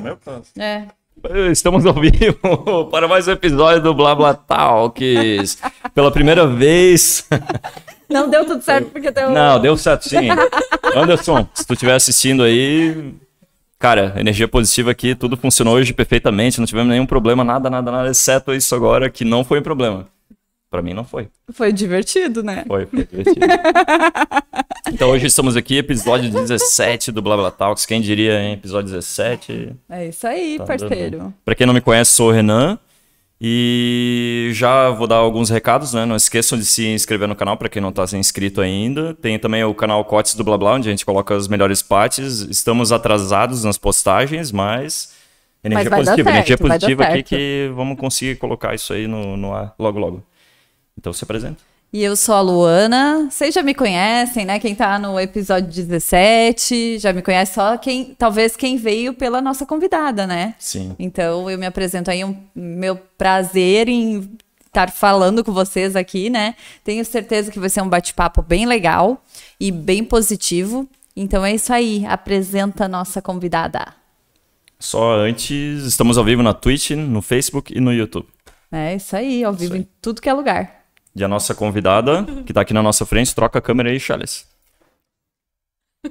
Meu? É. Estamos ao vivo para mais um episódio do Blá Blá Talks. Pela primeira vez. Não deu tudo certo porque deu. Não, deu certo sim. Anderson, se tu estiver assistindo aí, cara, energia positiva aqui, tudo funcionou hoje perfeitamente, não tivemos nenhum problema, nada, nada, nada, exceto isso agora que não foi um problema. Pra mim não foi. Foi divertido, né? Foi, foi divertido. então hoje estamos aqui, episódio 17 do Blá Blá Talks. Quem diria, hein? Episódio 17. É isso aí, Tá parceiro. Pra quem não me conhece, sou o Renan. E já vou dar alguns recados, né? Não esqueçam de se inscrever no canal para quem não tá inscrito ainda. Tem também o canal Cotes do Blá Blá, onde a gente coloca as melhores partes. Estamos atrasados nas postagens, mas energia dar positiva, energia certo, dar positiva aqui que vamos conseguir colocar isso aí no, no ar logo logo. Então se apresenta. E eu sou a Luana. Vocês já me conhecem, né? Quem tá no episódio 17 já me conhece só quem, talvez quem veio pela nossa convidada, né? Sim. Então eu me apresento aí, um meu prazer em estar falando com vocês aqui, né? Tenho certeza que vai ser um bate-papo bem legal e bem positivo. Então é isso aí, apresenta a nossa convidada. Só antes, estamos ao vivo na Twitch, no Facebook e no YouTube. É isso aí, ao vivo em tudo que é lugar. E a nossa convidada, que tá aqui na nossa frente, troca a câmera aí, Charles.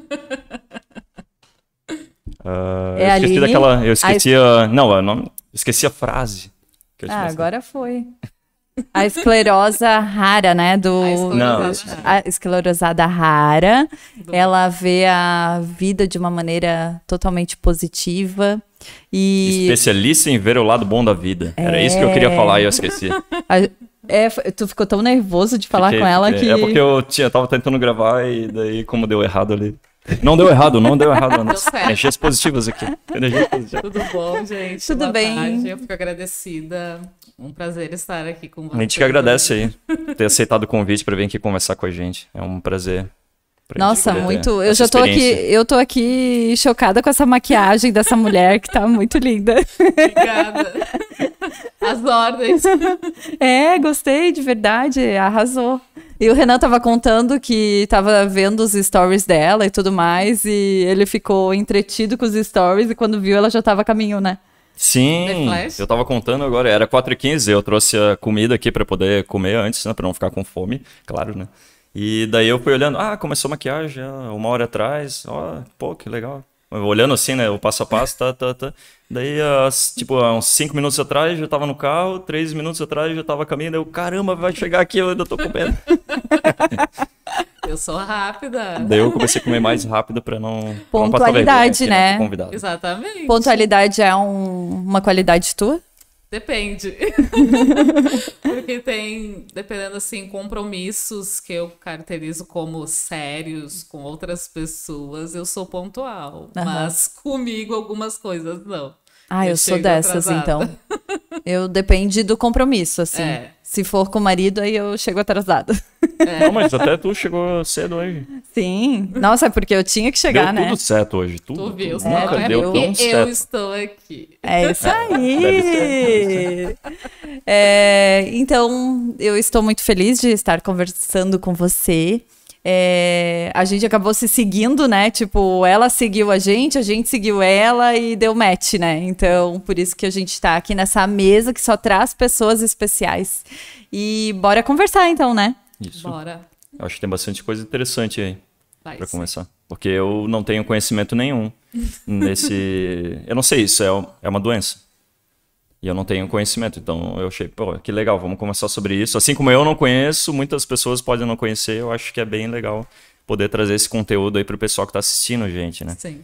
Ah, É eu a esqueci Aline? daquela. Eu esqueci a. Não, eu não, esqueci a frase. que eu te Ah, agora foi. A esclerosa rara, né? Do... A esclerosada Não. A esclerosada rara. Ela vê a vida de uma maneira totalmente positiva. E Especialista em ver o lado bom da vida. Era isso que eu queria É. falar e eu esqueci. a- é, tu ficou tão nervoso de falar Fiquei- com ela fiquei- que. É porque eu tinha, tava tentando gravar e daí, como deu errado ali. Não deu errado, não deu errado. Ana. certo. Energias positivas aqui. Energias positivas. Tudo bom, gente? Tudo Boa bem. tarde. Eu fico agradecida. Um prazer estar aqui com vocês. A gente que agradece aí ter aceitado o convite para vir aqui conversar com a gente. É um prazer. Nossa, muito. Eu já tô aqui, eu tô aqui chocada com essa maquiagem dessa mulher que tá muito linda. Obrigada. As ordens. É, gostei, de verdade, arrasou. E o Renan tava contando que tava vendo os stories dela e tudo mais, e ele ficou entretido com os stories, e quando viu, ela já tava a caminho, né? Sim, eu tava contando agora, era 4h15, eu trouxe a comida aqui pra poder comer antes, né, pra não ficar com fome, claro, né? E daí eu fui olhando, ah, começou a maquiagem uma hora atrás, ó, pô, que legal. Olhando assim, né, o passo a passo, tá, tá, tá. Daí, as, tipo, há uns 5 minutos atrás já tava no carro, 3 minutos atrás já tava daí eu, caramba, vai chegar aqui, eu ainda tô comendo. Eu sou rápida. daí eu comecei a comer mais rápido pra não... pra não Pontualidade, vergonha né? com convidado. Exatamente. Pontualidade é um- uma qualidade tua? Depende. Porque tem, dependendo assim, compromissos que eu caracterizo como sérios com outras pessoas, eu sou pontual. Aham. Mas comigo algumas coisas não. Ah, eu, Eu sou dessas, atrasada. então. Eu depende do compromisso, assim. É. Se for com o marido, aí eu chego atrasada. Não, mas até tu chegou cedo hoje. Sim. Nossa, é porque eu tinha que chegar, deu né? tudo certo hoje. Tudo, Tu viu? tudo. É, Nunca tu deu tão eu certo. estou aqui. É isso Deve aí. É, então, eu estou muito feliz de estar conversando com você. É, a gente acabou se seguindo, né? Tipo, ela seguiu a gente, a gente seguiu ela e deu match, né? Então, por isso que a gente tá aqui nessa mesa que só traz pessoas especiais. E bora conversar, então, né? Isso. Bora. Eu acho que tem bastante coisa interessante aí sim. começar. Porque eu não tenho conhecimento nenhum nesse. eu não sei, isso é, é uma doença. E eu não tenho conhecimento. Então eu achei, pô, que legal, vamos conversar sobre isso. Assim como eu não conheço, muitas pessoas podem não conhecer. Eu acho que é bem legal poder trazer esse conteúdo aí pro pessoal que tá assistindo a gente, né? Sim.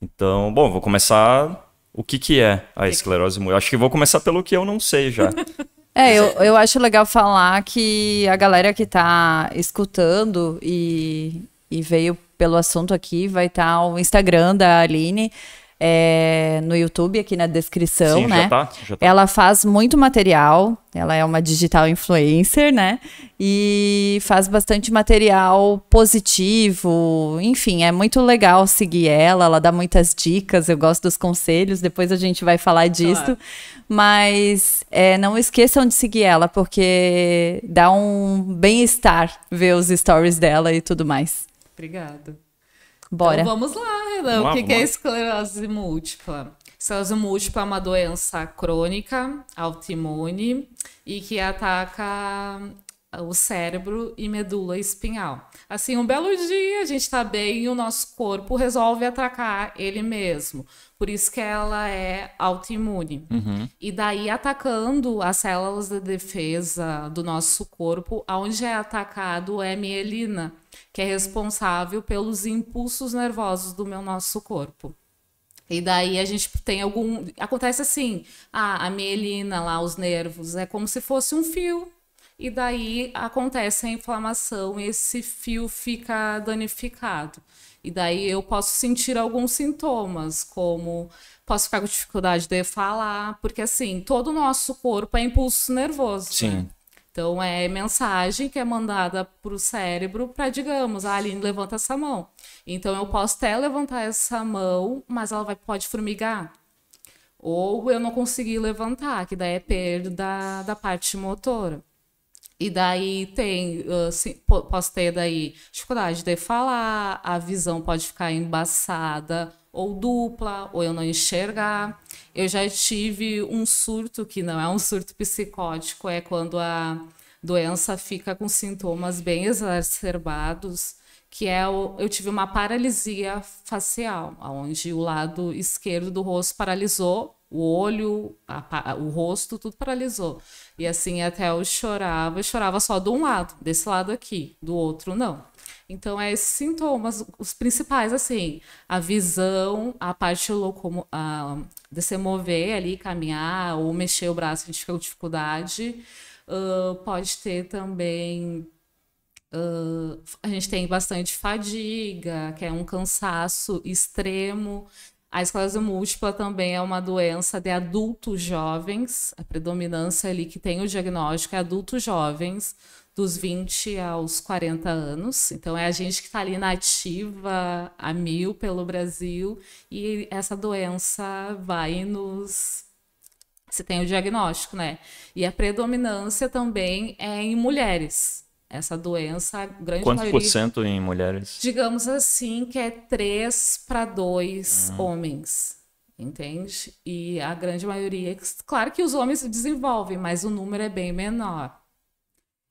Então, bom, vou começar. O que, que é a esclerose múltipla? Acho que vou começar pelo que eu não sei já. É, eu, eu acho legal falar que a galera que tá escutando e, e veio pelo assunto aqui vai estar o Instagram da Aline é, no YouTube, aqui na descrição, Sim, né? já tá? Já tá. Ela faz muito material, ela é uma digital influencer, né? E faz bastante material positivo, enfim, é muito legal seguir ela, ela dá muitas dicas, eu gosto dos conselhos, depois a gente vai falar disso. Mas é, não esqueçam de seguir ela, porque dá um bem-estar ver os stories dela e tudo mais. Obrigada. Bora. Então vamos lá, Renan. Vamos lá, o que, que é esclerose múltipla? Esclerose múltipla é uma doença crônica, autoimune e que ataca o cérebro e medula espinhal. Assim, um belo dia a gente está bem e o nosso corpo resolve atacar ele mesmo. Por isso que ela é autoimune. Uhum. E daí atacando as células de defesa do nosso corpo, onde é atacado é mielina, que é responsável pelos impulsos nervosos do meu nosso corpo. E daí a gente tem algum. Acontece assim: ah, a mielina lá, os nervos, é como se fosse um fio e daí acontece a inflamação esse fio fica danificado. E daí eu posso sentir alguns sintomas, como posso ficar com dificuldade de falar, porque assim, todo o nosso corpo é impulso nervoso. Sim. Né? Então é mensagem que é mandada para o cérebro para, digamos, a Aline levanta essa mão. Então eu posso até levantar essa mão, mas ela vai, pode formigar. Ou eu não conseguir levantar, que daí é perda da, da parte motora. E daí tem, assim, posso ter daí dificuldade de falar, a visão pode ficar embaçada ou dupla, ou eu não enxergar. Eu já tive um surto que não é um surto psicótico, é quando a doença fica com sintomas bem exacerbados, que é o, eu tive uma paralisia facial, onde o lado esquerdo do rosto paralisou o olho, a, o rosto, tudo paralisou. E assim, até eu chorava, eu chorava só de um lado, desse lado aqui, do outro não. Então, é esses sintomas, os principais, assim, a visão, a parte locomo a, de se mover ali, caminhar ou mexer o braço, a gente fica com dificuldade. Uh, pode ter também Uh, a gente tem bastante fadiga, que é um cansaço extremo. A esclerose múltipla também é uma doença de adultos jovens, a predominância ali que tem o diagnóstico é adultos jovens, dos 20 aos 40 anos. Então, é a gente que está ali na ativa a mil pelo Brasil e essa doença vai nos. Você tem o diagnóstico, né? E a predominância também é em mulheres essa doença, grande Quanto maioria, por cento em mulheres? Digamos assim, que é 3 para 2 uhum. homens, entende? E a grande maioria, claro que os homens se desenvolvem, mas o número é bem menor.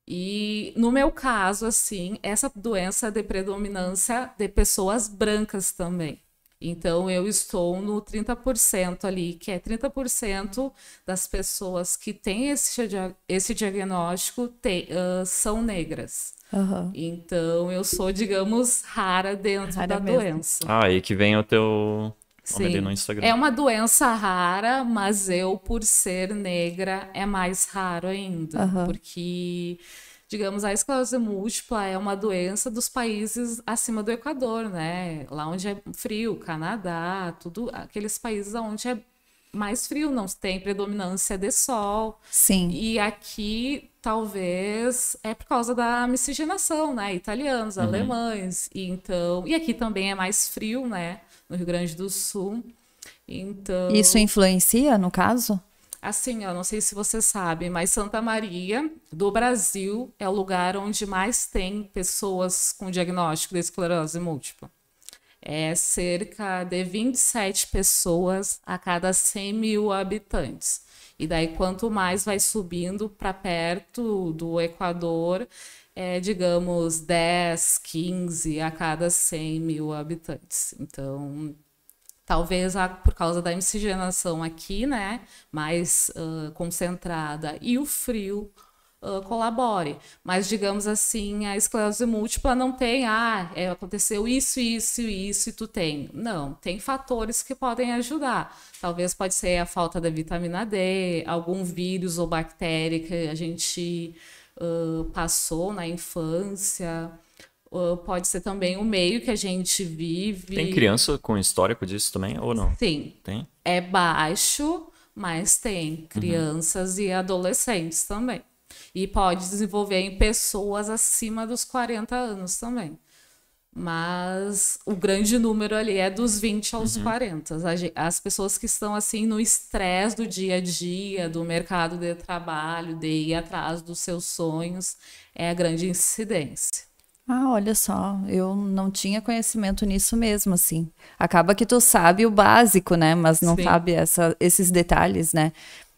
E no meu caso, assim, essa doença é de predominância de pessoas brancas também. Então, eu estou no 30% ali, que é 30% das pessoas que têm esse, esse diagnóstico te, uh, são negras. Uhum. Então, eu sou, digamos, rara dentro rara da mesmo. doença. Ah, e que vem o teu Sim. ali no Instagram. É uma doença rara, mas eu, por ser negra, é mais raro ainda. Uhum. Porque digamos, a esclerose múltipla é uma doença dos países acima do Equador, né? Lá onde é frio, Canadá, tudo aqueles países onde é mais frio, não tem predominância de sol. Sim. E aqui talvez é por causa da miscigenação, né? Italianos, uhum. alemães. E então, e aqui também é mais frio, né? No Rio Grande do Sul. Então. Isso influencia no caso? Assim, eu não sei se você sabe, mas Santa Maria do Brasil é o lugar onde mais tem pessoas com diagnóstico de esclerose múltipla. É cerca de 27 pessoas a cada 100 mil habitantes. E daí, quanto mais vai subindo para perto do Equador, é, digamos, 10, 15 a cada 100 mil habitantes. Então, Talvez a, por causa da miscigenação aqui, né, mais uh, concentrada, e o frio uh, colabore. Mas, digamos assim, a esclerose múltipla não tem, ah, é, aconteceu isso, isso, isso, e tu tem. Não, tem fatores que podem ajudar. Talvez pode ser a falta da vitamina D, algum vírus ou bactéria que a gente uh, passou na infância pode ser também o meio que a gente vive. Tem criança com histórico disso também ou não? Sim. Tem? É baixo, mas tem crianças uhum. e adolescentes também. E pode desenvolver em pessoas acima dos 40 anos também. Mas o grande número ali é dos 20 aos uhum. 40. As pessoas que estão assim no estresse do dia a dia, do mercado de trabalho, de ir atrás dos seus sonhos, é a grande incidência. Ah, olha só, eu não tinha conhecimento nisso mesmo, assim. Acaba que tu sabe o básico, né? Mas não Sim. sabe essa, esses detalhes, né?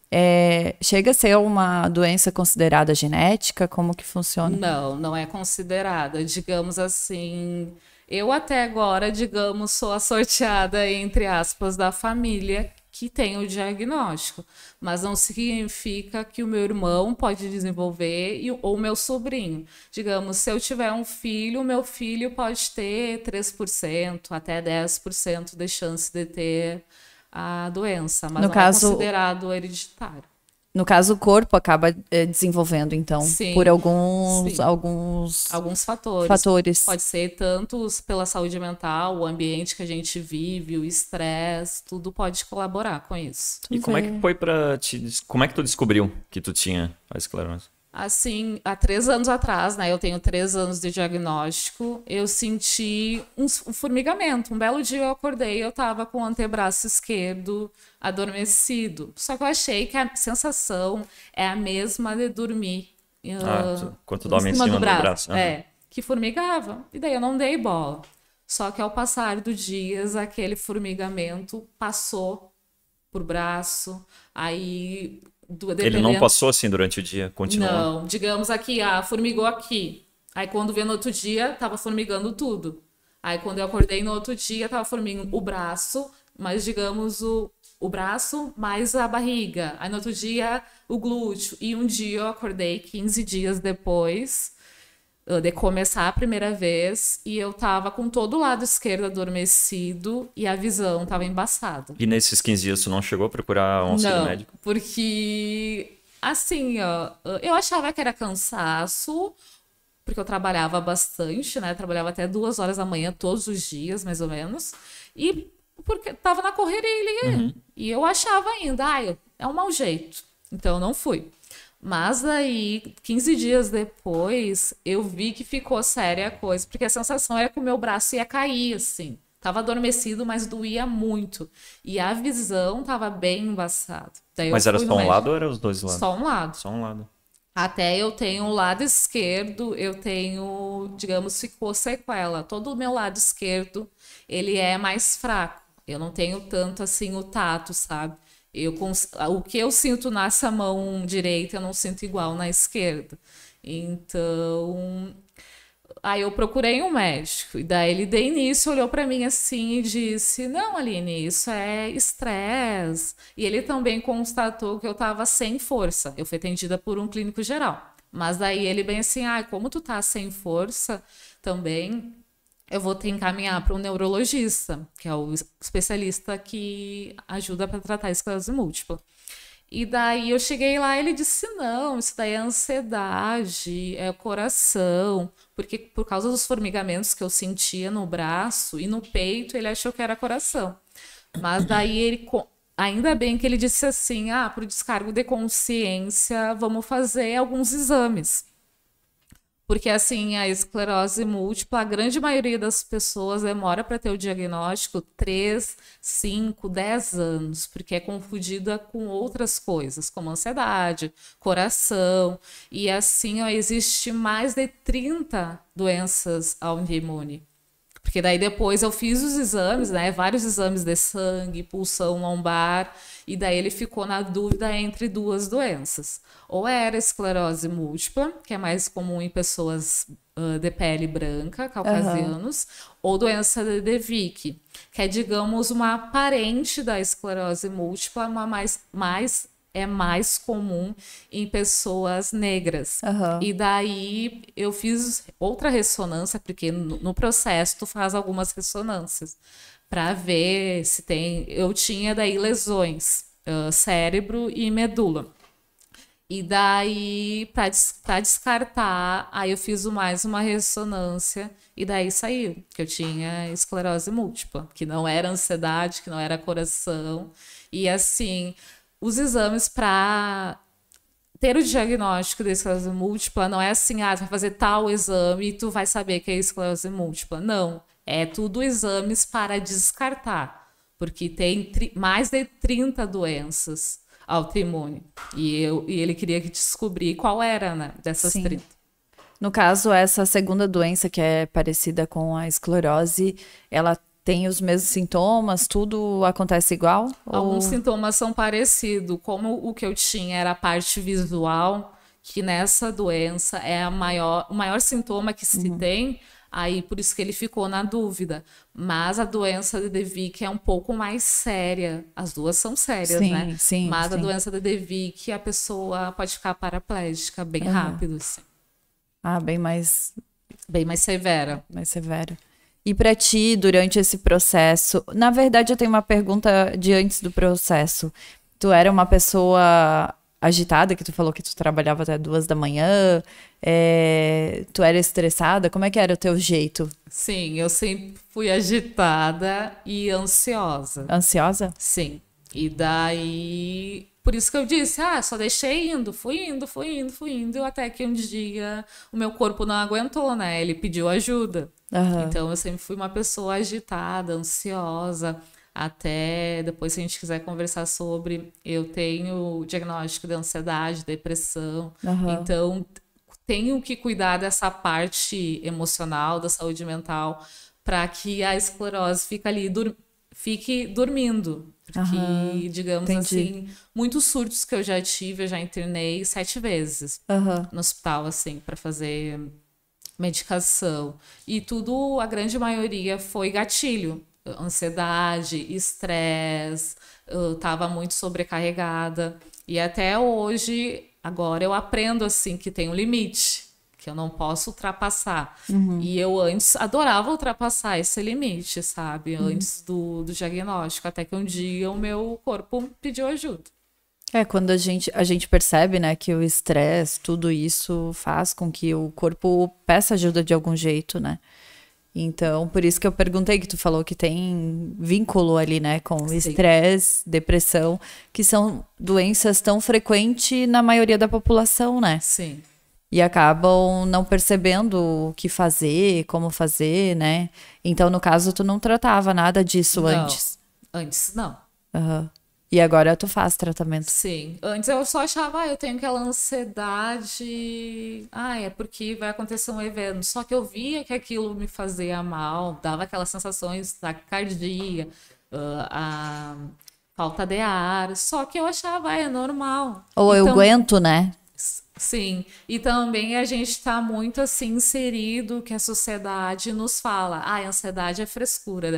É, chega a ser uma doença considerada genética? Como que funciona? Não, não é considerada. Digamos assim, eu até agora, digamos, sou a sorteada, entre aspas, da família que tem o diagnóstico, mas não significa que o meu irmão pode desenvolver e, ou meu sobrinho. Digamos, se eu tiver um filho, meu filho pode ter 3%, até 10% de chance de ter a doença, mas no não é caso, é considerado hereditário. No caso, o corpo acaba é, desenvolvendo, então, sim, por alguns, sim. alguns alguns fatores. fatores. Pode ser tanto pela saúde mental, o ambiente que a gente vive, o estresse, tudo pode colaborar com isso. E como é que foi para te, como é que tu descobriu que tu tinha a esclerose? Assim, há três anos atrás, né? Eu tenho três anos de diagnóstico, eu senti um, um formigamento. Um belo dia eu acordei, eu tava com o antebraço esquerdo adormecido. Só que eu achei que a sensação é a mesma de dormir. Ah, uh, quando tu dorme em cima, do braço. braço. Uhum. É, que formigava. E daí eu não dei bola. Só que ao passar dos dias, aquele formigamento passou por braço, aí Dependendo... Ele não passou assim durante o dia, continuou? Não, digamos aqui, ah, formigou aqui. Aí quando veio no outro dia, tava formigando tudo. Aí quando eu acordei no outro dia, tava formigando o braço, mas digamos o, o braço mais a barriga. Aí no outro dia, o glúteo. E um dia eu acordei 15 dias depois de começar a primeira vez e eu tava com todo o lado esquerdo adormecido e a visão tava embaçada. E nesses 15 dias tu não chegou a procurar um auxílio não, médico? porque assim, ó, eu achava que era cansaço, porque eu trabalhava bastante, né? Trabalhava até duas horas da manhã todos os dias, mais ou menos. E porque tava na correria uhum. e eu achava ainda, ah, é um mau jeito. Então eu não fui. Mas aí, 15 dias depois, eu vi que ficou séria a coisa, porque a sensação era que o meu braço ia cair, assim. Tava adormecido, mas doía muito. E a visão tava bem embaçada. mas era só um lado ou era os dois lados? Só um lado. Só um lado. Até eu tenho o lado esquerdo, eu tenho, digamos, ficou sequela. Todo o meu lado esquerdo, ele é mais fraco. Eu não tenho tanto assim o tato, sabe? Eu, o que eu sinto nessa mão direita, eu não sinto igual na esquerda. Então, aí eu procurei um médico. E daí ele de início olhou para mim assim e disse: Não, Aline, isso é estresse. E ele também constatou que eu estava sem força. Eu fui atendida por um clínico geral. Mas daí ele bem assim: Ah, como tu tá sem força também, eu vou te encaminhar para um neurologista, que é o especialista que ajuda para tratar a esclerose múltipla. E daí eu cheguei lá ele disse: não, isso daí é ansiedade, é coração, porque por causa dos formigamentos que eu sentia no braço e no peito, ele achou que era coração. Mas daí ele. Ainda bem que ele disse assim: ah, para o descargo de consciência, vamos fazer alguns exames. Porque, assim, a esclerose múltipla, a grande maioria das pessoas demora para ter o diagnóstico 3, 5, 10 anos, porque é confundida com outras coisas, como ansiedade, coração. E, assim, ó, existe mais de 30 doenças autoimunes. Porque daí depois eu fiz os exames, né? Vários exames de sangue, pulsão lombar, e daí ele ficou na dúvida entre duas doenças. Ou era esclerose múltipla, que é mais comum em pessoas uh, de pele branca, caucasianos, uhum. ou doença de Devic, que é, digamos, uma parente da esclerose múltipla, uma mais, mais é mais comum em pessoas negras. Uhum. E daí eu fiz outra ressonância, porque no, no processo tu faz algumas ressonâncias para ver se tem. Eu tinha daí lesões, uh, cérebro e medula. E daí, para descartar, aí eu fiz mais uma ressonância e daí saiu que eu tinha esclerose múltipla, que não era ansiedade, que não era coração. E assim, os exames para ter o diagnóstico de esclerose múltipla não é assim, ah, tu vai fazer tal exame e tu vai saber que é esclerose múltipla. Não, é tudo exames para descartar, porque tem mais de 30 doenças autoimunes. E, eu, e ele queria descobrir qual era, né, dessas Sim. 30. No caso, essa segunda doença, que é parecida com a esclerose, ela tem os mesmos sintomas? Tudo acontece igual? Alguns ou... sintomas são parecidos. Como o que eu tinha era a parte visual, que nessa doença é maior, o maior sintoma que se uhum. tem, aí por isso que ele ficou na dúvida. Mas a doença de Devic é um pouco mais séria. As duas são sérias, sim, né? Sim, Mas sim. a doença de Devic, a pessoa pode ficar paraplégica bem uhum. rápido, assim. Ah, bem mais. Bem mais severa. Mais severa. E para ti, durante esse processo, na verdade, eu tenho uma pergunta de antes do processo. Tu era uma pessoa agitada, que tu falou que tu trabalhava até duas da manhã, é... tu era estressada, como é que era o teu jeito? Sim, eu sempre fui agitada e ansiosa. Ansiosa? Sim. E daí por isso que eu disse, ah, só deixei indo, fui indo, fui indo, fui indo, até que um dia o meu corpo não aguentou, né? Ele pediu ajuda. Uhum. Então eu sempre fui uma pessoa agitada, ansiosa. Até depois, se a gente quiser conversar sobre, eu tenho diagnóstico de ansiedade, depressão. Uhum. Então, tenho que cuidar dessa parte emocional, da saúde mental, para que a esclerose fique ali, dur fique dormindo. Porque, uhum, digamos entendi. assim, muitos surtos que eu já tive, eu já internei sete vezes uhum. no hospital, assim, para fazer medicação. E tudo, a grande maioria, foi gatilho. Ansiedade, estresse, eu tava muito sobrecarregada. E até hoje, agora eu aprendo, assim, que tem um limite que eu não posso ultrapassar. Uhum. E eu antes adorava ultrapassar esse limite, sabe? Uhum. Antes do, do diagnóstico, até que um dia o meu corpo pediu ajuda. É, quando a gente, a gente percebe, né, que o estresse, tudo isso faz com que o corpo peça ajuda de algum jeito, né? Então, por isso que eu perguntei que tu falou que tem vínculo ali, né, com estresse, depressão, que são doenças tão frequentes na maioria da população, né? Sim e acabam não percebendo o que fazer, como fazer, né? Então, no caso, tu não tratava nada disso não, antes? Antes, não. Uhum. E agora tu faz tratamento? Sim. Antes eu só achava, ah, eu tenho aquela ansiedade. Ah, é porque vai acontecer um evento. Só que eu via que aquilo me fazia mal, dava aquelas sensações da cardia, uh, a falta de ar. Só que eu achava, ah, é normal. Ou então, eu aguento, né? Sim, e também a gente está muito assim inserido que a sociedade nos fala, ah, ansiedade é frescura,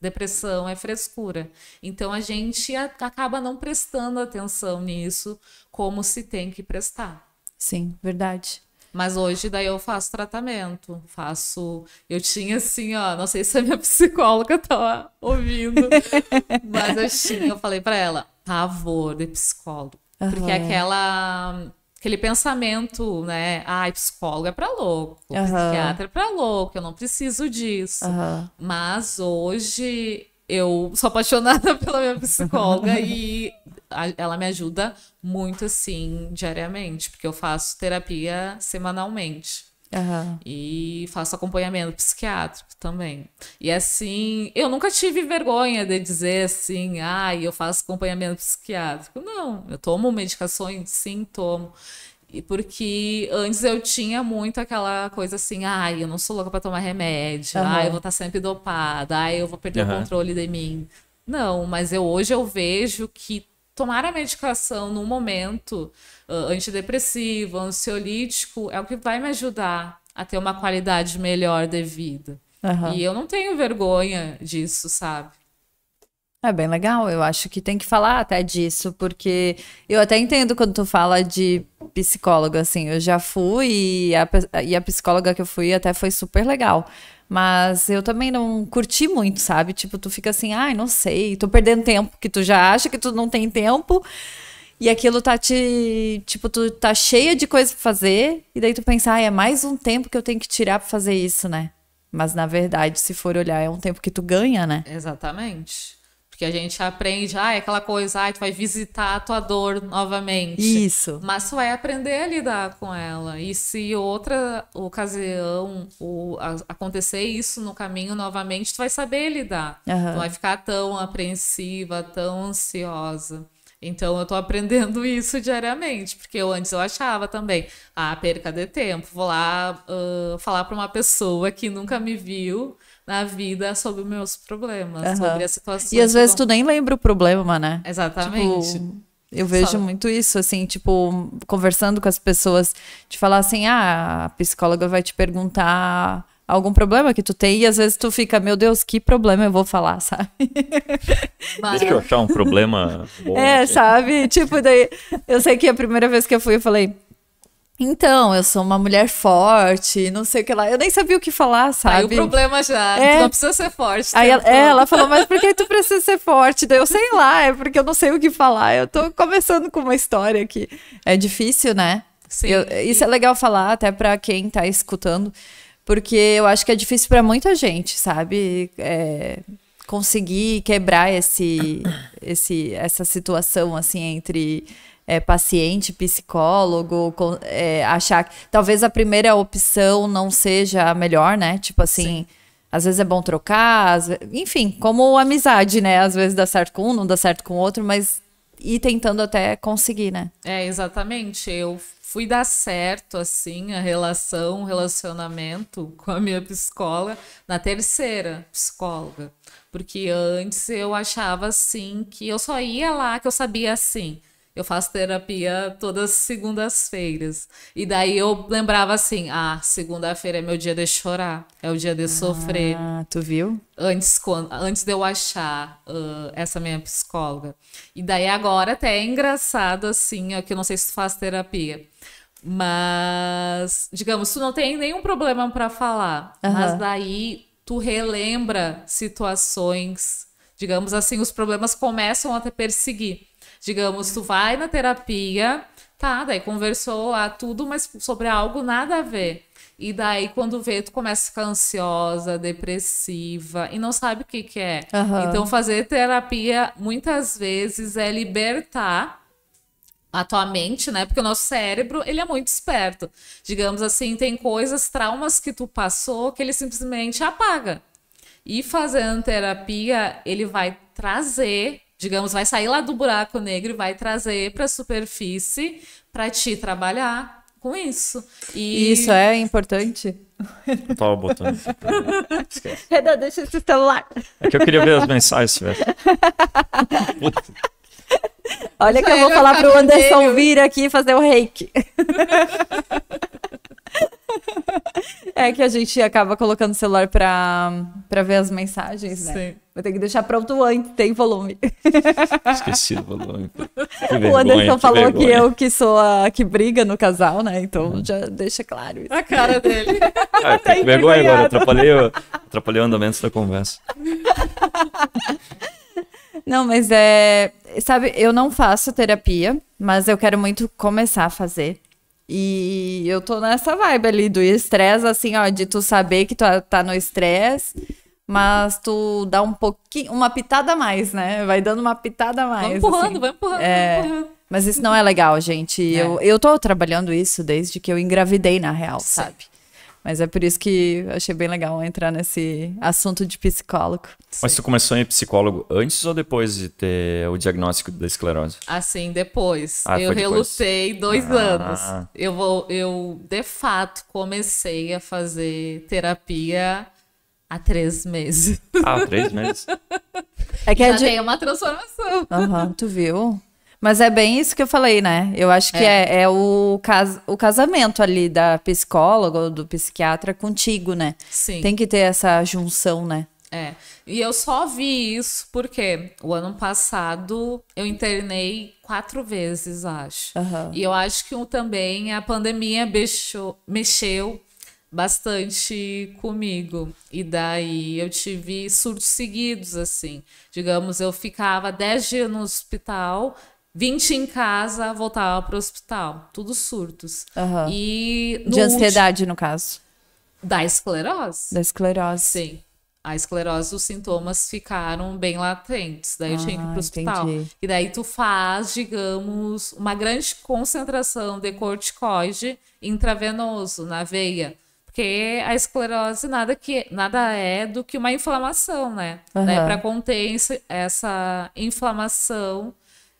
depressão é frescura. Então a gente acaba não prestando atenção nisso como se tem que prestar. Sim, verdade. Mas hoje daí eu faço tratamento, faço. Eu tinha assim, ó, não sei se a minha psicóloga tava ouvindo, mas eu tinha, eu falei para ela, pavor de psicólogo. Uhum. Porque aquela aquele pensamento, né? Ai, psicólogo é pra louco, uhum. psiquiatra é pra louco, eu não preciso disso. Uhum. Mas hoje eu sou apaixonada pela minha psicóloga e ela me ajuda muito assim diariamente, porque eu faço terapia semanalmente. Uhum. E faço acompanhamento psiquiátrico também. E assim, eu nunca tive vergonha de dizer assim, ah, eu faço acompanhamento psiquiátrico. Não, eu tomo medicações, sim, tomo. E porque antes eu tinha muito aquela coisa assim, ai, ah, eu não sou louca para tomar remédio, uhum. ai, eu vou estar sempre dopada, ai, eu vou perder uhum. o controle de mim. Não, mas eu hoje eu vejo que tomar a medicação no momento uh, antidepressivo, ansiolítico, é o que vai me ajudar a ter uma qualidade melhor de vida. Uhum. E eu não tenho vergonha disso, sabe? É bem legal, eu acho que tem que falar até disso, porque eu até entendo quando tu fala de psicólogo, assim, eu já fui e a, e a psicóloga que eu fui até foi super legal. Mas eu também não curti muito, sabe? Tipo, tu fica assim, ai, não sei, tô perdendo tempo, que tu já acha que tu não tem tempo. E aquilo tá te. Tipo, tu tá cheia de coisa pra fazer. E daí tu pensa, ai, é mais um tempo que eu tenho que tirar pra fazer isso, né? Mas na verdade, se for olhar, é um tempo que tu ganha, né? Exatamente. Porque a gente aprende, ah, é aquela coisa, ah, tu vai visitar a tua dor novamente. Isso. Mas tu vai aprender a lidar com ela. E se outra ocasião o, a, acontecer isso no caminho novamente, tu vai saber lidar. Uhum. Tu vai ficar tão apreensiva, tão ansiosa. Então eu tô aprendendo isso diariamente, porque eu antes eu achava também, ah, perca de tempo, vou lá uh, falar para uma pessoa que nunca me viu na vida sobre os meus problemas, uhum. sobre as situações. E às vezes tu nem lembra o problema, né? Exatamente. Tipo, eu vejo Só... muito isso, assim, tipo, conversando com as pessoas, de falar assim, ah, a psicóloga vai te perguntar algum problema que tu tem e às vezes tu fica, meu Deus, que problema eu vou falar, sabe? Mas... Deixa eu achar um problema bom. É, aqui. sabe? Tipo, daí eu sei que a primeira vez que eu fui, eu falei, então, eu sou uma mulher forte, não sei o que lá. Eu nem sabia o que falar, sabe? Aí o problema já, é. tu não precisa ser forte. Aí ela, é, ela falou, mas por que tu precisa ser forte? Daí eu sei lá, é porque eu não sei o que falar. Eu tô começando com uma história que é difícil, né? Sim. Eu, isso é legal falar até para quem tá escutando, porque eu acho que é difícil para muita gente, sabe? É, conseguir quebrar esse, esse, essa situação, assim, entre é, paciente, psicólogo, é, achar que talvez a primeira opção não seja a melhor, né? Tipo assim, Sim. às vezes é bom trocar, vezes, enfim, como amizade, né? Às vezes dá certo com um, não dá certo com o outro, mas ir tentando até conseguir, né? É, exatamente. Eu fui dar certo, assim, a relação, o relacionamento com a minha psicóloga na terceira psicóloga. Porque antes eu achava, assim, que eu só ia lá, que eu sabia, assim, eu faço terapia todas segundas-feiras. E daí eu lembrava assim: ah, segunda-feira é meu dia de chorar, é o dia de sofrer. Ah, tu viu? Antes, quando, antes de eu achar uh, essa minha psicóloga. E daí agora até é engraçado assim, é que eu não sei se tu faz terapia. Mas, digamos, tu não tem nenhum problema para falar. Uhum. Mas daí tu relembra situações, digamos assim, os problemas começam a te perseguir. Digamos, tu vai na terapia, tá, daí conversou lá tudo, mas sobre algo nada a ver. E daí, quando vê, tu começa a ficar ansiosa, depressiva e não sabe o que, que é. Uhum. Então, fazer terapia muitas vezes é libertar a tua mente, né? Porque o nosso cérebro, ele é muito esperto. Digamos assim, tem coisas, traumas que tu passou que ele simplesmente apaga. E fazendo terapia, ele vai trazer digamos, vai sair lá do buraco negro e vai trazer para a superfície para te trabalhar com isso. E... Isso é importante. Eu tava botando. Esquece. Renan, deixa esse celular. É que eu queria ver as mensagens, velho. Olha que eu vou falar pro Anderson vir aqui fazer o reiki. É que a gente acaba colocando o celular pra, pra ver as mensagens, né? Sim. Vai ter que deixar pronto antes, tem volume. Esqueci do volume. Vergonha, o Anderson que falou vergonha. que eu que sou a que briga no casal, né? Então uhum. já deixa claro isso. A cara dele. Ah, tá que vergonha agora, atrapalhei, atrapalhei o andamento da conversa. Não, mas é. Sabe, eu não faço terapia, mas eu quero muito começar a fazer. E eu tô nessa vibe ali do estresse, assim, ó, de tu saber que tu tá no estresse, mas tu dá um pouquinho, uma pitada a mais, né? Vai dando uma pitada a mais. Vai empurrando, assim. vai empurrando, é, vai empurrando. Mas isso não é legal, gente. É. Eu, eu tô trabalhando isso desde que eu engravidei, na real, Sim. sabe? Mas é por isso que eu achei bem legal entrar nesse assunto de psicólogo. Mas tu começou em psicólogo antes ou depois de ter o diagnóstico da esclerose? Assim, depois. Ah, eu relutei dois ah. anos. Eu, vou, eu, de fato, comecei a fazer terapia há três meses. Ah, três meses. É que Já é de... tem uma transformação. Aham, uhum, tu viu? Mas é bem isso que eu falei, né? Eu acho que é, é, é o, cas o casamento ali da psicóloga ou do psiquiatra contigo, né? Sim. Tem que ter essa junção, né? É. E eu só vi isso porque o ano passado eu internei quatro vezes, acho. Uhum. E eu acho que também a pandemia mexeu, mexeu bastante comigo. E daí eu tive surtos seguidos, assim. Digamos, eu ficava dez dias no hospital, 20 em casa, voltava para o hospital. Tudo surtos. Uhum. E De ansiedade, no caso. Da esclerose. Da esclerose. Sim. A esclerose, os sintomas ficaram bem latentes. Daí ah, eu tinha que ir ah, pro hospital. Entendi. E daí tu faz, digamos, uma grande concentração de corticoide intravenoso na veia. Porque a esclerose nada, que, nada é do que uma inflamação, né? Uhum. Para conter essa inflamação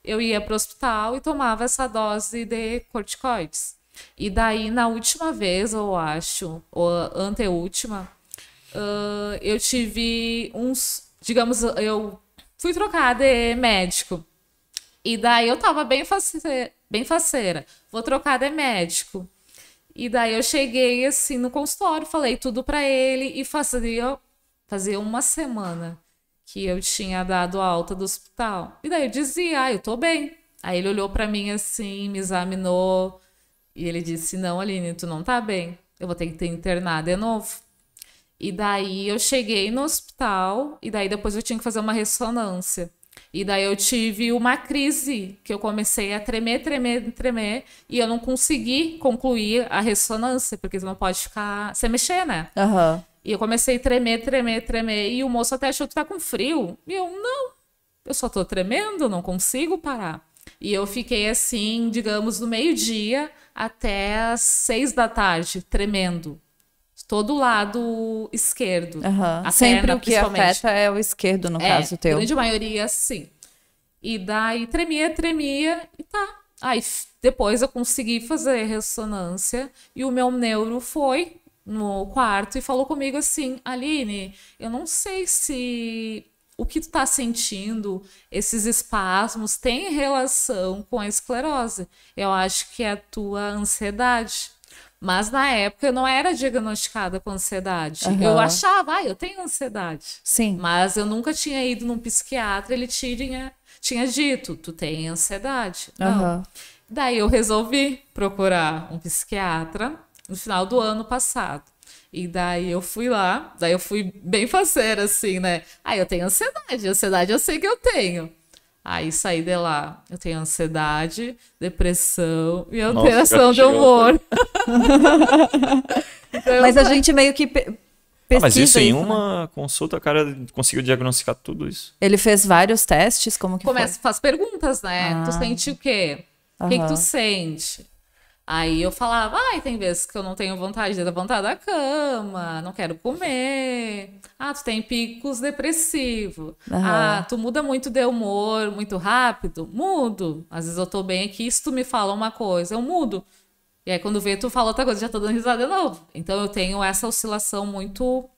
eu ia para o hospital e tomava essa dose de corticoides. E daí, na última vez, eu acho, ou anteúltima, uh, eu tive uns. Digamos, eu fui trocar de médico. E daí eu tava bem, face, bem faceira. Vou trocar de médico. E daí eu cheguei assim no consultório, falei tudo para ele e fazia, fazia uma semana que eu tinha dado alta do hospital. E daí eu dizia, ah, eu tô bem. Aí ele olhou para mim assim, me examinou e ele disse: Não, Aline, tu não tá bem. Eu vou ter que te internar de novo. E daí eu cheguei no hospital e daí depois eu tinha que fazer uma ressonância. E daí eu tive uma crise que eu comecei a tremer, tremer, tremer e eu não consegui concluir a ressonância, porque você não pode ficar sem mexer, né? Aham. E eu comecei a tremer, tremer, tremer. E o moço até achou que tá com frio. E eu, não, eu só tô tremendo, não consigo parar. E eu fiquei assim, digamos, do meio-dia até as seis da tarde, tremendo. Todo lado esquerdo. A Sempre perna, o que afeta é o esquerdo, no É, caso teu. grande maioria, sim. E daí tremia, tremia e tá. Aí depois eu consegui fazer ressonância e o meu neuro foi no quarto e falou comigo assim: Aline, eu não sei se o que tu tá sentindo, esses espasmos, tem relação com a esclerose. Eu acho que é a tua ansiedade. Mas na época eu não era diagnosticada com ansiedade. Aham. Eu achava, ah, eu tenho ansiedade. Sim. Mas eu nunca tinha ido num psiquiatra, ele tinha, tinha dito, tu tem ansiedade. Não. Aham. Daí eu resolvi procurar um psiquiatra no final do ano passado. E daí eu fui lá, daí eu fui bem faceira, assim, né? Ah, eu tenho ansiedade, ansiedade eu sei que eu tenho. Aí saí de lá, eu tenho ansiedade, depressão e Nossa, alteração de humor. Então, eu Mas a gente meio que pe- Ah, pesquisa mas isso em né? uma consulta, o cara conseguiu diagnosticar tudo isso. Ele fez vários testes, como que começa, faz perguntas, né? Tu Ah. sente o quê? O que, que Aham. tu sente? Aí eu falava, ai, tem vezes que eu não tenho vontade de levantar da cama, não quero comer. Ah, tu tem picos depressivos. Aham. Ah, tu muda muito de humor, muito rápido. Mudo. Às vezes eu tô bem aqui, se tu me fala uma coisa, eu mudo. E aí quando vê, tu fala outra coisa, já tô dando risada de novo. Então eu tenho essa oscilação muito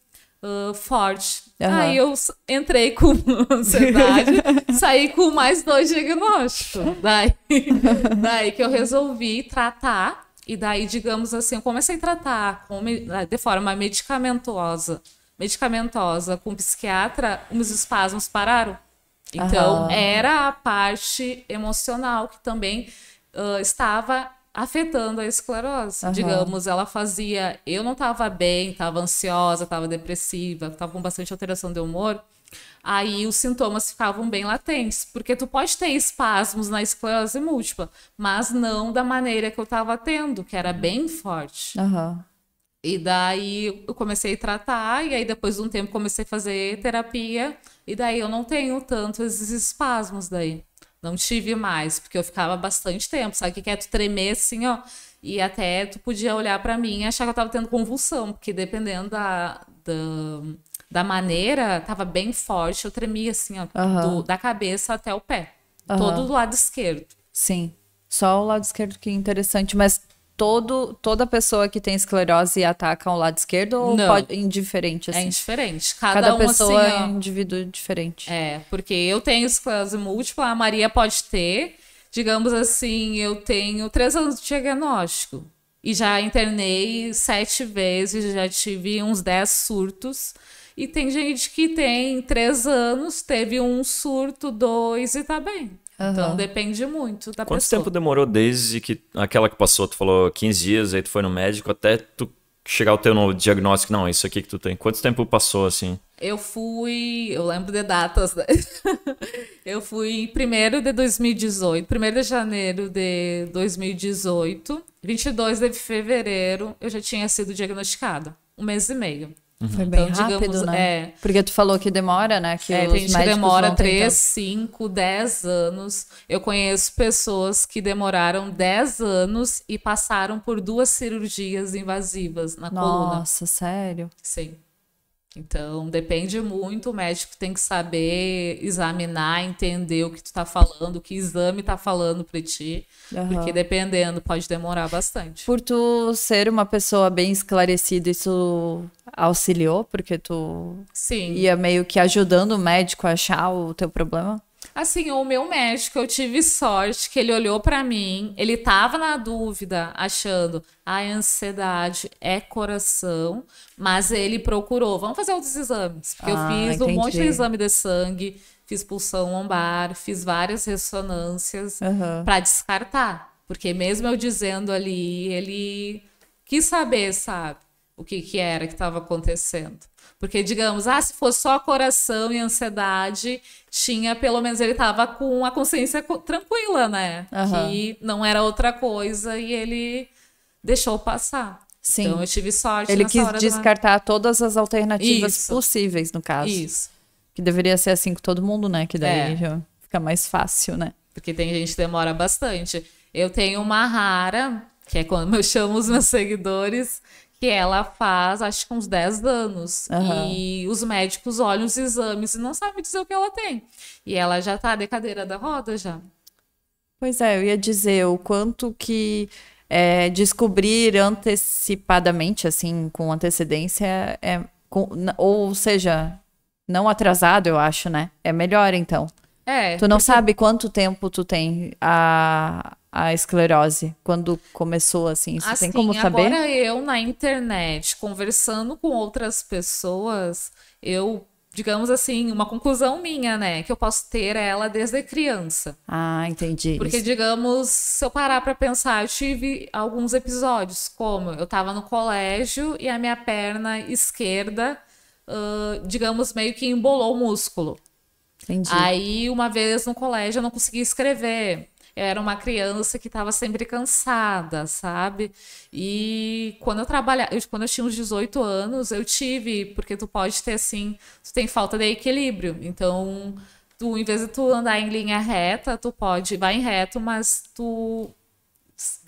forte. Aham. Aí eu entrei com ansiedade, saí com mais dois diagnósticos. Daí, daí que eu resolvi tratar. E daí, digamos assim, eu comecei a tratar com me- de forma medicamentosa. Medicamentosa com psiquiatra, os espasmos pararam. Então, Aham. era a parte emocional que também ah, estava afetando a esclerose. Aham. Digamos, ela fazia. Eu não estava bem, estava ansiosa, estava depressiva, estava com bastante alteração de humor. Aí os sintomas ficavam bem latentes, porque tu pode ter espasmos na esclerose múltipla, mas não da maneira que eu estava tendo, que era bem forte. Aham. E daí eu comecei a tratar, e aí depois de um tempo comecei a fazer terapia, e daí eu não tenho tanto esses espasmos daí. Não tive mais, porque eu ficava bastante tempo, sabe o que é tu tremer assim, ó, e até tu podia olhar pra mim e achar que eu tava tendo convulsão, porque dependendo da, da, da maneira, tava bem forte, eu tremia assim, ó, Aham. do- da cabeça até o pé, Aham. todo do lado esquerdo. Sim. Só o lado esquerdo que é interessante, mas todo, toda pessoa que tem esclerose ataca o lado esquerdo ou Não. pode indiferente É assim? indiferente. Cada, Cada um pessoa assim, é um indivíduo diferente. É, porque eu tenho esclerose múltipla, a Maria pode ter. Digamos assim, eu tenho três anos de diagnóstico. E já internei sete vezes, já tive uns dez surtos. E tem gente que tem três anos, teve um surto, dois e tá bem. Então Aham. depende muito da Quanto pessoa. tempo demorou desde que aquela que passou, tu falou 15 dias, aí tu foi no médico, até tu chegar ao teu diagnóstico? Não, isso aqui que tu tem. Quanto tempo passou assim? Eu fui, eu lembro de datas, né? eu fui em 1 de 2018, 1 de janeiro de 2018, 22 de fevereiro eu já tinha sido diagnosticada, um mês e meio. Foi bem Então, rápido, digamos, né? é. Porque tu falou que demora, né? Que É, os tem gente que demora vão tentando. 3, 5, 10 anos. Eu conheço pessoas que demoraram 10 anos e passaram por duas cirurgias invasivas na coluna. Nossa, sério? Sim. Então, depende muito, o médico tem que saber examinar, entender o que tu tá falando, o que exame tá falando para ti, uhum. porque dependendo, pode demorar bastante. Por tu ser uma pessoa bem esclarecida, isso auxiliou, porque tu Sim. ia meio que ajudando o médico a achar o teu problema? Assim, o meu médico, eu tive sorte que ele olhou para mim, ele tava na dúvida, achando a ansiedade é coração, mas ele procurou, vamos fazer outros exames, porque ah, eu fiz entendi. um monte de exame de sangue, fiz pulsão lombar, fiz várias ressonâncias uhum. para descartar, porque mesmo eu dizendo ali, ele quis saber, sabe, o que que era que estava acontecendo. Porque, digamos, ah, se fosse só coração e ansiedade, tinha, pelo menos ele tava com a consciência tranquila, né? Uhum. Que não era outra coisa e ele deixou passar. Sim. Então eu tive sorte. Ele quis descartar todas as alternativas Isso. possíveis, no caso. Isso. Que deveria ser assim com todo mundo, né? Que daí é. já fica mais fácil, né? Porque tem gente que demora bastante. Eu tenho uma rara, que é quando eu chamo os meus seguidores, que ela faz, acho que uns 10 anos. Uhum. E os médicos olham os exames e não sabem dizer o que ela tem. E ela já tá de cadeira da roda já. Pois é, eu ia dizer o quanto que é, descobrir antecipadamente, assim, com antecedência, é, com, ou seja, não atrasado, eu acho, né? É melhor, então. É. Tu não porque... sabe quanto tempo tu tem a, a esclerose? Quando começou, assim? Você assim, tem como saber? Agora eu, na internet, conversando com outras pessoas, eu digamos assim, uma conclusão minha, né? Que eu posso ter ela desde criança. Ah, entendi. Porque, Isso. digamos, se eu parar para pensar, eu tive alguns episódios, como eu tava no colégio e a minha perna esquerda, uh, digamos, meio que embolou o músculo. Entendi. Aí, uma vez no colégio, eu não conseguia escrever eu era uma criança que estava sempre cansada, sabe? E quando eu trabalhava, quando eu tinha uns 18 anos, eu tive, porque tu pode ter assim, tu tem falta de equilíbrio. Então, tu, em vez de tu andar em linha reta, tu pode, vai em reto, mas tu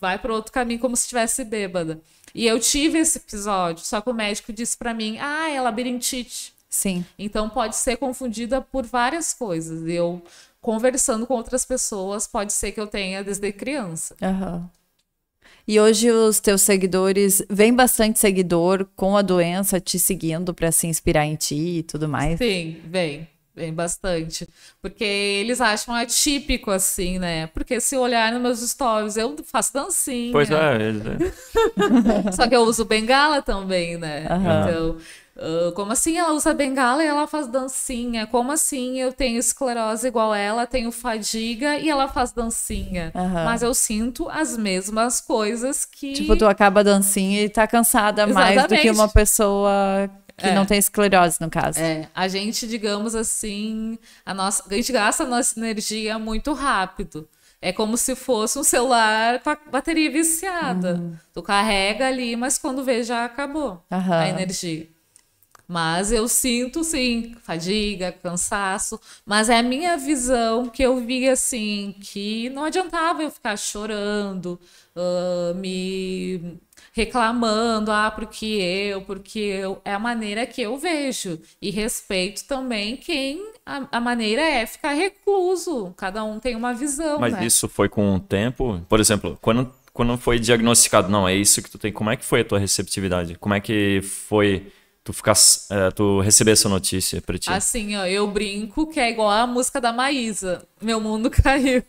vai para outro caminho como se estivesse bêbada. E eu tive esse episódio, só que o médico disse para mim: "Ah, é labirintite". Sim. Então pode ser confundida por várias coisas. Eu conversando com outras pessoas, pode ser que eu tenha desde criança. Uhum. E hoje os teus seguidores, vem bastante seguidor com a doença te seguindo para se inspirar em ti e tudo mais? Sim, vem. Vem bastante. Porque eles acham atípico, assim, né? Porque se olhar nos meus stories, eu faço dancinha. Pois é. é. Só que eu uso bengala também, né? Uhum. Então, Uh, como assim ela usa bengala e ela faz dancinha? Como assim eu tenho esclerose igual ela, tenho fadiga e ela faz dancinha? Uhum. Mas eu sinto as mesmas coisas que. Tipo, tu acaba dancinha e tá cansada Exatamente. mais do que uma pessoa que é. não tem esclerose, no caso. É, a gente, digamos assim, a, nossa, a gente gasta a nossa energia muito rápido. É como se fosse um celular com a bateria viciada. Uhum. Tu carrega ali, mas quando vê já acabou uhum. a energia. Mas eu sinto, sim, fadiga, cansaço. Mas é a minha visão que eu vi, assim, que não adiantava eu ficar chorando, uh, me reclamando, ah, porque eu, porque eu. É a maneira que eu vejo. E respeito também quem. A, a maneira é ficar recluso. Cada um tem uma visão. Mas né? isso foi com o tempo? Por exemplo, quando, quando foi diagnosticado, não, é isso que tu tem. Como é que foi a tua receptividade? Como é que foi tu ficar, é, tu receber essa notícia pra ti? Assim, ó, eu brinco que é igual a música da Maísa. Meu mundo caiu.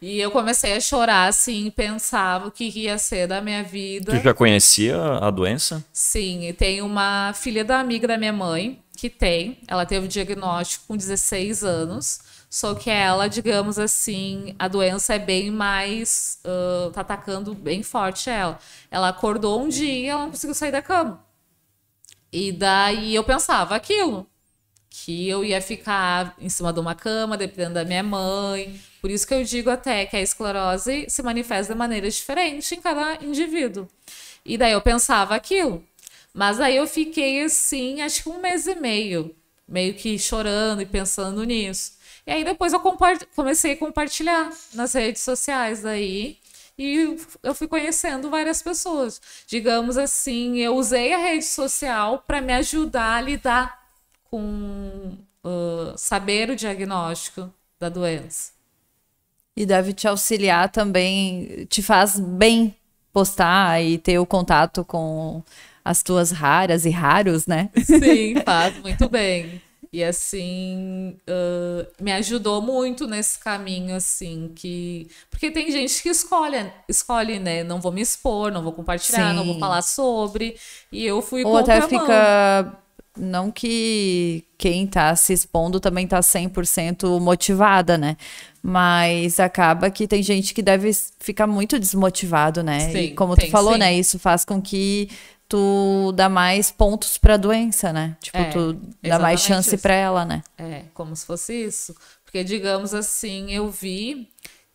e eu comecei a chorar, assim, pensava o que ia ser da minha vida. Tu já conhecia a doença? Sim, e tem uma filha da amiga da minha mãe que tem. Ela teve o diagnóstico com 16 anos. Só que ela, digamos assim, a doença é bem mais. Uh, tá atacando bem forte ela. Ela acordou um dia e ela não conseguiu sair da cama. E daí eu pensava aquilo, que eu ia ficar em cima de uma cama, dependendo da minha mãe. Por isso que eu digo até que a esclerose se manifesta de maneira diferente em cada indivíduo. E daí eu pensava aquilo. Mas aí eu fiquei assim, acho que um mês e meio, meio que chorando e pensando nisso. E aí depois eu comecei a compartilhar nas redes sociais daí e eu fui conhecendo várias pessoas. Digamos assim, eu usei a rede social para me ajudar a lidar com uh, saber o diagnóstico da doença. E deve te auxiliar também, te faz bem postar e ter o contato com as tuas raras e raros, né? Sim, faz muito bem. E assim, uh, me ajudou muito nesse caminho, assim, que. Porque tem gente que escolhe, escolhe, né? Não vou me expor, não vou compartilhar, Sim. não vou falar sobre. E eu fui Ou até fica. Não que quem tá se expondo também tá 100% motivada, né? Mas acaba que tem gente que deve ficar muito desmotivado, né? Sim, e como tu falou, sim. né? Isso faz com que tu dá mais pontos para a doença, né? Tipo, é, tu dá mais chance para ela, né? É, como se fosse isso. Porque, digamos assim, eu vi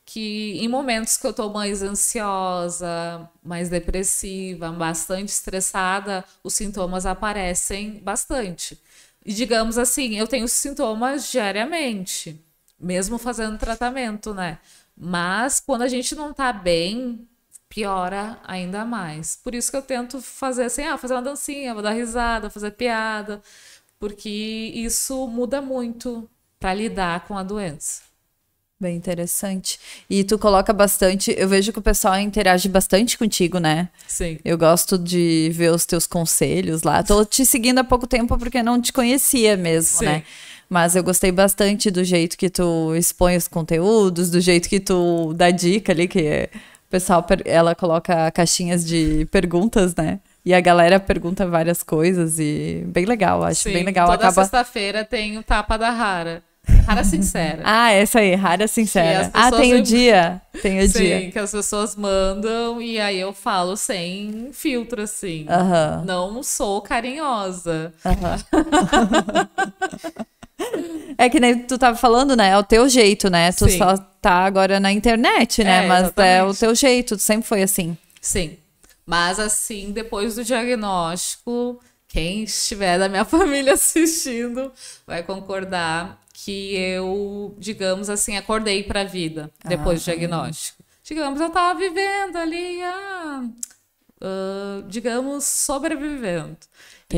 que em momentos que eu tô mais ansiosa, mais depressiva, bastante estressada, os sintomas aparecem bastante. E digamos assim, eu tenho sintomas diariamente, mesmo fazendo tratamento, né? Mas quando a gente não tá bem, piora ainda mais. Por isso que eu tento fazer assim, ah, fazer uma dancinha, vou dar risada, fazer piada, porque isso muda muito para lidar com a doença. Bem interessante. E tu coloca bastante, eu vejo que o pessoal interage bastante contigo, né? Sim. Eu gosto de ver os teus conselhos lá. Tô te seguindo há pouco tempo porque não te conhecia mesmo, Sim. né? Mas eu gostei bastante do jeito que tu expõe os conteúdos, do jeito que tu dá dica ali, que é pessoal, ela coloca caixinhas de perguntas, né? E a galera pergunta várias coisas e bem legal, acho Sim, bem legal. Toda Acaba... sexta-feira tem o tapa da Rara. Rara Sincera. ah, essa aí, Rara Sincera. Ah, tem o dia. Tem o Sim, dia. Sim, que as pessoas mandam e aí eu falo sem filtro, assim. Uh -huh. Não sou carinhosa. Uh -huh. É que nem tu tava falando, né? É o teu jeito, né? Tu Sim. só tá agora na internet, né? É, Mas exatamente. é o teu jeito, tu sempre foi assim. Sim. Mas assim, depois do diagnóstico, quem estiver da minha família assistindo vai concordar que eu, digamos assim, acordei para a vida depois ah, do diagnóstico. Digamos, eu tava vivendo ali, ah, uh, digamos, sobrevivendo.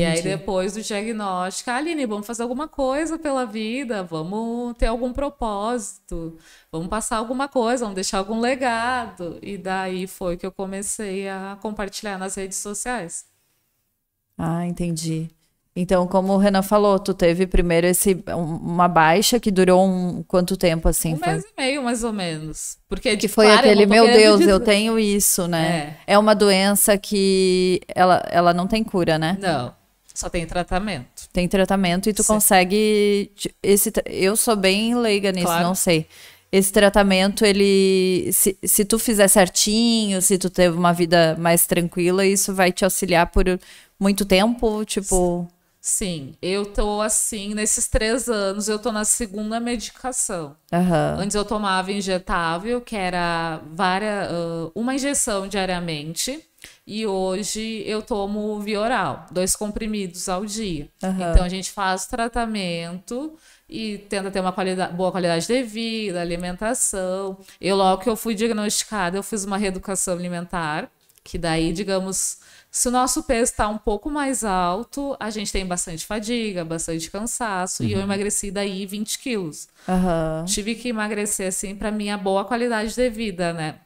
Entendi. E aí, depois do diagnóstico, ah, Aline, vamos fazer alguma coisa pela vida, vamos ter algum propósito, vamos passar alguma coisa, vamos deixar algum legado. E daí foi que eu comecei a compartilhar nas redes sociais. Ah, entendi. Então, como o Renan falou, tu teve primeiro esse uma baixa que durou um quanto tempo assim? Um foi? mês e meio, mais ou menos. Porque que foi claro, aquele, meu Deus, dizer... eu tenho isso, né? É. é uma doença que ela, ela não tem cura, né? Não. Só tem tratamento. Tem tratamento e tu Sim. consegue esse eu sou bem leiga nisso, claro. não sei. Esse tratamento, ele se, se tu fizer certinho, se tu teve uma vida mais tranquila, isso vai te auxiliar por muito tempo, tipo Sim, eu tô assim, nesses três anos, eu tô na segunda medicação. Uhum. Antes eu tomava injetável, que era várias, uma injeção diariamente, e hoje eu tomo via oral, dois comprimidos ao dia. Uhum. Então a gente faz tratamento e tenta ter uma qualidade, boa qualidade de vida, alimentação. Eu, logo que eu fui diagnosticada, eu fiz uma reeducação alimentar, que daí, digamos, se o nosso peso está um pouco mais alto, a gente tem bastante fadiga, bastante cansaço. Uhum. E eu uhum. emagreci daí 20 quilos. Uhum. Tive que emagrecer, assim, para minha boa qualidade de vida, né?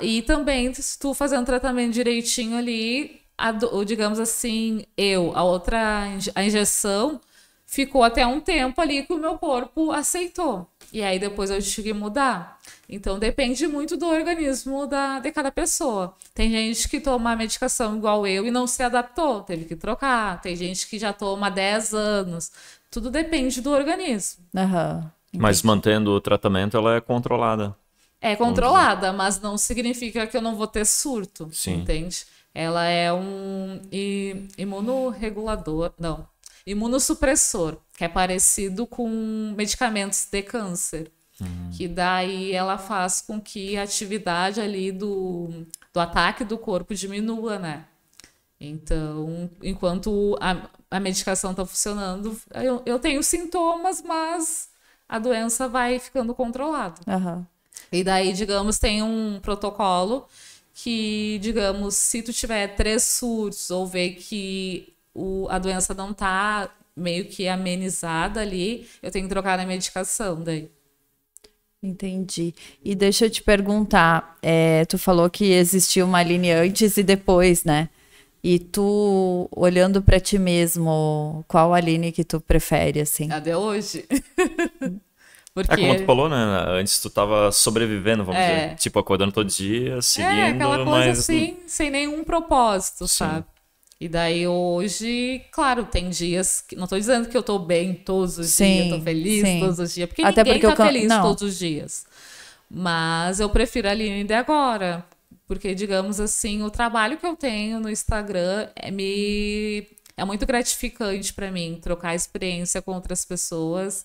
E também, se tu fazendo tratamento direitinho ali, a, digamos assim, eu, a outra, a injeção, ficou até um tempo ali que o meu corpo aceitou. E aí depois eu tive que mudar. Então depende muito do organismo da, de cada pessoa. Tem gente que toma a medicação igual eu e não se adaptou, teve que trocar. Tem gente que já toma há 10 anos. Tudo depende do organismo. Uhum, mas mantendo o tratamento, ela é controlada. É controlada, mas não significa que eu não vou ter surto, Sim. entende? Ela é um imunorregulador, não, imunossupressor, que é parecido com medicamentos de câncer. Uhum. Que daí ela faz com que a atividade ali do, do ataque do corpo diminua, né? Então, enquanto a, a medicação está funcionando, eu, eu tenho sintomas, mas a doença vai ficando controlada. Uhum. E daí, digamos, tem um protocolo que, digamos, se tu tiver três surtos ou ver que o, a doença não tá meio que amenizada ali, eu tenho que trocar na medicação daí. Entendi. E deixa eu te perguntar, é, tu falou que existia uma linha antes e depois, né? E tu, olhando para ti mesmo, qual Aline que tu prefere, assim? A de hoje. Porque... É como tu falou, né? Antes tu tava sobrevivendo, vamos é. dizer. Tipo, acordando todo dia, seguindo, é, aquela coisa mas... assim, sem nenhum propósito, Sim. sabe? E daí hoje, claro, tem dias que. Não tô dizendo que eu tô bem todos os sim, dias, tô feliz sim. todos os dias, porque Até ninguém porque tá eu... feliz não. todos os dias. Mas eu prefiro a Aline de agora. Porque, digamos assim, o trabalho que eu tenho no Instagram é me. É muito gratificante para mim trocar experiência com outras pessoas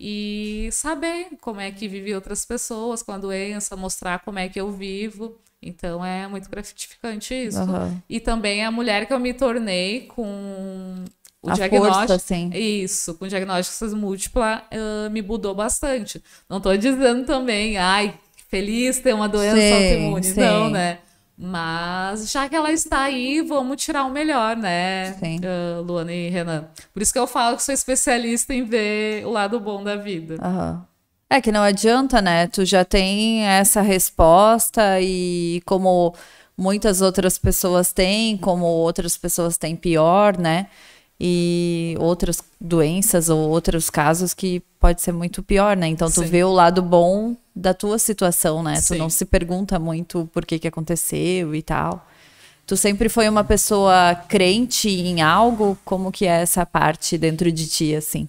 e saber como é que vivem outras pessoas com a doença, mostrar como é que eu vivo. Então é muito gratificante isso. Uhum. E também a mulher que eu me tornei com o a diagnóstico. Força, sim. Isso, com diagnósticos múltipla uh, me mudou bastante. Não estou dizendo também, ai, feliz ter uma doença autoimune. Não, né? Mas já que ela está aí, vamos tirar o melhor, né, uh, Luana e Renan? Por isso que eu falo que sou especialista em ver o lado bom da vida. Uhum. É que não adianta, né? Tu já tem essa resposta e como muitas outras pessoas têm, como outras pessoas têm pior, né? E outras doenças ou outros casos que pode ser muito pior, né? Então tu Sim. vê o lado bom da tua situação, né? Sim. Tu não se pergunta muito por que que aconteceu e tal. Tu sempre foi uma pessoa crente em algo? Como que é essa parte dentro de ti, assim?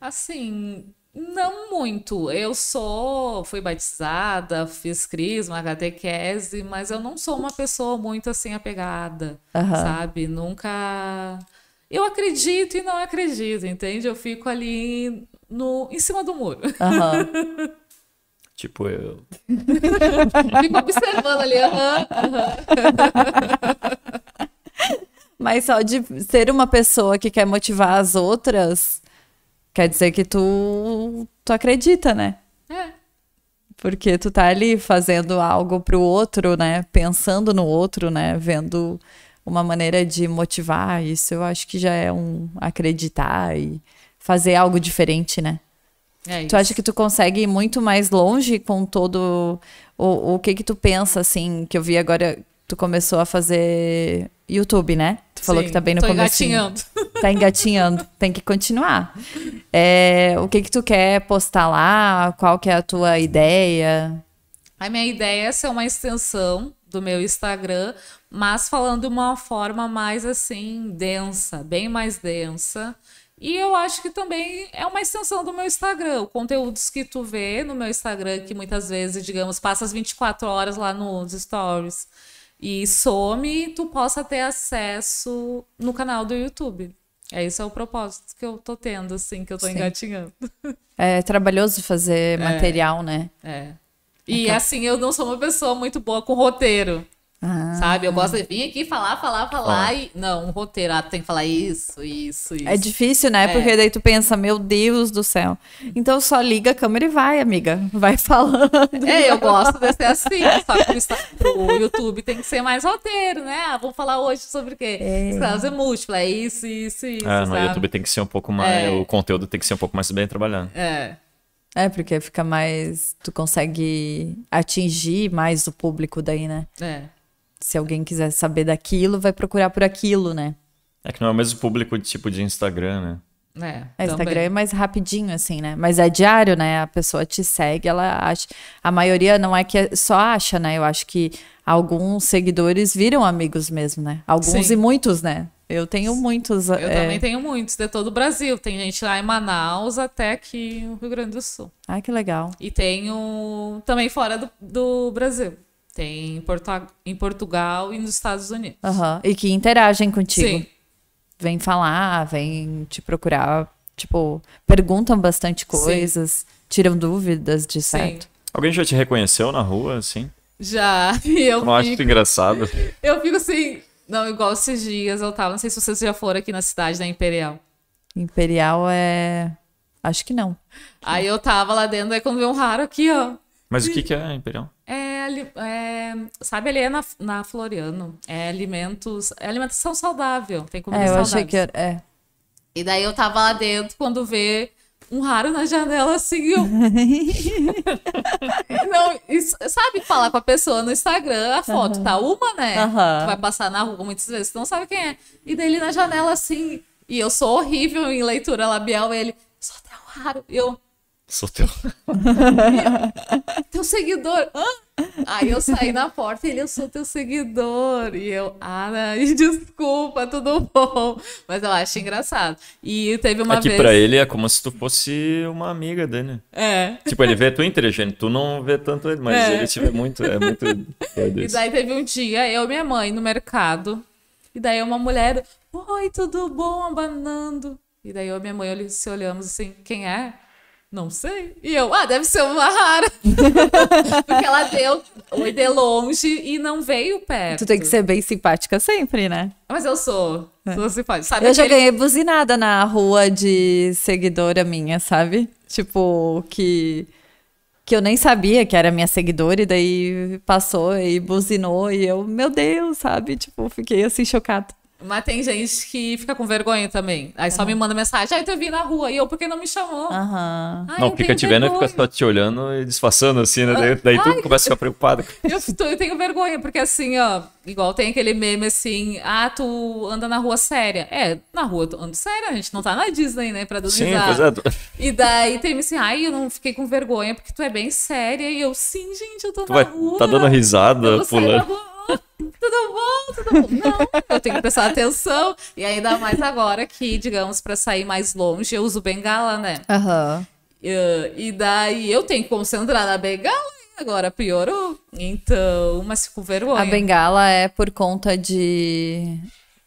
Assim, não muito. Eu sou, fui batizada, fiz crisma, catequese, mas eu não sou uma pessoa muito assim apegada, uhum. sabe? Nunca. Eu acredito e não acredito, entende? Eu fico ali no, em cima do muro. Uhum. tipo eu. fico observando ali. Uhum. Mas só de ser uma pessoa que quer motivar as outras, quer dizer que tu, tu acredita, né? É. Porque tu tá ali fazendo algo pro outro, né? Pensando no outro, né? Vendo uma maneira de motivar. Isso eu acho que já é um acreditar e fazer algo diferente, né? É tu acha que tu consegue ir muito mais longe com todo o, o que que tu pensa, assim, que eu vi agora, tu começou a fazer YouTube, né? Tu falou Sim, que tá bem no começo. engatinhando. Tá engatinhando, tem que continuar. É, o que que tu quer postar lá? Qual que é a tua ideia? A minha ideia é ser uma extensão do meu Instagram, mas falando de uma forma mais assim, densa, bem mais densa. E eu acho que também é uma extensão do meu Instagram. O conteúdos que tu vê no meu Instagram, que muitas vezes, digamos, passa as 24 horas lá nos stories e some, tu possa ter acesso no canal do YouTube. É isso é o propósito que eu tô tendo, assim, que eu tô Sim. engatinhando. É trabalhoso fazer é, material, né? É. E é assim, eu não sou uma pessoa muito boa com roteiro. Ah. Sabe? Eu gosto de vir aqui falar, falar, falar e. Não, um roteiro. Ah, tem que falar isso, isso, isso. É difícil, né? É. Porque daí tu pensa, meu Deus do céu. Então só liga a câmera e vai, amiga. Vai falando. É, eu gosto de ser assim. Só que pro YouTube tem que ser mais roteiro, né? Ah, vamos falar hoje sobre o quê? É. Esclerose múltipla, é isso, isso, isso. É, no sabe? YouTube tem que ser um pouco mais. É. O conteúdo tem que ser um pouco mais bem trabalhado. É. É, porque fica mais. Tu consegue atingir mais o público daí, né? É se alguém quiser saber daquilo, vai procurar por aquilo, né? É que não é o mesmo público tipo de Instagram, né? É, é Instagram é mais rapidinho, assim, né? Mas é diário, né? A pessoa te segue, ela acha. A maioria não é que só acha, né? Eu acho que alguns seguidores viram amigos mesmo, né? Alguns Sim. e muitos, né? Eu tenho muitos. Eu é... também tenho muitos, de todo o Brasil. Tem gente lá em Manaus até aqui no Rio Grande do Sul. Ai, que legal. E tenho também fora do, do Brasil. Tem em, Porto, em Portugal e nos Estados Unidos. Uhum. E que interagem contigo. Sim. Vem falar, vem te procurar. Tipo, perguntam bastante coisas, Sim. tiram dúvidas de certo. Sim. Alguém já te reconheceu na rua, assim? Já. E eu não fico... acho engraçado. Eu fico assim. Não, igual esses dias eu tava. Não sei se vocês já foram aqui na cidade da Imperial. Imperial é. Acho que não. Aí eu tava lá dentro, aí quando veio um raro aqui, ó. Mas o que, que é Imperial? É, é, sabe ali é na, na Floriano, é alimentos, é alimentação saudável, tem comida É, eu saudável. achei que era. É. E daí eu tava lá dentro quando vê um raro na janela assim, eu... Não, isso- sabe falar com a pessoa no Instagram, a foto tá uma, né? Tu vai passar na rua muitas vezes, tu não sabe quem é. E daí ele na janela assim, e eu sou horrível em leitura labial, ele, sou tão raro. E eu, Sou teu. teu seguidor. Hã? Aí eu saí na porta e ele, eu sou teu seguidor. E eu, Ana, desculpa, tudo bom. Mas eu acho engraçado. E teve uma é que vez. pra ele é como se tu fosse uma amiga dele. É. Tipo, ele vê tu inteligente, tu não vê tanto ele, mas É. ele te vê muito. É muito. E daí teve um dia, eu e minha mãe no mercado. E daí uma mulher, oi, tudo bom, abanando. E daí eu e minha mãe se olhamos assim, quem é? Não sei. E eu, ah, deve ser uma rara. Porque ela deu oi de longe e não veio perto. Tu tem que ser bem simpática sempre, né? Mas eu sou. Sou simpática. Sabe Eu já aquele- ganhei buzinada na rua de seguidora minha, sabe? Tipo, que. Que eu nem sabia que era minha seguidora, e daí passou e buzinou, e eu, meu Deus, sabe? Tipo, fiquei assim chocada. Mas tem gente que fica com vergonha também. Aí só me manda mensagem, ah, eu te vi na rua. E eu, por que não me chamou? Aham. Ai, Não, fica te vendo e fica só te olhando e disfarçando assim, né? Daí, daí tu começa a ficar preocupado. Eu, tô- eu tenho vergonha, porque assim, ó, igual tem aquele meme assim, ah, tu anda na rua séria. É, na rua eu ando séria, a gente não tá na Disney, né, pra dar Sim, risada. pois é. tu- E daí tem assim, ai, eu não fiquei com vergonha, porque tu é bem séria. E eu, sim, gente, eu tô Tu na vai, rua. tá dando risada, Eu saio na pulando. rua, "Ah, Tudo bom, tudo bom. Não, eu tenho que prestar atenção. E ainda mais agora que, digamos, pra sair mais longe, eu uso bengala, né? Aham. Uh, e daí eu tenho que concentrar na bengala e agora piorou. Então, mas fico vergonha A bengala é por conta de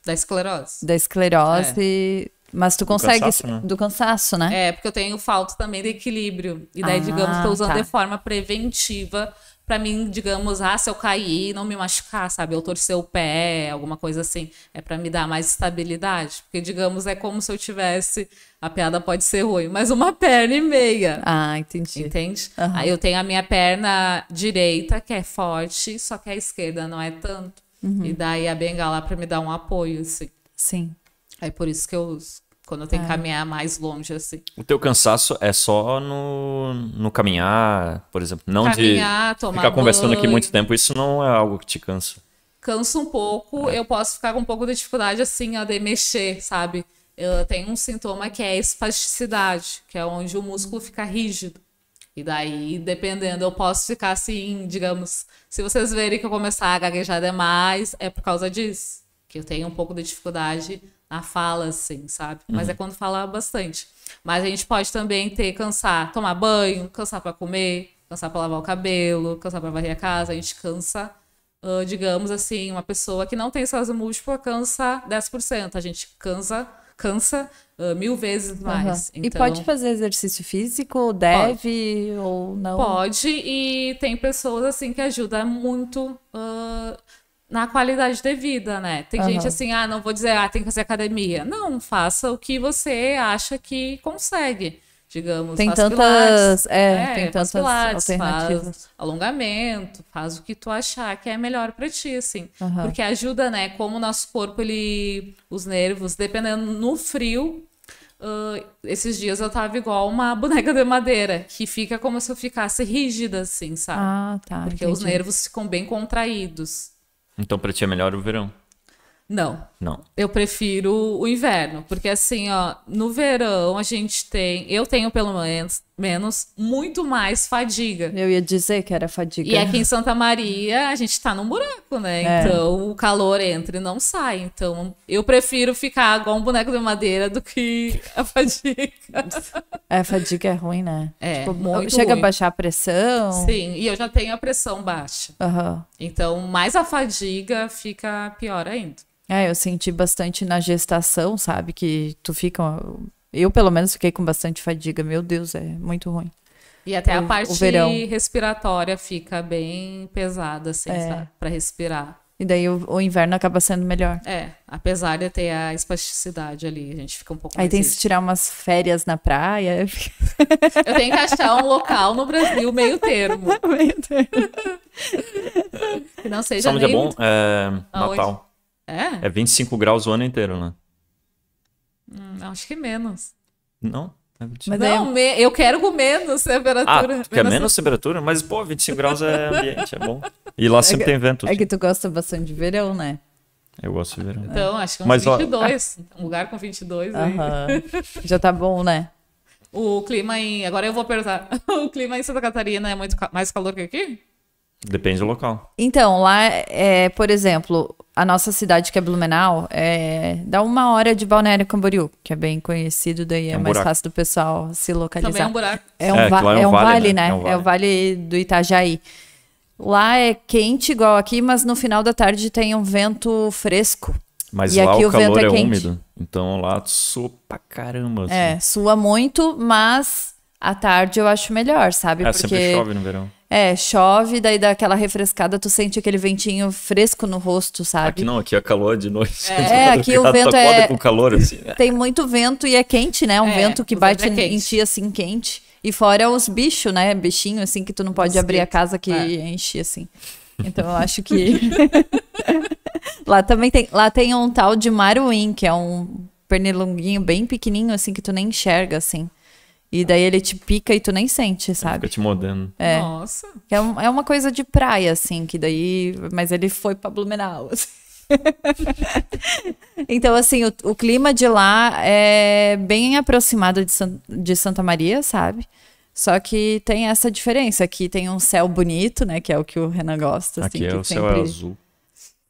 da esclerose. da esclerose, mas tu consegue cansaço, né? do cansaço, né? É, porque eu tenho falta também de equilíbrio. E daí, Ah, digamos, tô usando tá. de forma preventiva pra mim, digamos, ah, se eu cair, não me machucar, sabe? Eu torcer o pé, alguma coisa assim. É pra me dar mais estabilidade. Porque, digamos, é como se eu tivesse. A piada pode ser ruim, mas uma perna e meia. Ah, entendi. Entende? Aham. Aí eu tenho a minha perna direita, que é forte, só que a esquerda não é tanto. Uhum. E daí a bengala pra me dar um apoio, assim. Sim. Aí por isso que eu uso. Quando eu tenho É. que caminhar mais longe, assim. O teu cansaço é só no, no caminhar, por exemplo. Não Caminhar, de tomar ficar conversando aqui banho. muito tempo. Isso não é algo que te cansa. Cansa um pouco, eu posso ficar com um pouco de dificuldade, assim, ó, de mexer, sabe? Eu tenho um sintoma que é a espasticidade, que é onde o músculo fica rígido. E daí, dependendo, eu posso ficar assim, digamos, se vocês verem que eu começar a gaguejar demais, é por causa disso. Que eu tenho um pouco de dificuldade na fala, assim, sabe? Mas é quando fala bastante. Mas a gente pode também ter cansar, tomar banho, cansar pra comer, cansar pra lavar o cabelo, cansar pra varrer a casa. A gente cansa, ah, digamos assim, uma pessoa que não tem esclerose múltipla cansa 10%. A gente cansa, cansa ah, mil vezes mais. E Então, pode fazer exercício físico? Deve ou não? Pode, e tem pessoas assim que ajudam muito ah, na qualidade de vida, né? Tem Aham. gente assim, ah, não vou dizer, ah, tem que fazer academia. Não, faça o que você acha que consegue. Digamos, Tem tantas- pilates. é, tem faz tantas pilates, alternativas. Faz alongamento, faz o que tu achar que é melhor pra ti, assim. Aham. Porque ajuda, né? Como o nosso corpo, ele, os nervos, dependendo no frio, ah, esses dias eu tava igual uma boneca de madeira, que fica como se eu ficasse rígida, assim, sabe? Ah, tá. Porque os entendi. nervos ficam bem contraídos. Então pra ti é melhor o verão. Não, Não. eu prefiro o inverno, porque assim, ó, no verão a gente tem, eu tenho pelo menos, menos muito mais fadiga. Eu ia dizer que era fadiga. E aqui em Santa Maria a gente tá num buraco, né? É. Então o calor entra e não sai. Então eu prefiro ficar igual um boneco de madeira do que a fadiga. É, fadiga é ruim, né? É, Tipo, muito chega ruim. a baixar a pressão. Sim, e eu já tenho a pressão baixa. Aham. Então, mais a fadiga fica pior ainda. É, eu senti bastante na gestação, sabe? Que tu fica. Eu, pelo menos, fiquei com bastante fadiga. Meu Deus, é muito ruim. E até O- a parte respiratória fica bem pesada, assim, É. sabe? Pra respirar. E daí o, o inverno acaba sendo melhor. É, apesar de ter a espasticidade ali, a gente fica um pouco Aí mais tem que tirar umas férias na praia. Eu tenho que achar um local no Brasil meio termo, que não seja onde é nem bom? É? Natal. É? É 25 graus o ano inteiro, né? Hum, acho que menos. Não? É 25. Mas daí Não, me- eu quero com menos Ah, temperatura. quer menos temperatura? Mas, pô, 25 graus é ambiente, é bom. E lá sempre tem vento. É que tu gosta bastante de verão, né? Eu gosto de verão. Então, acho que uns Mas, ó- 22. Um lugar com 22 aí. Aham. Já tá bom, né? O clima em. Agora eu vou perguntar. O clima em Santa Catarina é muito ca- mais calor que aqui? Depende do local. Então, lá, é, por exemplo, a nossa cidade, que é Blumenau, é, dá uma hora de Balneário Camboriú, que é bem conhecido, daí é, É um mais buraco. fácil do pessoal se localizar. Também é um buraco. É um, É, va- é um vale, né? É, um vale. o vale do Itajaí. Lá é quente igual aqui, mas no final da tarde tem um vento fresco. Mas E lá aqui o o vento calor é é, quente. úmido. Então lá sua pra caramba. Assim. É, sua muito, mas à tarde eu acho melhor, sabe? É, Porque sempre chove no verão. É, chove, daí dá aquela refrescada, tu sente aquele ventinho fresco no rosto, sabe? Aqui não, aqui é calor de noite. É, aqui o vento acorda é- com calor, assim. né? Tem muito vento e é quente, né? Um É, vento que bate vento é em ti assim quente. E fora os bichos, né? Bichinho assim que tu não pode abrir a casa que É. enche assim. Então eu acho que lá também tem, lá tem um tal de maruim, que é um pernilonguinho bem pequenininho assim que tu nem enxerga assim. E daí ele te pica e tu nem sente, sabe? Fica te mordendo. É. Nossa. É, um- é uma coisa de praia, assim, que daí. Mas ele foi pra Blumenau. assim. então, assim, o, o clima de lá é bem aproximado de, San- de Santa Maria, sabe? Só que tem essa diferença. Aqui tem um céu bonito, né? Que é o que o Renan gosta. Assim, Aqui é que o céu sempre, é azul.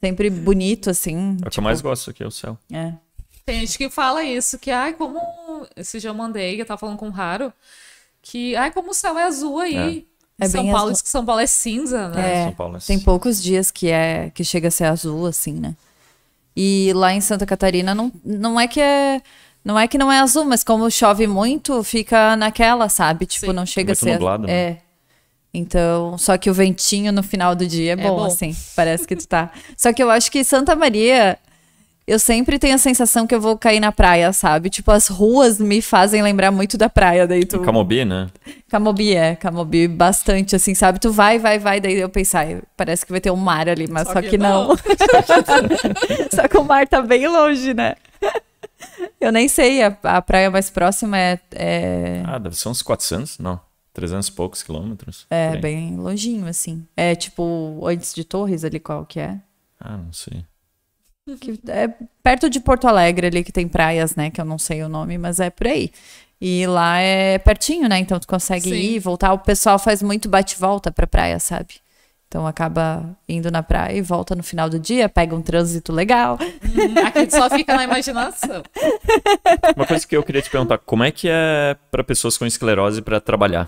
sempre bonito, assim. É o que eu mais gosto aqui, é o céu. É. Tem gente que fala isso, que ai, como. Esse dia eu mandei, eu tava falando com o Raro, que ai, como o céu é azul aí. É São bem Paulo azul. diz que São Paulo é cinza, né? É, São Paulo é Tem poucos dias que é que chega a ser azul, assim, né? E lá em Santa Catarina não, não é que é. Não é que não é azul, mas como chove muito, fica naquela, sabe? Tipo, Sim. não chega a Muito ser. nublado, né? É. Então, só que o ventinho no final do dia é bom, bom. assim. Parece que tu tá. Só que eu acho que Santa Maria, eu sempre tenho a sensação que eu vou cair na praia, sabe? Tipo, as ruas me fazem lembrar muito da praia. Daí tu. Camobi, né? Camobi, é, Camobi bastante, assim, sabe? Tu vai, vai, vai, daí eu pensar, "Ai, parece que vai ter um mar ali, mas só, Só que, que não. não. só que o mar tá bem longe, né? Eu nem sei, a, a praia mais próxima é, é, Ah, deve ser uns 400, não. 300 e poucos quilômetros. é bem longinho, assim. É tipo, antes de Torres ali, qual que é? Ah, não sei. Que é perto de Porto Alegre ali, que tem praias, né? Que eu não sei o nome, mas é por aí. E lá é pertinho, né? Então tu consegue Sim. ir e voltar. O pessoal faz muito bate-volta pra praia, sabe? Então acaba indo na praia e volta no final do dia, pega um trânsito legal. Hum, Aqui só fica na imaginação. Uma coisa que eu queria te perguntar, como é que é pra pessoas com esclerose pra trabalhar?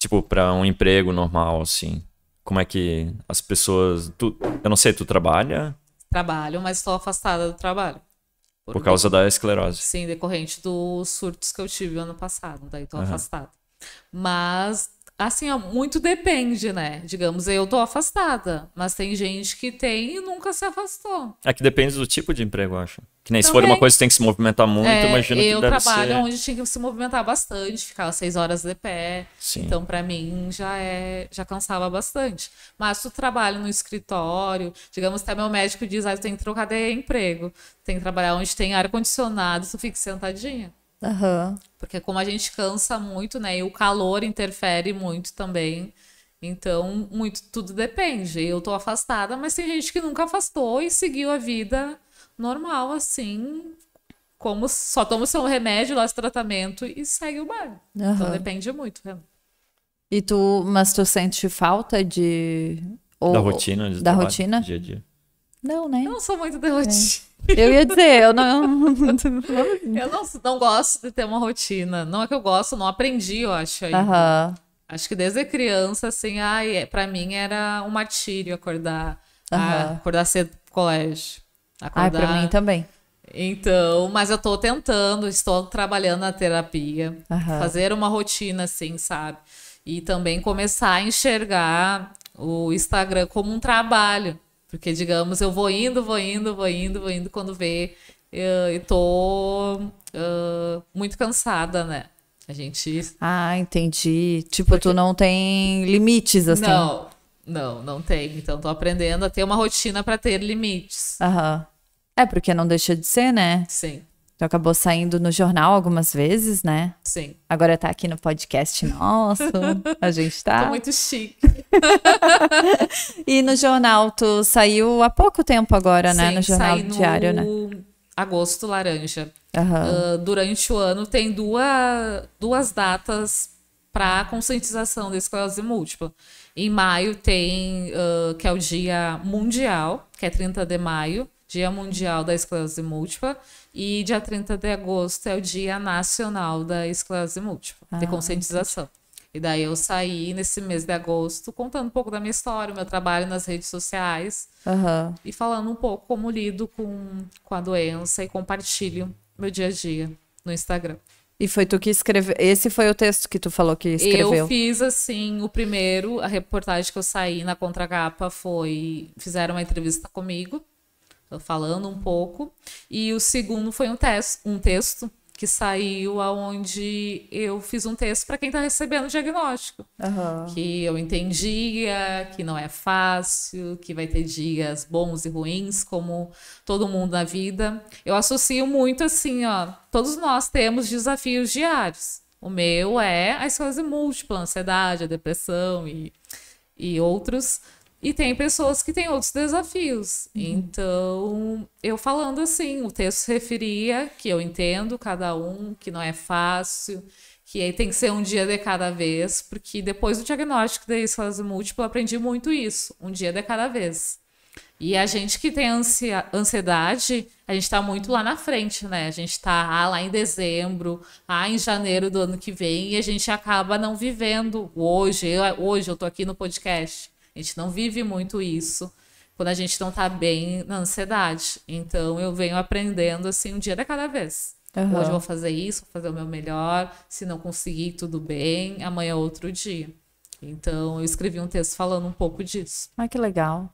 Tipo, pra um emprego normal, assim. Como é que as pessoas. Tu, eu não sei, tu trabalha Trabalho, mas estou afastada do trabalho. por causa da esclerose. Sim, decorrente dos surtos que eu tive ano passado, daí tô Aham. afastada. Mas, assim, ó, muito depende, né? Digamos, eu tô afastada, mas tem gente que tem e nunca se afastou. É que depende do tipo de emprego, eu acho. Que nem se for Também. uma coisa que tem que se movimentar muito, É, imagino que eu deve trabalho ser. onde tinha que se movimentar bastante, ficava seis horas de pé. Sim. Então, pra mim, já é, já cansava bastante. Mas tu trabalha no escritório, digamos, até meu médico diz, ah, tu tem que trocar de emprego. Tem que trabalhar onde tem ar-condicionado, tu fica sentadinha. Aham. Porque como a gente cansa muito, né? E o calor interfere muito também. Então, muito, tudo depende. Eu tô afastada, mas tem gente que nunca afastou e seguiu a vida normal, assim, como só toma o seu remédio, lá, esse tratamento e segue o baile. Então Aham. depende muito, Renan. E tu, mas tu sente falta de. ou- Da rotina. de da trabalho, rotina? Dia a dia. Não, né? Eu não sou muito de rotina. Eu ia dizer, eu não. Eu não, não gosto de ter uma rotina. Não é que eu gosto, não aprendi, eu acho. Aham. Acho que desde criança, assim, ai, é- pra mim era um martírio acordar, ah, acordar cedo pro colégio. Ai, Acordar... pra mim também. Então, mas eu tô tentando, estou trabalhando na terapia, Aham. fazer uma rotina, assim, sabe? E também começar a enxergar o Instagram como um trabalho. Porque, digamos, eu vou indo, vou indo, vou indo, vou indo, quando vê, eu, eu tô uh, muito cansada, né? A gente. Ah, entendi. Tipo, Porque... tu não tem limites, assim. Não, não, não tem. Então, tô aprendendo a ter uma rotina para ter limites. Aham. É, porque não deixa de ser, né? Sim. Tu acabou saindo no jornal algumas vezes, né? Sim. Agora tá aqui no podcast nosso. A gente tá. Tô muito chique. e no jornal, tu saiu há pouco tempo agora, né? Sim? No jornal no diário, né? Agosto Laranja. Uhum. Uh, durante o ano tem duas, duas datas para conscientização da esclerose múltipla. Em maio tem, uh, que é o Dia Mundial, que é 30 de maio, Dia Mundial da Esclerose Múltipla. E dia 30 de agosto é o Dia Nacional da Esclerose Múltipla, ah, de conscientização. E daí eu saí nesse mês de agosto contando um pouco da minha história, o meu trabalho nas redes sociais. Uhum. E falando um pouco como lido com, com a doença e compartilho meu dia a dia no Instagram. E foi tu que escreveu. Esse foi o texto que tu falou que escreveu. Eu fiz assim, o primeiro, a reportagem que eu saí na contracapa foi. Fizeram uma entrevista comigo falando um pouco. E o segundo foi um, texto, um texto que saiu aonde eu fiz um texto para quem está recebendo o diagnóstico. Uhum. Que eu entendia que não é fácil, que vai ter dias bons e ruins, como todo mundo na vida. Eu associo muito assim, ó, todos nós temos desafios diários. O meu é a esclerose múltipla, a ansiedade, a depressão e, e outros. E tem pessoas que têm outros desafios. Uhum. Então, eu falando assim, o texto se referia que eu entendo cada um, que não é fácil, que aí tem que ser um dia de cada vez, porque depois do diagnóstico da esclerose múltipla, eu aprendi muito isso, um dia de cada vez. E a gente que tem ansiedade, a gente está muito lá na frente, né? A gente está ah, lá em dezembro, ah, em janeiro do ano que vem, e a gente acaba não vivendo hoje. Eu, hoje eu tô aqui no podcast. A gente não vive muito isso quando a gente não tá bem na ansiedade. Então eu venho aprendendo assim um dia de cada vez. Uhum. Hoje eu vou fazer isso, vou fazer o meu melhor. Se não conseguir, tudo bem. Amanhã é outro dia. Então eu escrevi um texto falando um pouco disso. Ah, que legal.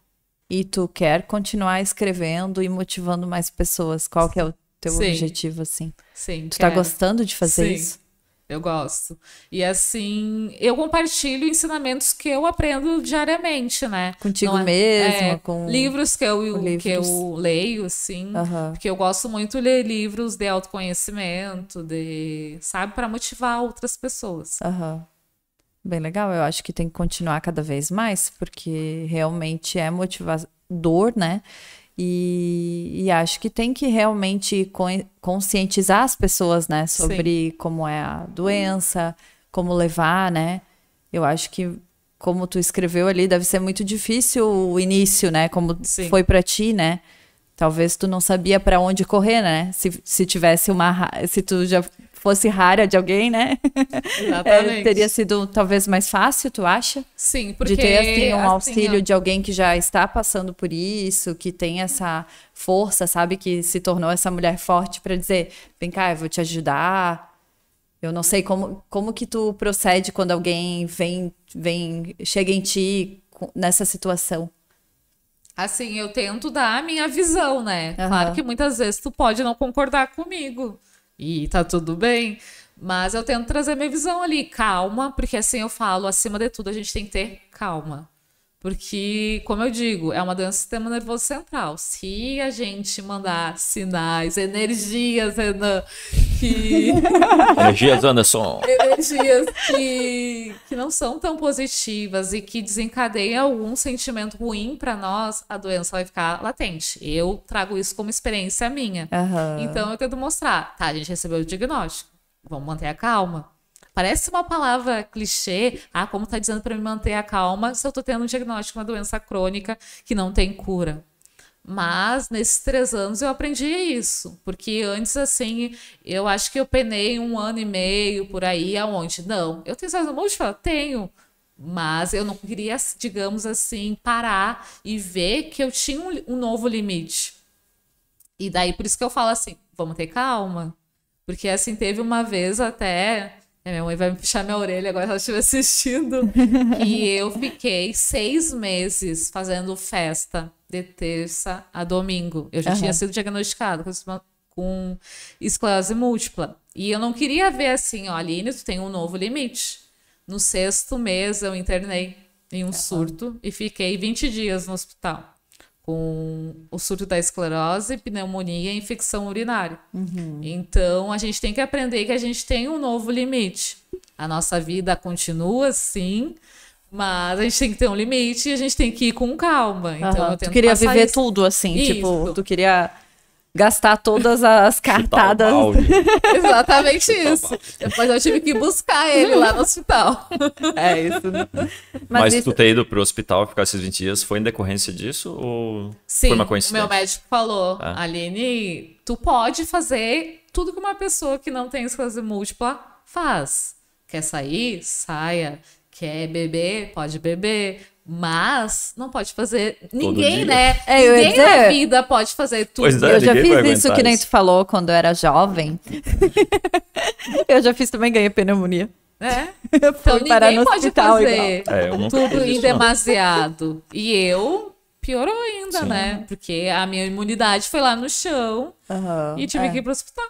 E tu quer continuar escrevendo e motivando mais pessoas? Qual que é o teu Sim. objetivo, assim? Sim. Tu tá quero. tá gostando de fazer Sim. isso? Eu gosto. E assim, eu compartilho ensinamentos que eu aprendo diariamente, né? Contigo é, mesmo, é, com livros que eu, livros. que eu leio, assim. Uhum. Porque eu gosto muito de ler livros de autoconhecimento, de, sabe, para motivar outras pessoas. Uhum. Bem legal, eu acho que tem que continuar cada vez mais, porque realmente é motivador, né? E, e, acho que tem que realmente conscientizar as pessoas, né, sobre Sim. como é a doença, como levar, né? Eu acho que como tu escreveu ali, deve ser muito difícil o início, né? Como Sim. foi para ti, né? Talvez tu não sabia para onde correr, né? Se, se tivesse uma se tu já fosse rara de alguém, né? Exatamente. É, teria sido talvez mais fácil, tu acha? Sim, porque... De ter, assim, um assim, auxílio de alguém que já está passando por isso, que tem essa força, sabe? Que se tornou essa mulher forte para dizer, vem cá, eu vou te ajudar. Eu não sei como, como que tu procede quando alguém vem, vem chega em ti nessa situação. Assim, eu tento dar a minha visão, né? Uhum. Claro que muitas vezes tu pode não concordar comigo e tá tudo bem. Mas eu tento trazer minha visão ali, calma, porque assim eu falo, acima de tudo a gente tem que ter calma. Porque, como eu digo, é uma doença do sistema nervoso central. Se a gente mandar sinais, energias, Renan, que. Energias, Anderson. energias que, que não são tão positivas e que desencadeiam algum sentimento ruim para nós, a doença vai ficar latente. Eu trago isso como experiência minha. Uhum. Então eu tento mostrar. Tá, a gente recebeu o diagnóstico. Vamos manter a calma Parece uma palavra clichê. Ah, como tá dizendo para me manter a calma se eu tô tendo um diagnóstico de uma doença crônica que não tem cura. Mas nesses três anos eu aprendi isso, porque antes assim eu acho que eu penei um ano e meio por aí aonde não, eu tenho esclerose múltipla, tenho, mas eu não queria, digamos assim, parar e ver que eu tinha um, um novo limite. E daí por isso que eu falo assim, vamos ter calma, porque assim teve uma vez até É, minha mãe vai me puxar minha orelha agora se ela estiver assistindo. e eu fiquei seis meses fazendo festa de terça a domingo. Eu já Aham. tinha sido diagnosticada com, com esclerose múltipla. E eu não queria ver assim, ó, Aline, tu tem um novo limite. No sexto mês eu internei em um surto e fiquei 20 dias no hospital. Com o surto da esclerose, pneumonia e infecção urinária. Então, a gente tem que aprender que a gente tem um novo limite. A nossa vida continua, sim, mas a gente tem que ter um limite e a gente tem que ir com calma. Então, Aham. eu Tu tento queria passar viver isso. tudo, assim, tipo, Isso. tu queria gastar todas as o cartadas. Exatamente isso. Depois eu tive que buscar ele lá no hospital. É isso. né? Mas, isso- tu ter ido pro hospital ficar esses 20 dias foi em decorrência disso ou Sim, foi uma o coincidência? meu médico falou, Ah. Aline, tu pode fazer tudo que uma pessoa que não tem esclerose múltipla faz. Quer sair? Saia. Quer beber? Pode beber. Mas não pode fazer. Ninguém, dia. né? É, Ninguém na dizer. vida pode fazer tudo. Pois é. Eu já fiz isso que nem tu falou quando eu era jovem. eu já fiz também, ganhei pneumonia. né? Eu Então ninguém no pode hospital fazer. É, tudo em demasiado. E eu piorou ainda, Sim. né? Porque a minha imunidade foi lá no chão Aham, e tive é. que ir pro hospital.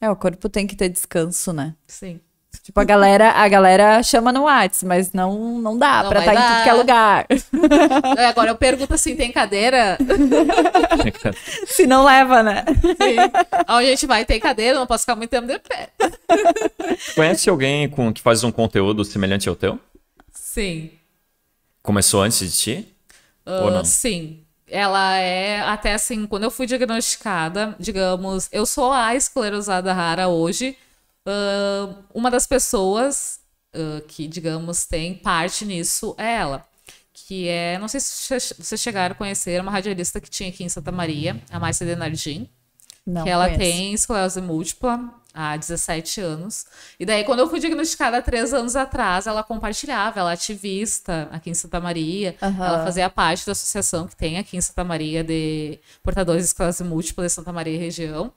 É, o corpo tem que ter descanso, né? Sim. Tipo, a galera, a galera chama no Whats, mas não, não dá Não pra estar em tudo dar. que é lugar. É, Agora eu pergunto assim: tem cadeira? Se não leva, né? Sim. Onde a gente vai, tem cadeira, não posso ficar muito tempo de pé. Conhece alguém com, que faz um conteúdo semelhante ao teu? Sim. Começou antes de ti? Ou Ah, não? sim. Ela é, até assim, quando eu fui diagnosticada, digamos, eu sou a esclerosada rara hoje. Ah, uma das pessoas ah, que, digamos, tem parte nisso é ela. Que é, não sei se vocês chegaram a conhecer, uma radialista que tinha aqui em Santa Maria, a Márcia Denardim. Não, que ela conheço. tem esclerose múltipla há 17 anos. E daí, quando eu fui diagnosticada há três anos atrás, ela compartilhava, ela é ativista aqui em Santa Maria. Aham. Ela fazia parte da associação que tem aqui em Santa Maria de portadores de esclerose múltipla de Santa Maria e região.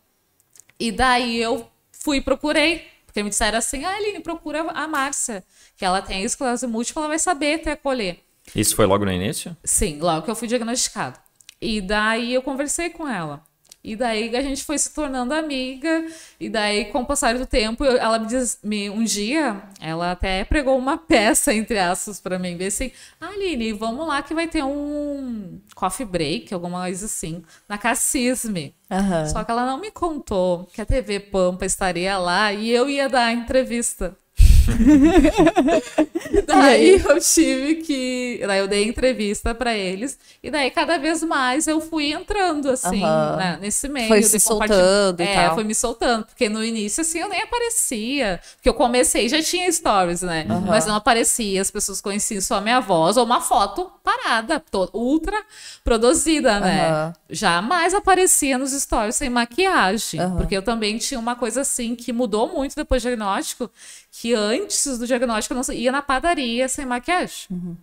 E daí eu fui e procurei. Porque me disseram assim, ah, Aline, procura a Márcia, que ela tem esclerose múltipla, ela vai saber até acolher. Isso foi logo no início? Sim, logo que eu fui diagnosticada. E daí eu conversei com ela. E daí a gente foi se tornando amiga. E daí, com o passar do tempo, eu- ela me diz, me, um dia, ela até pregou uma peça, entre aspas, pra mim. Disse assim, "Ah, Aline, vamos lá que vai ter um coffee break, alguma coisa assim, na Cassisme. Aham. Só que ela não me contou que a TV Pampa estaria lá e eu ia dar a entrevista. daí eu tive que. Daí eu dei entrevista pra eles. E daí cada vez mais eu fui entrando, assim, Aham. né, nesse meio. Foi se soltando e é, tal. foi me soltando. Porque no início, assim, eu nem aparecia. Porque eu comecei, já tinha stories, né? Mas não aparecia, as pessoas conheciam só a minha voz ou uma foto parada, ultra produzida, né? Aham. Jamais aparecia nos stories sem maquiagem. Porque eu também tinha uma coisa assim que mudou muito depois do diagnóstico, que antes do diagnóstico eu não ia na padaria sem maquiagem. Uhum.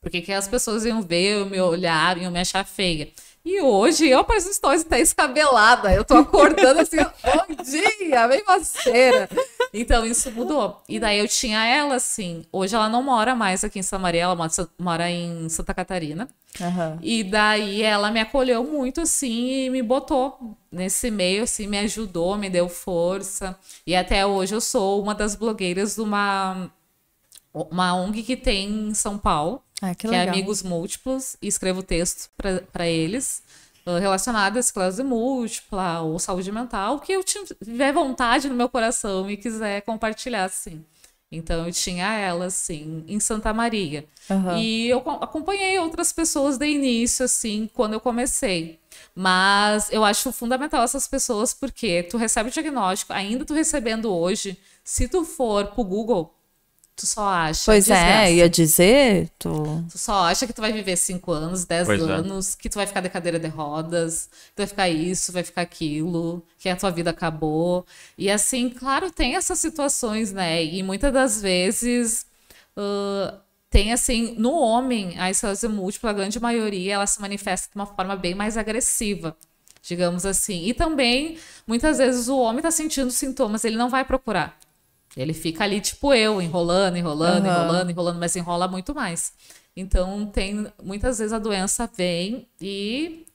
Porque que as pessoas iam ver, eu me olhar, iam me achar feia. E hoje eu apareço nos stories até escabelada. Eu tô acordando assim, bom dia, bem faceira. Então isso mudou. E daí eu tinha ela assim. Hoje ela não mora mais aqui em Santa Maria, ela mora- em Santa Catarina. Aham. E daí ela me acolheu muito assim e me botou nesse meio, assim, me ajudou, me deu força. E até hoje eu sou uma das blogueiras de uma, uma ONG que tem em São Paulo, Ah, que que, é. Amigos Múltiplos, e escrevo texto para eles uh, relacionado à esclerose múltipla ou saúde mental, que eu tiver vontade no meu coração e quiser compartilhar, assim. Então eu tinha ela, assim, em Santa Maria. Aham. E eu co- acompanhei outras pessoas de início, assim, quando eu comecei. Mas eu acho fundamental essas pessoas porque tu recebe o diagnóstico, ainda tu recebendo hoje, se tu for pro Google, tu só acha. Pois desgraça. é, ia dizer, tu... Tu só acha que tu vai viver 5 anos, 10 Pois é. anos, que tu vai ficar de cadeira de rodas, que tu vai ficar isso, vai ficar aquilo, que a tua vida acabou. E assim, claro, tem essas situações, né? E muitas das vezes ah, tem assim, no homem, a esclerose múltipla, a grande maioria, ela se manifesta de uma forma bem mais agressiva. Digamos assim. E também, muitas vezes, o homem tá sentindo sintomas, ele não vai procurar. Ele fica ali, tipo eu, enrolando, enrolando, Aham. enrolando, enrolando, mas enrola muito mais. Então, tem muitas vezes a doença vem e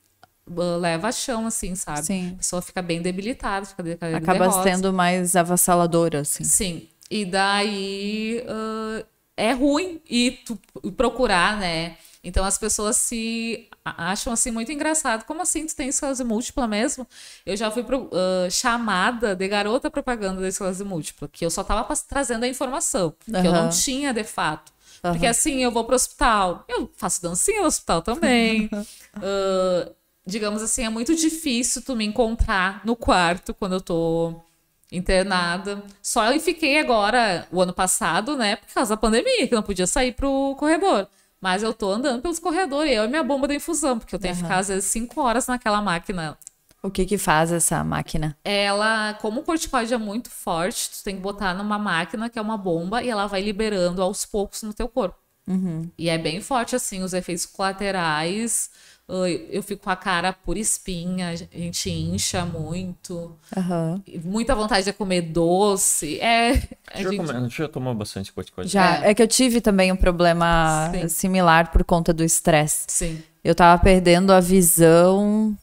uh, leva a chão, assim, sabe? Sim. A pessoa fica bem debilitada, fica de cadeira de Acaba rodas. sendo mais avassaladora, assim. Sim. E daí ah, é ruim ir tu procurar, né? Então as pessoas se acham assim muito engraçado. Como assim tu tem esclerose múltipla mesmo? Eu já fui pro- ah, chamada de garota propaganda da esclerose múltipla, que eu só tava pas- trazendo a informação, que eu não tinha de fato. Porque assim, eu vou pro hospital, eu faço dancinha no hospital também. Ah, digamos assim, é muito difícil tu me encontrar no quarto quando eu tô internada. Só eu fiquei agora, o ano passado, né, por causa da pandemia, que eu não podia sair pro corredor. Mas eu tô andando pelos corredores, eu e minha bomba da infusão, porque eu tenho que ficar às vezes cinco horas naquela máquina. O que que faz essa máquina? Ela, como o corticoide é muito forte, tu tem que botar numa máquina que é uma bomba e ela vai liberando aos poucos no teu corpo. E é bem forte, assim, os efeitos colaterais. Eu fico com a cara por espinha, a gente incha muito. Aham. Muita vontade de comer doce. É. a Já, gente- come- já tomou bastante corticoide? Já, é. que eu tive também um problema Sim. similar por conta do estresse. Sim. Eu tava perdendo a visão,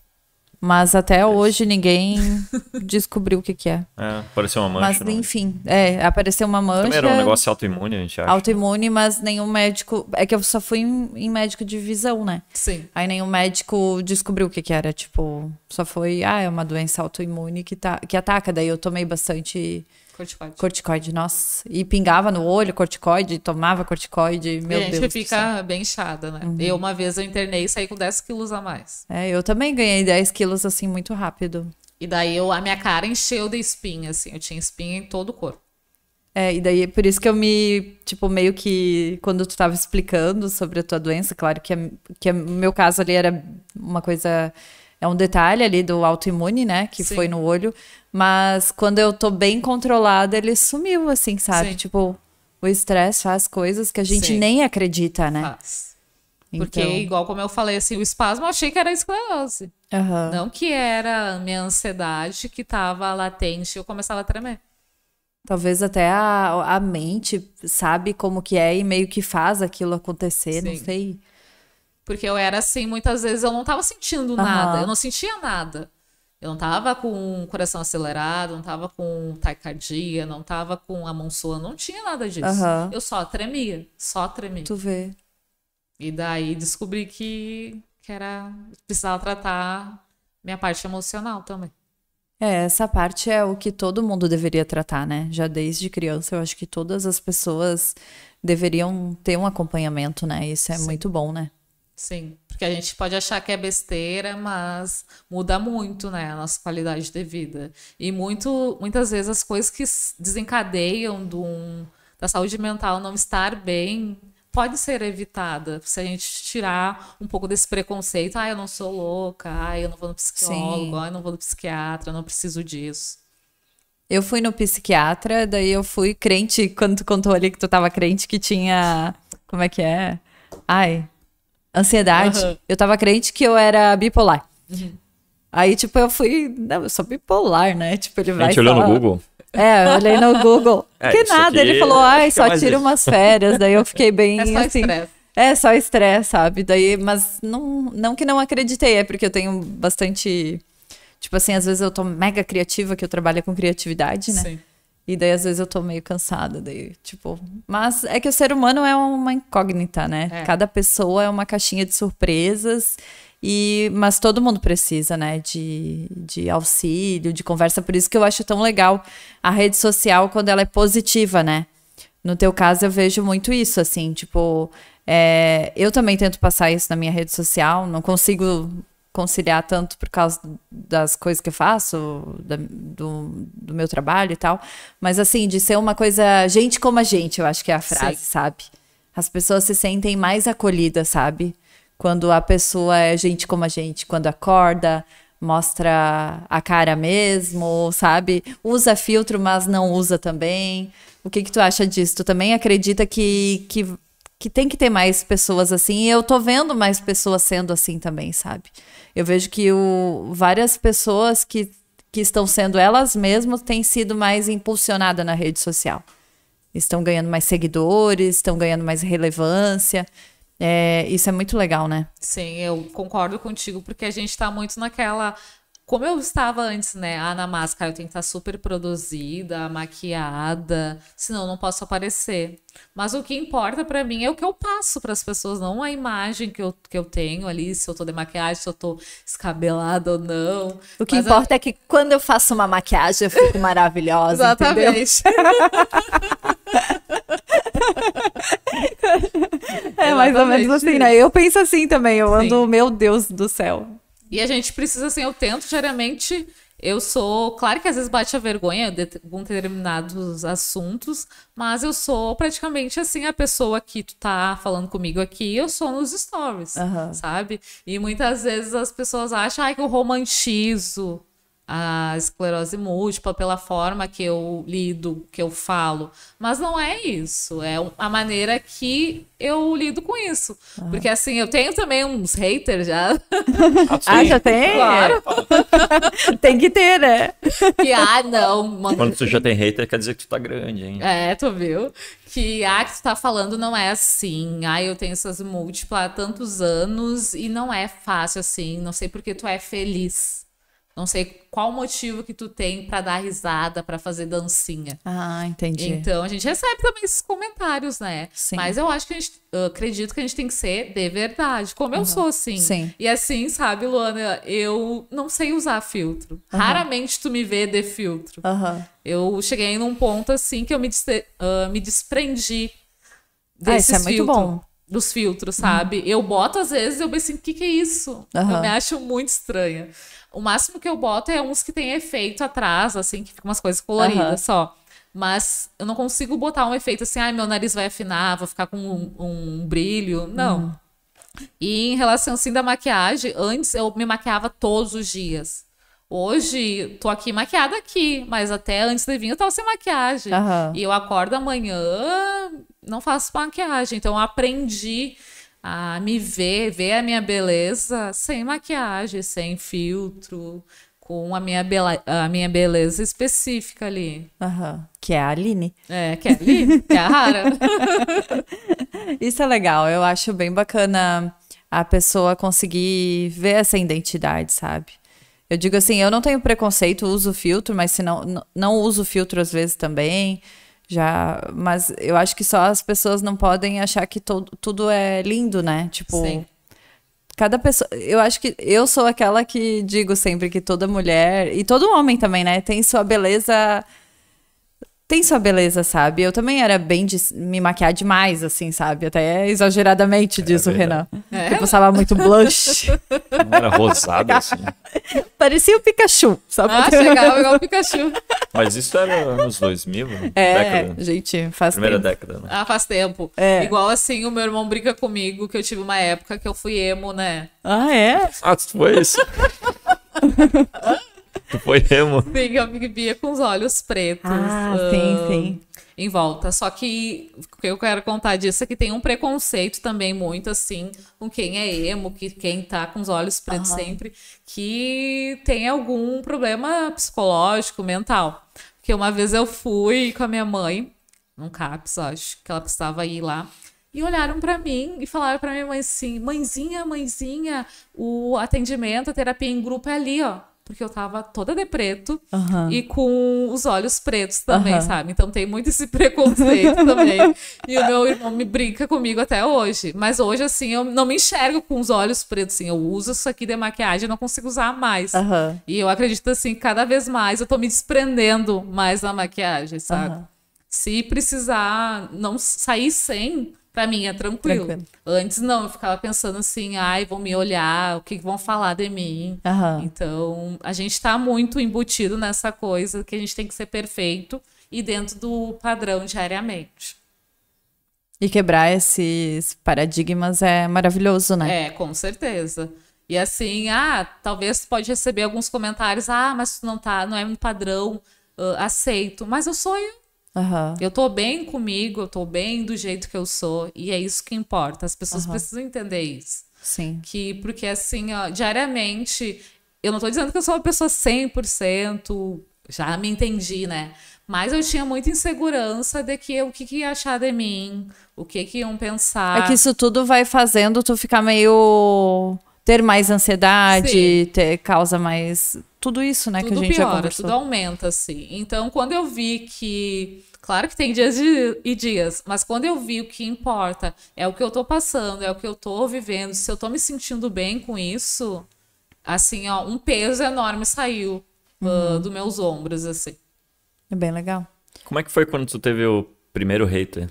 mas até hoje ninguém descobriu o que que é. É, pareceu uma mancha. Mas é? enfim, é, apareceu uma mancha. Também era um negócio autoimune, a gente acha. autoimune, mas nenhum médico. É que eu só fui em, em médico de visão, né? Sim. Aí nenhum médico descobriu o que que era. Tipo, só foi, ah, é uma doença autoimune que, tá, que ataca. Daí eu tomei bastante Corticoide. corticoide, nossa. E pingava no olho corticoide, tomava corticoide, meu e a gente Deus. fica bem inchada, né? Eu, uma vez, eu internei e saí com 10 quilos a mais. É, eu também ganhei 10 quilos assim muito rápido. E daí eu, a minha cara encheu de espinha, assim. Eu tinha espinha em todo o corpo. É, e daí por isso que eu me, tipo, meio que quando tu tava explicando sobre a tua doença, claro que, é, que é- o meu caso ali era uma coisa, é um detalhe ali do autoimune, né, que Sim. foi no olho, mas quando eu tô bem controlada, ele sumiu, assim, sabe? Sim. Tipo, o estresse faz coisas que a gente Sim. nem acredita, né? Faz. Porque, Então- igual como eu falei, assim, o espasmo eu achei que era esclerose. Aham. Não que era minha ansiedade que tava latente e eu começava a tremer. Talvez até a, a mente sabe como que é e meio que faz aquilo acontecer, não sei. Porque eu era assim, muitas vezes eu não tava sentindo Aham. nada, eu não sentia nada. Eu não tava com o coração acelerado, não tava com taquicardia, não tava com a mão suando, não tinha nada disso. Aham. Eu só tremia, só tremia. Tu vê. E daí descobri que, que era precisava tratar minha parte emocional também. É, essa parte é o que todo mundo deveria tratar, né? Já desde criança, eu acho que todas as pessoas deveriam ter um acompanhamento, né? Isso é Sim. muito bom, né? Sim, porque a gente pode achar que é besteira, mas muda muito, né, a nossa qualidade de vida. E muito, muitas vezes as coisas que desencadeiam de um- da saúde mental não estar bem pode ser evitada se a gente tirar um pouco desse preconceito. Ah, eu não sou louca, ah, eu não vou no psicólogo, ah, eu não vou no psiquiatra, eu não preciso disso. Eu fui no psiquiatra, daí eu fui crente, quando tu contou ali que tu tava crente que tinha. Como é que é? Ai, ansiedade. Aham. Eu tava crente que eu era bipolar. Aí, tipo, eu fui. Não, eu sou bipolar, né? Tipo, ele A vai. gente olhou no falar- Google. É, eu olhei no Google. É, que isso nada, ele falou, ai, só tira difícil. umas férias. Daí eu fiquei bem É só assim. estresse. É, só estresse, sabe? Daí, mas não, não que não acreditei, é porque eu tenho bastante. Tipo assim, às vezes eu tô mega criativa, que eu trabalho com criatividade, né? Sim. E daí, às vezes, eu tô meio cansada, daí, tipo... Mas é que o ser humano é uma incógnita, né? É. Cada pessoa é uma caixinha de surpresas, e mas todo mundo precisa, né? De, de auxílio, de conversa. Por isso que eu acho tão legal a rede social quando ela é positiva, né? No teu caso, eu vejo muito isso, assim, tipo... é, eu também tento passar isso na minha rede social, não consigo conciliar tanto por causa das coisas que eu faço, da- do, do meu trabalho e tal. Mas assim, de ser uma coisa gente como a gente, eu acho que é a frase, Sim. sabe? As pessoas se sentem mais acolhidas, sabe? Quando a pessoa é gente como a gente, quando acorda, mostra a cara mesmo, sabe? Usa filtro, mas não usa também. O que que tu acha disso? Tu também acredita que, que, que tem que ter mais pessoas assim? E eu tô vendo mais pessoas sendo assim também, sabe? Eu vejo que o, várias pessoas que que estão sendo elas mesmas têm sido mais impulsionada na rede social. Estão ganhando mais seguidores, estão ganhando mais relevância. É, isso é muito legal, né? Sim, eu concordo contigo, porque a gente tá muito naquela. Como eu estava antes, né? Ah, na máscara eu tenho que estar super produzida, maquiada, senão eu não posso aparecer. Mas o que importa para mim é o que eu passo para as pessoas, não a imagem que eu, que eu tenho ali, se eu tô de maquiagem, se eu tô escabelada ou não. O que Mas importa é que quando eu faço uma maquiagem eu fico maravilhosa, entendeu? Exatamente. É mais ou menos assim, né? Eu penso assim também, eu Sim. ando, meu Deus do céu. E a gente precisa, assim, eu tento diariamente. Eu sou. Claro que às vezes bate a vergonha de algum determinados assuntos, mas eu sou praticamente assim a pessoa que tu tá falando comigo aqui, eu sou nos stories, Aham. sabe? E muitas vezes as pessoas acham ai, que eu romantizo a esclerose múltipla pela forma que eu lido, que eu falo. Mas não é isso. É a maneira que eu lido com isso. Porque assim, eu tenho também uns haters já. Ah, já tem? Claro. tem que ter, né? que, ah, não, mano. Quando tu já tem hater, quer dizer que tu tá grande, hein? É, tu viu? Que, ah, que tu tá falando não é assim. Ah, eu tenho essas múltiplas há tantos anos e não é fácil assim. Não sei porque tu é feliz. Não sei qual motivo que tu tem pra dar risada, pra fazer dancinha. Ah, entendi. Então, a gente recebe também esses comentários, né? Sim. Mas eu acho que a gente, acredito que a gente tem que ser de verdade, como eu sou, assim. Sim. E assim, sabe, Luana, eu não sei usar filtro. Raramente tu me vê de filtro. Aham. Eu cheguei num ponto assim que eu me, ah, me desprendi Ah, desses isso é muito bom. Dos filtros, sabe? Eu boto às vezes eu penso assim, o que, que é isso? Aham. Eu me acho muito estranha. O máximo que eu boto é uns que tem efeito atrás, assim, que ficam umas coisas coloridas Aham. só. Mas eu não consigo botar um efeito assim, ai, meu nariz vai afinar, vou ficar com um, um brilho. Não. Uhum. E em relação assim da maquiagem, antes eu me maquiava todos os dias. Hoje, tô aqui maquiada aqui, mas até antes de vir eu tava sem maquiagem. Aham. E eu acordo amanhã, não faço maquiagem. Então eu aprendi a me ver, ver a minha beleza sem maquiagem, sem filtro, com a minha, bela- a minha beleza específica ali. Aham. Que é a Aline. É, que é ali, que é a rara. Isso é legal, eu acho bem bacana a pessoa conseguir ver essa identidade, sabe? Eu digo assim, eu não tenho preconceito, uso filtro, mas se não, não uso filtro às vezes também, já, mas eu acho que só as pessoas não podem achar que todo, tudo é lindo, né? Tipo, Sim. cada pessoa, eu acho que eu sou aquela que digo sempre que toda mulher e todo homem também, né, tem sua beleza tem sua beleza, sabe? Eu também era bem de me maquiar demais, assim, sabe? Até exageradamente, diz o verdade. Renan. É? Eu passava muito blush. Não era rosado assim. Parecia o Pikachu, sabe? Ah, chegava igual o Pikachu. Mas isso era nos 2000, né? É, década. gente, faz Primeira tempo. década, né? Ah, faz tempo. É. Igual assim, o meu irmão brinca comigo que eu tive uma época que eu fui emo, né? Ah, é? Ah, tu foi isso? tu foi emo? Sim, eu vivia com os olhos pretos. Ah, sim, sim. Em volta. Só que o que eu quero contar disso é que tem um preconceito também muito assim com quem é emo, que quem tá com os olhos pretos sempre, que tem algum problema psicológico, mental. Porque uma vez eu fui com a minha mãe, num CAPS, acho que ela precisava ir lá. E olharam pra mim e falaram pra minha mãe assim: mãezinha, mãezinha, o atendimento, a terapia em grupo é ali, ó. Porque eu tava toda de preto Aham. e com os olhos pretos também, Aham. sabe? Então tem muito esse preconceito também. E o meu irmão me brinca comigo até hoje. Mas hoje, assim, eu não me enxergo com os olhos pretos, assim. Eu uso isso aqui de maquiagem e não consigo usar mais. Aham. E eu acredito, assim, cada vez mais eu tô me desprendendo mais da maquiagem, sabe? Se precisar não sair sem, pra mim é tranquilo. Tranquilo. Antes não, eu ficava pensando assim, ai, vão me olhar, o que vão falar de mim. Aham. Então, a gente tá muito embutido nessa coisa que a gente tem que ser perfeito e dentro do padrão diariamente. E quebrar esses paradigmas é maravilhoso, né? É, com certeza. E assim, ah, talvez tu pode receber alguns comentários, ah, mas tu não tá, não é um padrão ah, aceito. Mas eu sou eu. Aham. Eu tô bem comigo, eu tô bem do jeito que eu sou. E é isso que importa. As pessoas precisam entender isso. Sim. Que, porque assim, ó, diariamente eu não tô dizendo que eu sou uma pessoa 100%, já me entendi, né? Mas eu tinha muita insegurança de que o que, que ia achar de mim, o que, que iam pensar. É que isso tudo vai fazendo tu ficar meio. ter mais ansiedade, ter, causa mais. Tudo isso, né, tudo que a gente piora, já conversou. Tudo aumenta, assim. Então, quando eu vi que. Claro que tem dias e dias, mas quando eu vi o que importa é o que eu tô passando, é o que eu tô vivendo, se eu tô me sentindo bem com isso, assim, ó, um peso enorme saiu uh, uhum. uh, dos meus ombros, assim. É bem legal. Como é que foi quando tu teve o primeiro hater?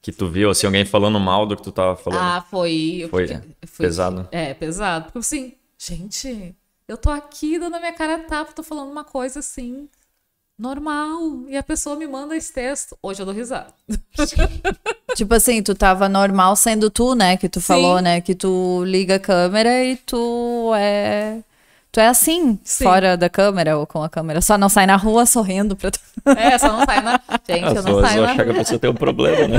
Que tu viu, assim, alguém falando mal do que tu tava falando? Ah, foi... Foi, foi pesado? É, pesado. Porque, assim, gente, eu tô aqui dando a minha cara a tapa, tô falando uma coisa, assim, normal. E a pessoa me manda esse texto. Hoje eu dou risada. tipo assim, tu tava normal sendo tu, né? Que tu Sim. falou, né? Que tu liga a câmera e tu é Tu é assim, Sim. fora da câmera ou com a câmera. Só não sai na rua sorrindo pra tu. É, só não sai na. Gente, As eu não saio. achar que a pessoa tem um problema, né?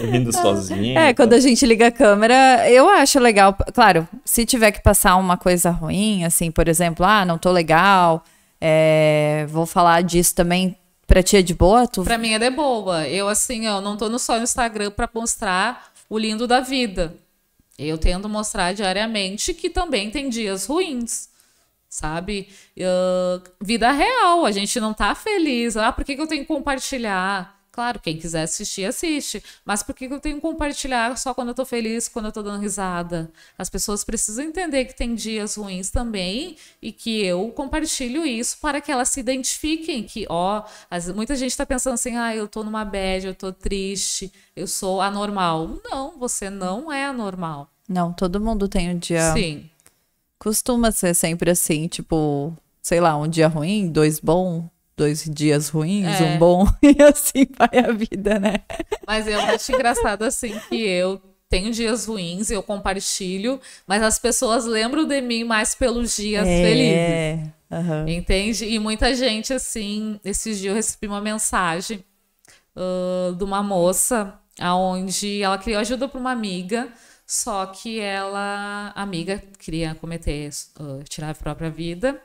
Rindo sozinha. É, quando a gente liga a câmera, eu acho legal. Claro, se tiver que passar uma coisa ruim, assim, por exemplo, ah, não tô legal, é, vou falar disso também. Pra ti é de boa? Tu... Pra mim é de boa. Eu, assim, ó, não tô no só no Instagram pra mostrar o lindo da vida. Eu tento mostrar diariamente que também tem dias ruins, sabe? Uh, vida real, a gente não tá feliz. Ah, por que, que eu tenho que compartilhar? Claro, quem quiser assistir, assiste. Mas por que, eu tenho que compartilhar só quando eu tô feliz, quando eu tô dando risada? As pessoas precisam entender que tem dias ruins também e que eu compartilho isso para que elas se identifiquem que, ó, as, muita gente tá pensando assim, ah, eu tô numa bad, eu tô triste, eu sou anormal. Não, você não é anormal. Não, todo mundo tem um dia. Sim. Costuma ser sempre assim, tipo, sei lá, um dia ruim, dois bom, dois dias ruins, é. um bom, e assim vai a vida, né? Mas eu acho engraçado assim que eu tenho dias ruins, eu compartilho, mas as pessoas lembram de mim mais pelos dias é. felizes. Uhum. Entende? E muita gente, assim, esses dias eu recebi uma mensagem uh, de uma moça aonde ela queria ajuda para uma amiga, só que ela, a amiga, queria cometer, uh, tirar a própria vida,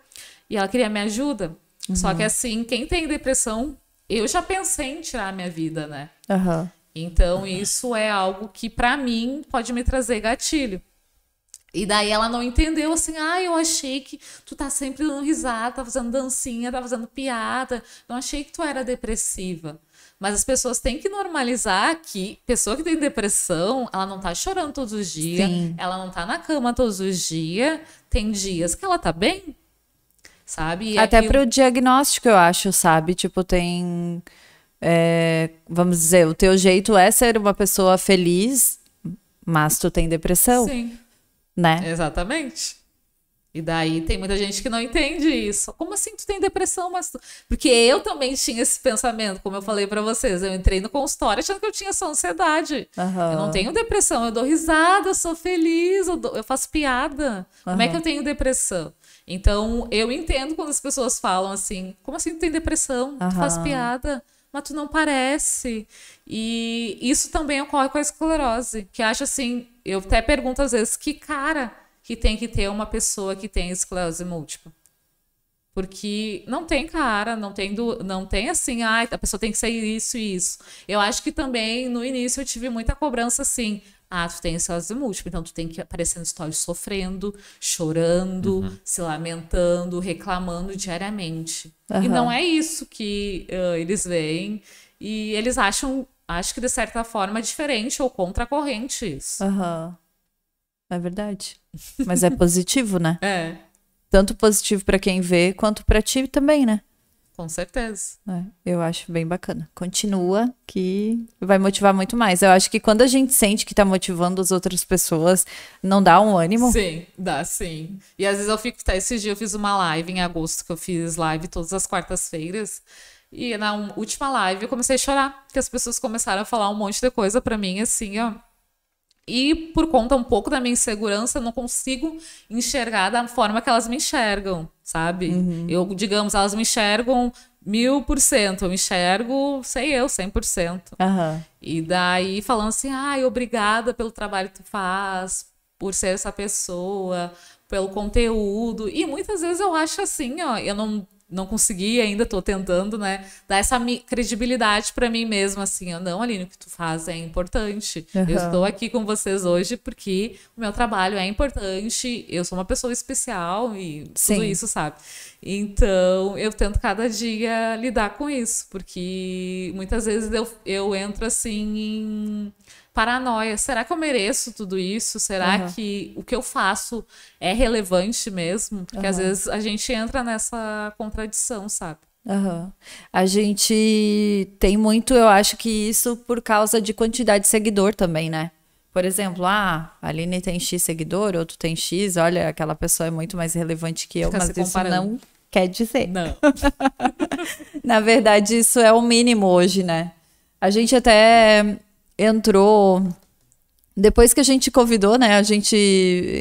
e ela queria me ajuda. Uhum. Só que assim, quem tem depressão, eu já pensei em tirar a minha vida, né? Uhum. Então, isso é algo que, para mim, pode me trazer gatilho. E daí ela não entendeu assim, ah, eu achei que tu tá sempre dando risada, tá fazendo dancinha, tá fazendo piada. Não achei que tu era depressiva. Mas as pessoas têm que normalizar que pessoa que tem depressão, ela não tá chorando todos os dias, ela não tá na cama todos os dias, tem dias que ela tá bem sabe? E Até aquilo... para o diagnóstico, eu acho, sabe? Tipo, tem. É, vamos dizer, o teu jeito é ser uma pessoa feliz, mas tu tem depressão. Sim. Né? Exatamente. E daí tem muita gente que não entende isso. Como assim tu tem depressão? Mas tu... Porque eu também tinha esse pensamento, como eu falei para vocês. Eu entrei no consultório achando que eu tinha só ansiedade. Uhum. Eu não tenho depressão, eu dou risada, sou feliz, eu, dou... eu faço piada. Uhum. Como é que eu tenho depressão? Então, eu entendo quando as pessoas falam assim: como assim tu tem depressão? Uhum. Tu faz piada, mas tu não parece. E isso também ocorre com a esclerose, que acha assim, eu até pergunto às vezes, que cara que tem que ter uma pessoa que tem esclerose múltipla? Porque não tem cara, não tem, do, não tem assim, ah, a pessoa tem que ser isso e isso. Eu acho que também no início eu tive muita cobrança assim. Ah, tu tem esclerose múltipla, então tu tem que aparecer no stories sofrendo, chorando, uhum. se lamentando, reclamando diariamente. Uhum. E não é isso que uh, eles veem. E eles acham, acho que de certa forma, diferente ou contracorrente isso. Aham. Uhum. É verdade. Mas é positivo, né? É. Tanto positivo para quem vê, quanto para ti também, né? Com certeza. É, eu acho bem bacana. Continua, que vai motivar muito mais. Eu acho que quando a gente sente que tá motivando as outras pessoas, não dá um ânimo? Sim, dá sim. E às vezes eu fico. Tá, esse dia eu fiz uma live em agosto, que eu fiz live todas as quartas-feiras. E na última live eu comecei a chorar, porque as pessoas começaram a falar um monte de coisa para mim, assim, ó. E por conta um pouco da minha insegurança, eu não consigo enxergar da forma que elas me enxergam sabe? Uhum. Eu, digamos, elas me enxergam mil por cento, eu me enxergo, sei eu, cem por cento. E daí falando assim, ai, obrigada pelo trabalho que tu faz, por ser essa pessoa, pelo conteúdo. E muitas vezes eu acho assim, ó, eu não não consegui ainda, estou tentando, né, dar essa credibilidade para mim mesma, assim, ó, não, Aline, o que tu faz é importante. Uhum. Eu estou aqui com vocês hoje porque o meu trabalho é importante, eu sou uma pessoa especial e Sim. tudo isso, sabe? Então, eu tento cada dia lidar com isso, porque muitas vezes eu, eu entro assim em paranoia. Será que eu mereço tudo isso? Será uhum. que o que eu faço é relevante mesmo? Porque uhum. às vezes a gente entra nessa contradição, sabe? Uhum. A gente tem muito, eu acho que isso por causa de quantidade de seguidor também, né? Por exemplo, ah, a Aline tem X seguidor, outro tem X, olha, aquela pessoa é muito mais relevante que eu, Fica mas isso não quer dizer. Não. Na verdade, isso é o mínimo hoje, né? A gente até entrou. Depois que a gente convidou, né? A gente.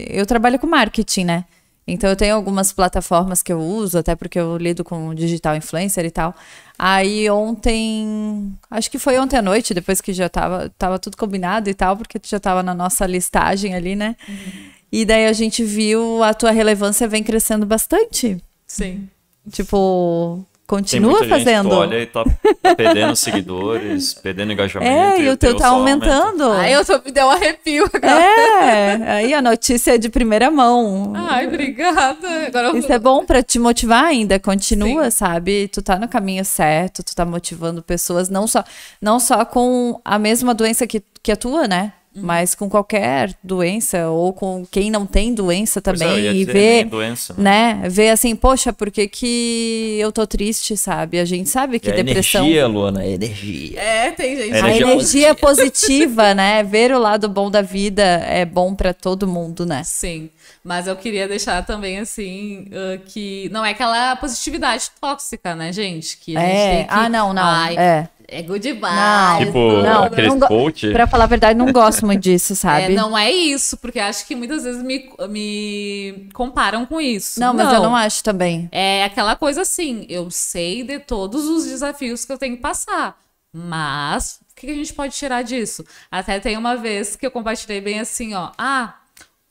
Eu trabalho com marketing, né? Então eu tenho algumas plataformas que eu uso, até porque eu lido com digital influencer e tal. Aí ontem, acho que foi ontem à noite, depois que já tava, tava tudo combinado e tal, porque já tava na nossa listagem ali, né? Uhum. E daí a gente viu a tua relevância vem crescendo bastante. Sim. Tipo, Continua fazendo. Gente olha e tá, tá perdendo seguidores, perdendo engajamento. É, e, o teu tá aumentando. Aí eu tô, me deu um arrepio agora. É, aí a notícia é de primeira mão. Ai, obrigada. Agora Isso é bom para te motivar ainda, continua, Sim. sabe? Tu tá no caminho certo, tu tá motivando pessoas, não só, não só com a mesma doença que, que a tua, né? Uhum. Mas com qualquer doença, ou com quem não tem doença também, é, e ver, doença, né? né? Ver assim, poxa, por que, que eu tô triste, sabe? A gente sabe que é depressão. Energia, Luana, energia. É, tem gente. A energia, a energia positiva, né? Ver o lado bom da vida é bom para todo mundo, né? Sim. Mas eu queria deixar também, assim, uh, que não é aquela positividade tóxica, né, gente? Que a é. gente tem que. Ah, não, não. Ai, é. É good vibes. Não, tipo, não, aqueles não coach. Pra falar a verdade, não gosto muito disso, sabe? É, não é isso, porque acho que muitas vezes me, me comparam com isso. Não, mas não. eu não acho também. É aquela coisa assim, eu sei de todos os desafios que eu tenho que passar. Mas, o que a gente pode tirar disso? Até tem uma vez que eu compartilhei bem assim, ó. Ah,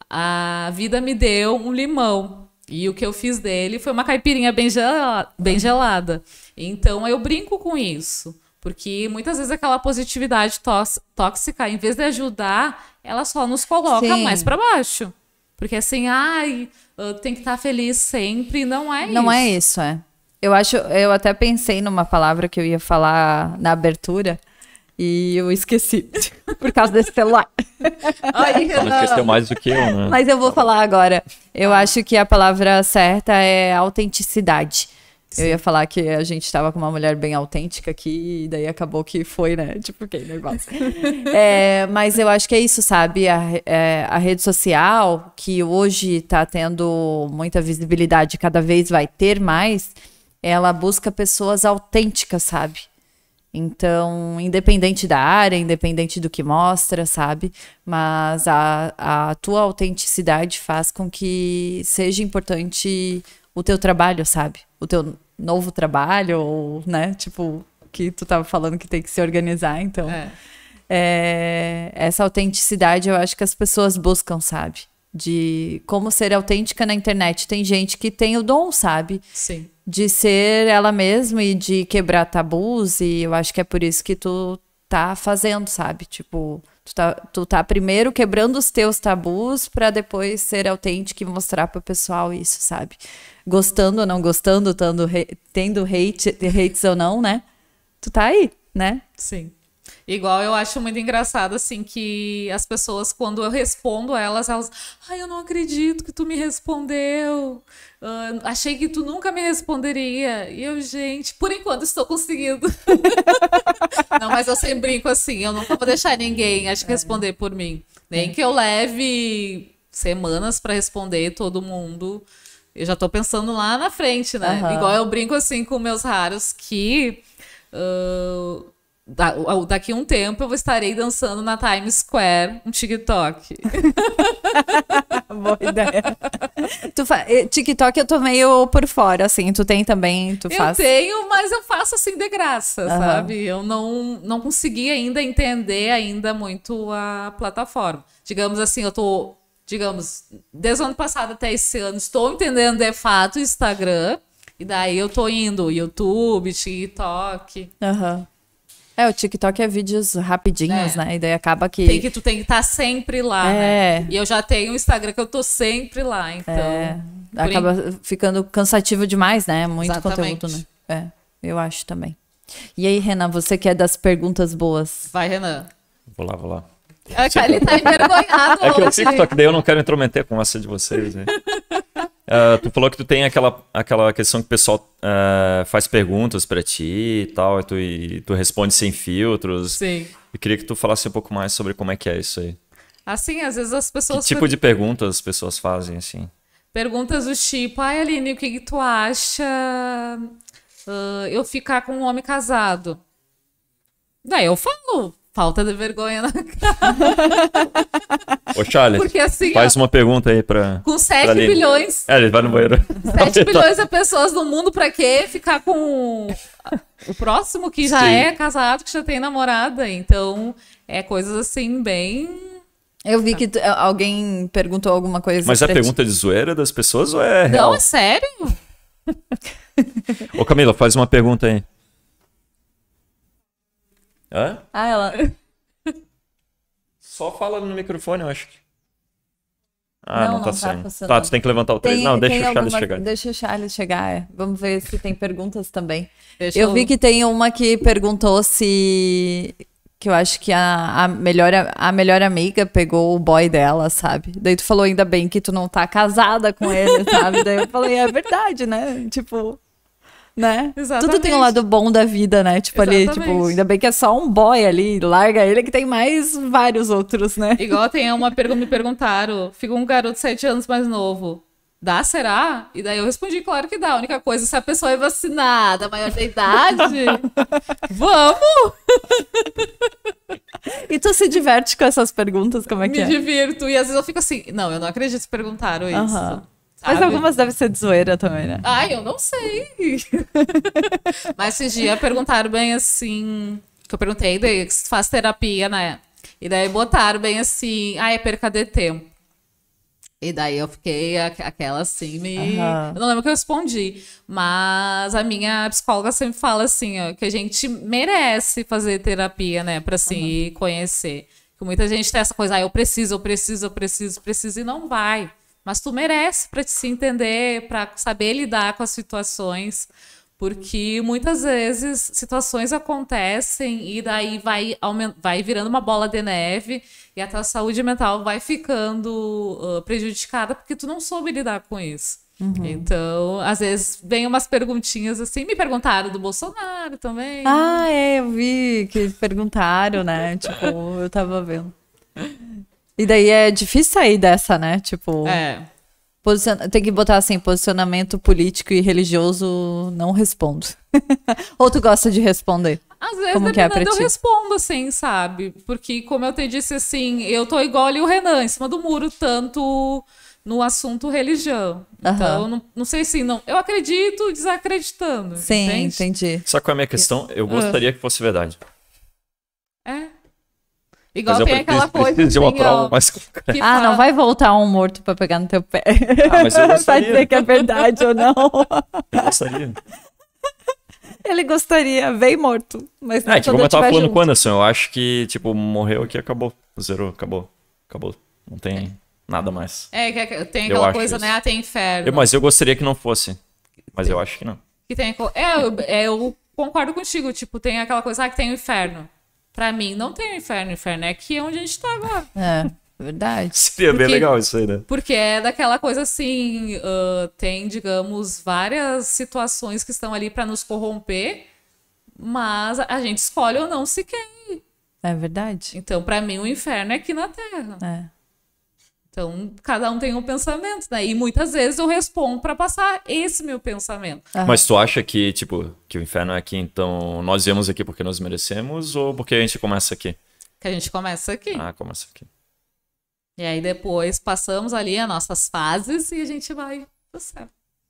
a vida me deu um limão. E o que eu fiz dele foi uma caipirinha bem gelada. Bem gelada. Então eu brinco com isso. Porque muitas vezes aquela positividade tóxica, em vez de ajudar, ela só nos coloca Sim. mais para baixo. Porque assim, ai, tem que estar tá feliz sempre. Não é isso. Não é isso, é. Eu acho, eu até pensei numa palavra que eu ia falar na abertura e eu esqueci por causa desse celular. Ai, não esqueceu mais do que eu, né? Mas eu vou falar agora. Eu acho que a palavra certa é autenticidade. Eu ia falar que a gente estava com uma mulher bem autêntica aqui, e daí acabou que foi, né? Tipo, que negócio. é, mas eu acho que é isso, sabe? A, é, a rede social, que hoje está tendo muita visibilidade, cada vez vai ter mais, ela busca pessoas autênticas, sabe? Então, independente da área, independente do que mostra, sabe? Mas a, a tua autenticidade faz com que seja importante o teu trabalho, sabe? O teu novo trabalho, ou, né? Tipo, que tu tava falando que tem que se organizar, então. É. É, essa autenticidade eu acho que as pessoas buscam, sabe? De como ser autêntica na internet. Tem gente que tem o dom, sabe? Sim. De ser ela mesma e de quebrar tabus, e eu acho que é por isso que tu tá fazendo, sabe? Tipo, tu tá, tu tá primeiro quebrando os teus tabus para depois ser autêntico e mostrar pro pessoal isso, sabe? Gostando ou não gostando, tendo, tendo hate, hates ou não, né? Tu tá aí, né? Sim. Igual eu acho muito engraçado, assim, que as pessoas, quando eu respondo elas, elas. Ai, eu não acredito que tu me respondeu. Uh, achei que tu nunca me responderia. E eu, gente, por enquanto estou conseguindo. não, mas eu sempre brinco assim, eu nunca vou deixar ninguém, acho que é. responder por mim. Nem é. que eu leve semanas para responder todo mundo. Eu já tô pensando lá na frente, né? Uhum. Igual eu brinco assim com meus raros que uh, da, daqui um tempo eu estarei dançando na Times Square um TikTok. Boa ideia. Tu fa... Eh, TikTok eu tô meio por fora, assim. Tu tem também? Tu faz? Eu tenho, mas eu faço assim de graça, uhum. sabe? Eu não, não consegui ainda entender ainda muito a plataforma. Digamos assim, eu tô digamos, desde o ano passado até esse ano, estou entendendo de fato o Instagram. E daí eu tô indo YouTube, TikTok. Aham. É, o TikTok é vídeos rapidinhos, É. né? E daí acaba que. Tem que, tu tem que estar sempre lá, É. né? E eu já tenho o Instagram que eu tô sempre lá, então. É, acaba ficando cansativo demais, né? Muito Exatamente. conteúdo, né? É, eu acho também. E aí, Renan, você que é das perguntas boas. Vai, Renan. Vou lá, vou lá. É, Ele tá envergonhado É que eu fico, só que daí eu não quero intrometer a conversa de vocês. Né? Ah, tu falou que tu tem aquela, aquela questão que o pessoal ah, faz perguntas pra ti e tal, e tu, e tu responde sem filtros. Sim. Eu queria que tu falasse um pouco mais sobre como é que é isso aí. Assim, às vezes as Que pessoas tipo de perguntas as pessoas fazem, assim? perguntas do tipo, ai Aline, o que, que tu acha ah, eu ficar com um homem casado? Daí eu falo, falta de vergonha na cara. Ô, Charlie, Porque assim, faz ó, uma pergunta aí pra... com 7 pra Aline. bilhões, É, ele vai no banheiro. 7 bilhões de pessoas no mundo, pra quê ficar com o próximo que já Sim. é casado, que já tem namorada? Então, é coisas assim, bem. Eu vi que tu- alguém perguntou alguma coisa. Mas é ti. pergunta de zoeira das pessoas ou é Não, real? é sério? Ô, Camila, faz uma pergunta aí. Hã? Ah, ela. Só fala no microfone, eu acho. Ah, Não, não, tá não tá saindo. Tá, tu tem que levantar o 3. Tem, Não, deixa o Charles alguma- chegar. Deixa o Charles chegar, é. Vamos ver se tem perguntas também. Deixa Eu vi que tem uma que perguntou se. Que eu acho que a, a, melhor, a melhor amiga pegou o boy dela, sabe? Daí tu falou ainda bem que tu não tá casada com ele, sabe? Daí eu falei, é verdade, né? Tipo. Né? Exatamente. Tudo tem um lado bom da vida, né? Tipo, ali, Exatamente. tipo, ainda bem que é só um boy ali, larga ele que tem mais vários outros, né? Igual tem uma pergunta, me perguntaram, fica um garoto de 7 anos mais novo. Dá, será? E daí eu respondi, claro que dá. A única coisa, se a pessoa é vacinada, maior de idade, vamos! E tu se diverte com essas perguntas, como é que Me é? divirto. E às vezes eu fico assim, não, eu não acredito que perguntaram isso. Aham. Mas sabe? algumas devem ser de zoeira também, né? Ai, eu não sei. Mas esses dias perguntaram bem assim. Que eu perguntei, daí, que se faz terapia, né? E daí botaram bem assim, ah, é perca de tempo. E daí eu fiquei aquela assim, me. Aham. Eu não lembro o que eu respondi. Mas a minha psicóloga sempre fala assim, ó, que a gente merece fazer terapia, né? Pra se conhecer. Que muita gente tem essa coisa, ah, eu preciso, eu preciso, eu preciso, preciso, e não vai. Mas tu merece para te se entender, para saber lidar com as situações, porque muitas vezes situações acontecem e daí vai, vai virando uma bola de neve e a tua saúde mental vai ficando ah, prejudicada porque tu não soube lidar com isso. Então, às vezes, vem umas perguntinhas assim, me perguntaram do Bolsonaro também. Ah, é, eu vi que perguntaram, né? Tipo, eu tava vendo. E daí é difícil sair dessa, né? Tipo, É. posiciona- tem que botar assim, posicionamento político e religioso, não respondo. Ou tu gosta de responder? Às vezes, Como que é pra dependendo, eu ti? respondo assim, sabe? Porque, como eu te disse, assim, eu tô igual ali o Renan, em cima do muro, tanto no assunto religião. Então, eu não, não sei se não. Eu acredito desacreditando. Sim, entende? entendi. Qual é a minha questão? Eu gostaria que fosse verdade. É. Igual eu tem aquela coisa. de uma assim, prova ó, mais concreta. Ah, não vai voltar um morto pra pegar no teu pé. Ah, mas eu pra gostaria. dizer que é verdade ou não. Eu gostaria. Ele gostaria, bem morto. Mas É, quando como eu tava falando junto. com o Anderson, eu acho que, tipo, morreu aqui, acabou. Zerou, acabou. Acabou. Não tem nada mais. É, que- que tem Eu aquela acho coisa, né? Ah, tem inferno. Eu- mas eu gostaria que não fosse. Mas eu acho que não. Que tem, é, eu, é, eu concordo contigo. Tipo, tem aquela coisa, ah, que tem o inferno. Pra mim, não tem o inferno. O inferno é aqui onde a gente tá agora. É, verdade. Seria bem Porque- legal isso aí, né? Porque é daquela coisa assim, ah, tem, digamos, várias situações que estão ali pra nos corromper, mas a gente escolhe ou não se quer. É verdade. Então, pra mim, o inferno é aqui na Terra. É. Então, cada um tem um pensamento, né? E muitas vezes eu respondo pra passar esse meu pensamento. Aham. Mas tu acha que, tipo, que o inferno é aqui, então nós viemos aqui porque nós merecemos ou porque a gente começa aqui? Que a gente começa aqui. Ah, começa aqui. E aí depois passamos ali as nossas fases e a gente vai pro céu.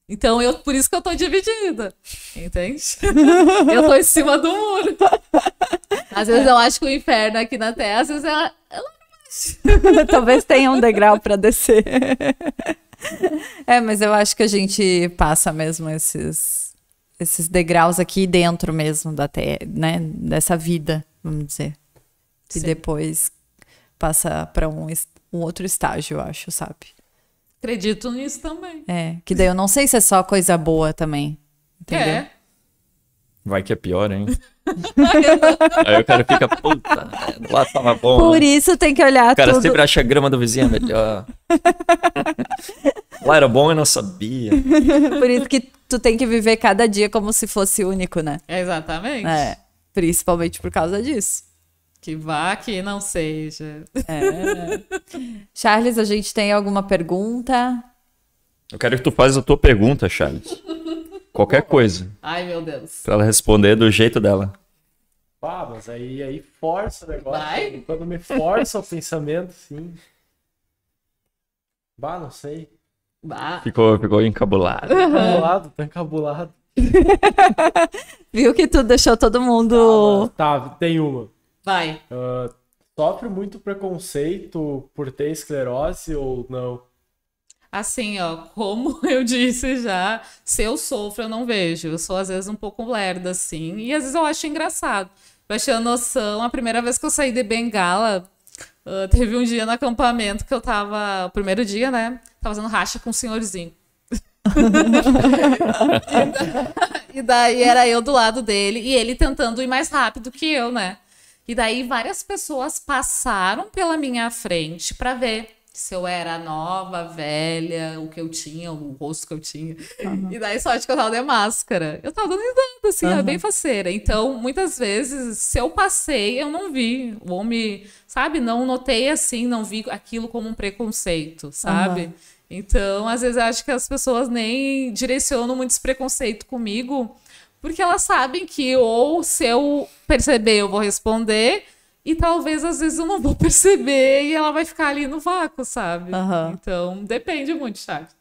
Então, eu, por isso que eu tô dividida. Entende? eu tô em cima do muro. Às vezes eu acho que o inferno aqui na Terra, às vezes ela, ela Talvez tenha um degrau para descer. é, mas eu acho que a gente passa mesmo esses, esses degraus aqui dentro mesmo da terra, né? Dessa vida, vamos dizer. E Sim. depois passa para um, um outro estágio, eu acho, sabe? Acredito nisso também. É, que daí eu não sei se é só coisa boa também. Entendeu? É. Vai que é pior, hein? Aí o cara fica, puta, lá tava bom. Por né? isso tem que olhar O cara tudo. sempre acha a grama do vizinho melhor. lá era bom e não sabia. Por isso que tu tem que viver cada dia como se fosse único, né? Exatamente. É. Principalmente por causa disso. Que vá que não seja. É. Charles, a gente tem alguma pergunta? Eu quero que tu faça a tua pergunta, Charles. Qualquer coisa. Ai, meu Deus. Pra ela responder do jeito dela. Pá, mas aí, aí força o negócio. Vai? Quando me força o pensamento, sim. Bah, não sei. Bah. Ficou, ficou encabulado. Encabulado, tá encabulado. Viu que tu deixou todo mundo. Tá, tem uma. Vai. Ah, sofre muito preconceito por ter esclerose ou não? Assim, ó, como eu disse já, se eu sofro, eu não vejo. Eu sou, às vezes, um pouco lerda, assim. E às vezes eu acho engraçado. Pra ter noção, a primeira vez que eu saí de bengala, ah, teve um dia no acampamento que eu tava. O primeiro dia, né? Tava fazendo racha com um senhorzinho. e daí era eu do lado dele e ele tentando ir mais rápido que eu, né? E daí várias pessoas passaram pela minha frente pra ver se eu era nova, velha, o que eu tinha, o rosto que eu tinha. E daí sorte que eu tava de máscara. Eu tava dando assim, era bem faceira. Então, muitas vezes, se eu passei, eu não vi. Ou me, sabe, não notei assim, não vi aquilo como um preconceito, sabe? Então, às vezes, eu acho que as pessoas nem direcionam muito esse preconceito comigo, porque elas sabem que ou se eu perceber, eu vou responder, e talvez às vezes eu não vou perceber e ela vai ficar ali no vácuo, sabe? Aham. Então, depende muito, Charles.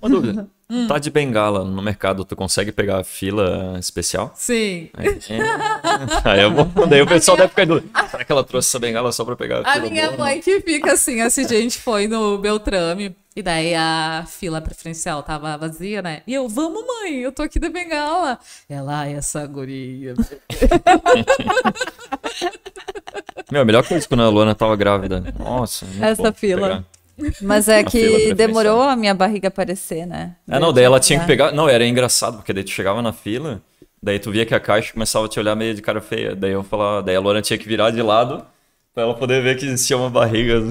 Uma dúvida. Hum. Tá de bengala no mercado, tu consegue pegar a fila especial? Sim. Aí, é. Vou. Daí o pessoal deve ficar dúvida. Será que ela trouxe essa bengala só pra pegar a A fila minha boa? mãe que fica assim, assim, a gente foi no Beltrame, e daí a fila preferencial tava vazia, né? E eu, vamos mãe, eu tô aqui da bengala. Ela, "Ai, essa guria. Meu, a melhor coisa quando a Luana tava grávida. Nossa, muito Essa bom fila. pegar. Mas é que preferencial. demorou a minha barriga aparecer, né? É, não, daí ela tinha que É. pegar. Não, era engraçado, porque daí tu chegava na fila, daí tu via que a caixa começava a te olhar meio de cara feia. Daí eu falava, daí a Luana tinha que virar de lado pra ela poder ver que existia uma barriga.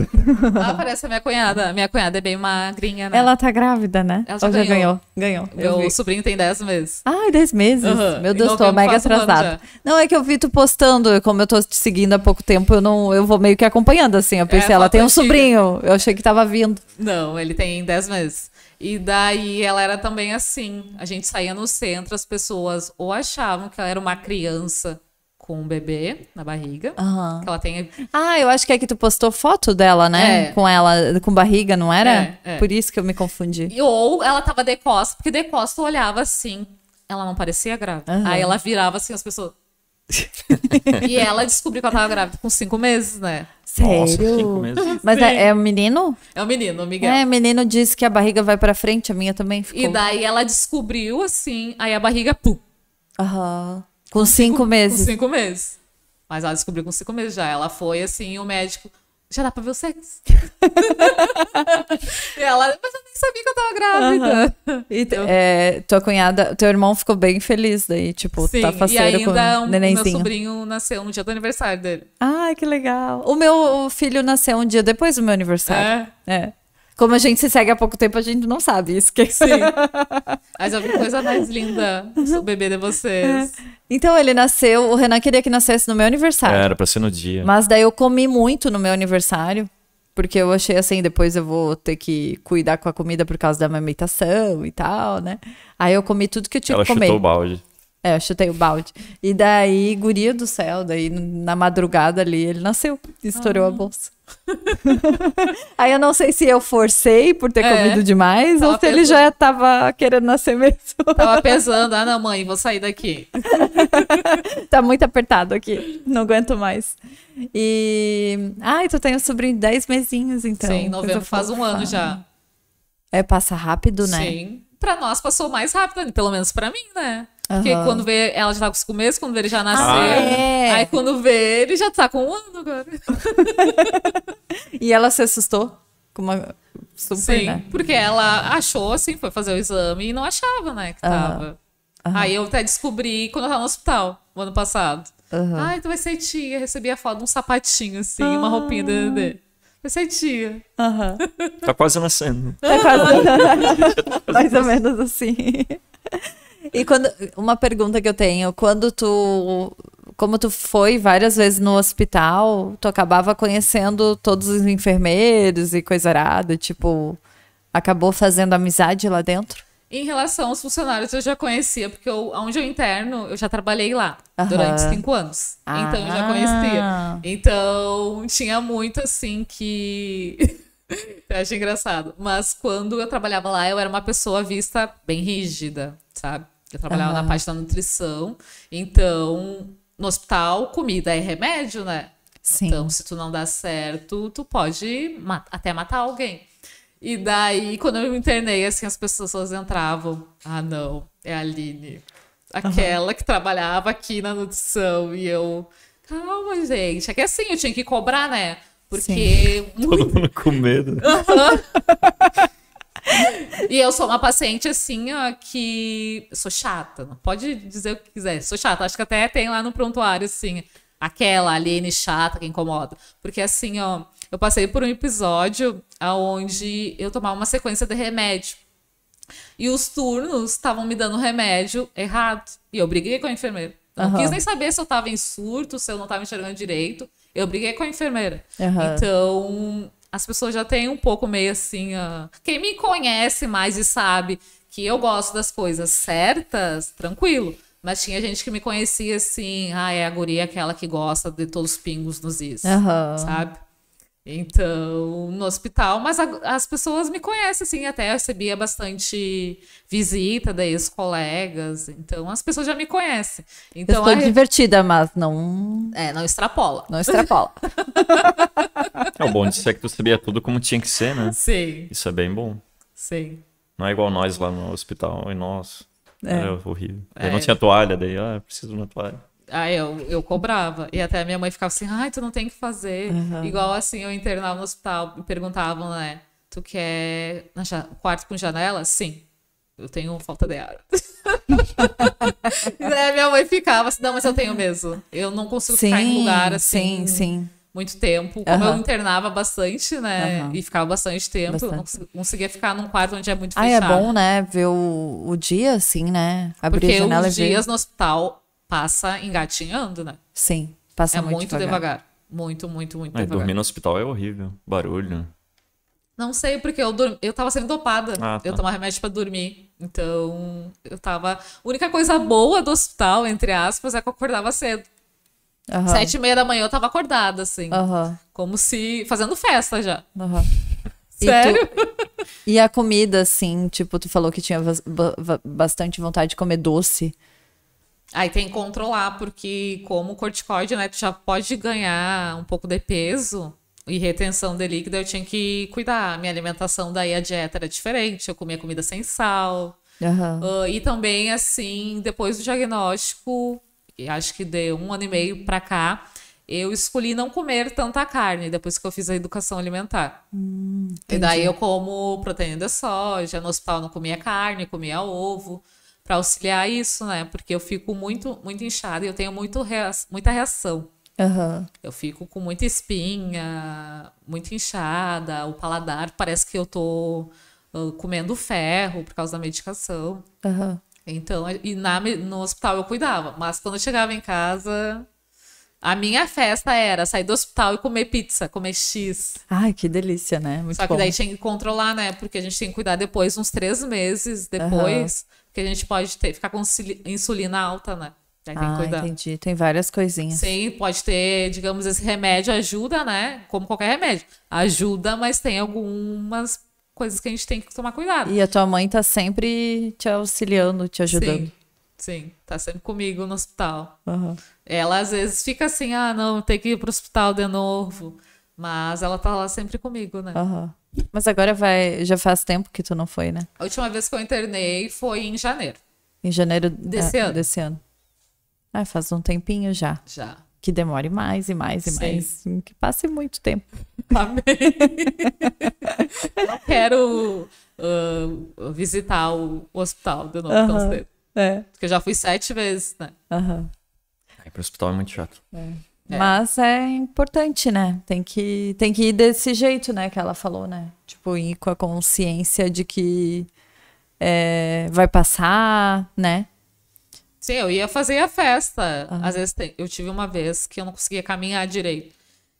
Ah, parece a minha cunhada. Minha cunhada é bem magrinha, né? Ela tá grávida, né? Ela já Ou já ganhou. ganhou. Ganhou. eu Meu sobrinho tem 10 meses. Ai, 10 meses. Aham. Meu Deus, tô mega atrasada. já. Não, é que eu vi tu postando, como eu tô te seguindo há pouco tempo, eu não, eu vou meio que acompanhando, assim. Eu pensei, É, ela tem um antiga. sobrinho. Eu achei que tava vindo. Não, ele tem 10 meses. E daí ela era também assim. A gente saía no centro, as pessoas ou achavam que ela era uma criança com um bebê na barriga. Aham. Que ela tem. Ah, eu acho que é que tu postou foto dela, né? É. Com ela, com barriga, não era? É, é. Por isso que eu me confundi. E- Ou ela tava de costas, porque de costas eu olhava assim. Ela não parecia grávida. Aham. Aí ela virava assim, as pessoas. e ela descobriu que ela tava grávida com cinco meses, né? Nossa, Sério? cinco meses. Mas é, é um menino? É o menino, o Miguel. É, menino disse que a barriga vai pra frente, a minha também ficou. E daí ela descobriu assim, aí a barriga, pum, Aham. Com cinco com meses. cinco meses. Mas ela descobriu com cinco meses já. Ela foi assim, o médico. Já dá pra ver o sexo. e ela, mas eu nem sabia que eu tava grávida. E t- é, tua cunhada, teu irmão ficou bem feliz daí, tipo, Sim, tá e faceiro com ainda o um, meu nenenzinho. sobrinho nasceu no dia do aniversário dele. Ai, que legal. O meu filho nasceu um dia depois do meu aniversário. É. Como a gente se segue há pouco tempo, a gente não sabe isso. Que... Sim. Mas coisa mais linda, o bebê de vocês. Então ele nasceu, o Renan queria que nascesse no meu aniversário. Era pra ser no dia. Mas daí eu comi muito no meu aniversário. Porque eu achei assim, depois eu vou ter que cuidar com a comida por causa da amamentação e tal, né? Aí eu comi tudo que eu tinha Ela que comer. chutou o balde. É, eu chutei o balde. E daí, guria do céu, daí na madrugada ali, ele nasceu, estourou ah. a bolsa. Aí eu não sei se eu forcei por ter é, comido demais ou se pesando. ele já tava querendo nascer mesmo. Tava pesando, ah não, mãe, vou sair daqui. tá muito apertado aqui, não aguento mais. E. Ai, tu tem um sobrinho de 10 mesinhos, então. Sim, novembro faz um ano já. É, passa rápido, né? Sim. Pra nós passou mais rápido, pelo menos pra mim, né? Porque uhum. quando vê, ela já tá com cinco meses, quando vê, ele já nasceu. Ah, é. Aí quando vê, ele já tá com um ano agora. e ela se assustou? Com uma super, Sim, né? porque ela achou, assim, foi fazer o exame e não achava, né, que tava. Uhum. Aí eu até descobri quando eu tava no hospital, no ano passado. Uhum. Ai, tu vai ser tia. Recebi a foto de um sapatinho, assim, uma roupinha de bebê. Vai ser tia. Uhum. Tá quase nascendo. Tá quase. Mais ou menos assim. E quando uma pergunta que eu tenho, quando tu como tu foi várias vezes no hospital, tu acabava conhecendo todos os enfermeiros e coisa arada, tipo, acabou fazendo amizade lá dentro? Em relação aos funcionários, eu já conhecia, porque eu, onde eu interno, eu já trabalhei lá uhum. durante cinco anos. Ah. Então eu já conhecia. Então tinha muito assim que. eu acho engraçado. Mas quando eu trabalhava lá, eu era uma pessoa vista bem rígida, sabe? Eu trabalhava uhum. na parte da nutrição. Então, no hospital, comida é remédio, né? Sim. Então, se tu não dá certo, tu pode mat até matar alguém. E daí, quando eu me internei, assim, as pessoas entravam. Ah, não, é a Aline. Aquela uhum. que trabalhava aqui na nutrição. E eu, calma, gente. É que assim, eu tinha que cobrar, né? Porque. Todo mundo com medo. Uhum. e eu sou uma paciente assim, ó, que sou chata. Não pode dizer o que quiser. Sou chata. Acho que até tem lá no prontuário, assim, aquela Aline chata que incomoda. Porque assim, ó, eu passei por um episódio onde eu tomava uma sequência de remédio. E os turnos estavam me dando remédio errado. E eu briguei com a enfermeira. Não uhum. quis nem saber se eu tava em surto, se eu não tava enxergando direito. Eu briguei com a enfermeira. Uhum. Então, as pessoas já têm um pouco meio assim. Uh... Quem me conhece mais e sabe que eu gosto das coisas certas, tranquilo. Mas tinha gente que me conhecia assim, ah, é a guria aquela que gosta de todos os pingos nos is, uhum. sabe? Então, no hospital, mas a, as pessoas me conhecem, assim, até eu recebia bastante visita daí os colegas, então as pessoas já me conhecem. Então, eu estou a... divertida, mas não... É, não extrapola. Não extrapola. é o bom disso é que tu sabia tudo como tinha que ser, né? Sim. Isso é bem bom. Sim. Não é igual nós lá no hospital, e nós... É. Era horrível. É. Eu não tinha toalha, daí, ah, preciso de uma toalha. Aí eu, eu cobrava. E até a minha mãe ficava assim, ai, tu não tem que fazer. Uhum. Igual assim, eu internava no hospital e perguntavam, né? Tu quer quarto com janela? Sim. Eu tenho falta de ar. e daí minha mãe ficava assim, não, mas eu tenho mesmo. Eu não consigo sim, ficar em lugar assim. Sim, sim. Muito tempo. Como uhum. eu internava bastante, né? Uhum. E ficava bastante tempo, bastante. eu não conseguia ficar num quarto onde é muito fechado. Ah, é bom, né? Ver o, o dia, assim, né? Abrir Porque a janela os dias no hospital passa engatinhando, né? Sim, passa é muito, muito devagar. devagar. Muito, muito, muito é, devagar. Dormir no hospital é horrível. Barulho. Não sei, porque eu, eu tava sendo dopada. Ah, tá. Eu tomava remédio para dormir. Então, eu tava. A única coisa boa do hospital, entre aspas, é que eu acordava cedo. Uhum. Sete e meia da manhã eu tava acordada, assim. Uhum. Como se. fazendo festa já. Uhum. Sério? E, tu... e, a comida, assim, tipo, tu falou que tinha bastante vontade de comer doce. Aí tem que controlar, porque como corticoide, né, tu já pode ganhar um pouco de peso e retenção de líquido, eu tinha que cuidar. Minha alimentação daí, a dieta era diferente, eu comia comida sem sal. Uhum. Uh, e também, assim, depois do diagnóstico, acho que de um ano e meio pra cá, eu escolhi não comer tanta carne depois que eu fiz a educação alimentar. Hum, e daí eu como proteína de soja, no hospital não comia carne, comia ovo para auxiliar isso, né? Porque eu fico muito, muito inchada e eu tenho muito muita reação. Uhum. Eu fico com muita espinha, muito inchada, o paladar parece que eu tô uh, comendo ferro por causa da medicação. Uhum. Então, e na, no hospital eu cuidava, mas quando eu chegava em casa, A minha festa era sair do hospital e comer pizza, comer X. Ai, que delícia, né? Muito Só que bom. daí tinha que controlar, né? Porque a gente tem que cuidar depois, uns três meses depois, que a gente pode ter, ficar com insuli- insulina alta, né? Tem que Ah, cuidar. entendi. Tem várias coisinhas. Sim, pode ter, digamos, esse remédio ajuda, né? Como qualquer remédio. Ajuda, mas tem algumas coisas que a gente tem que tomar cuidado. E a tua mãe tá sempre te auxiliando, te ajudando. Sim, sim, tá sempre comigo no hospital. Aham. Ela às vezes fica assim, ah, não, tem que ir pro hospital de novo. Mas ela tá lá sempre comigo, né? Aham. Mas agora vai. Já faz tempo que tu não foi, né? A última vez que eu internei foi em janeiro, Em janeiro Desse é, ano. Desse ano. Ah, faz um tempinho já. já. Que demore mais e mais e Sim. mais. Que passe muito tempo. Amém. não quero ah, visitar o hospital de novo tão Aham. cedo. É. Porque eu já fui sete vezes, né? Aham. Aí pro hospital é muito chato. É. Mas é importante, né? Tem que, tem que ir desse jeito, né? Que ela falou, né? Tipo, ir com a consciência de que é, vai passar, né? Sim, eu ia fazer a festa. Às vezes eu tive uma vez que eu não conseguia caminhar direito.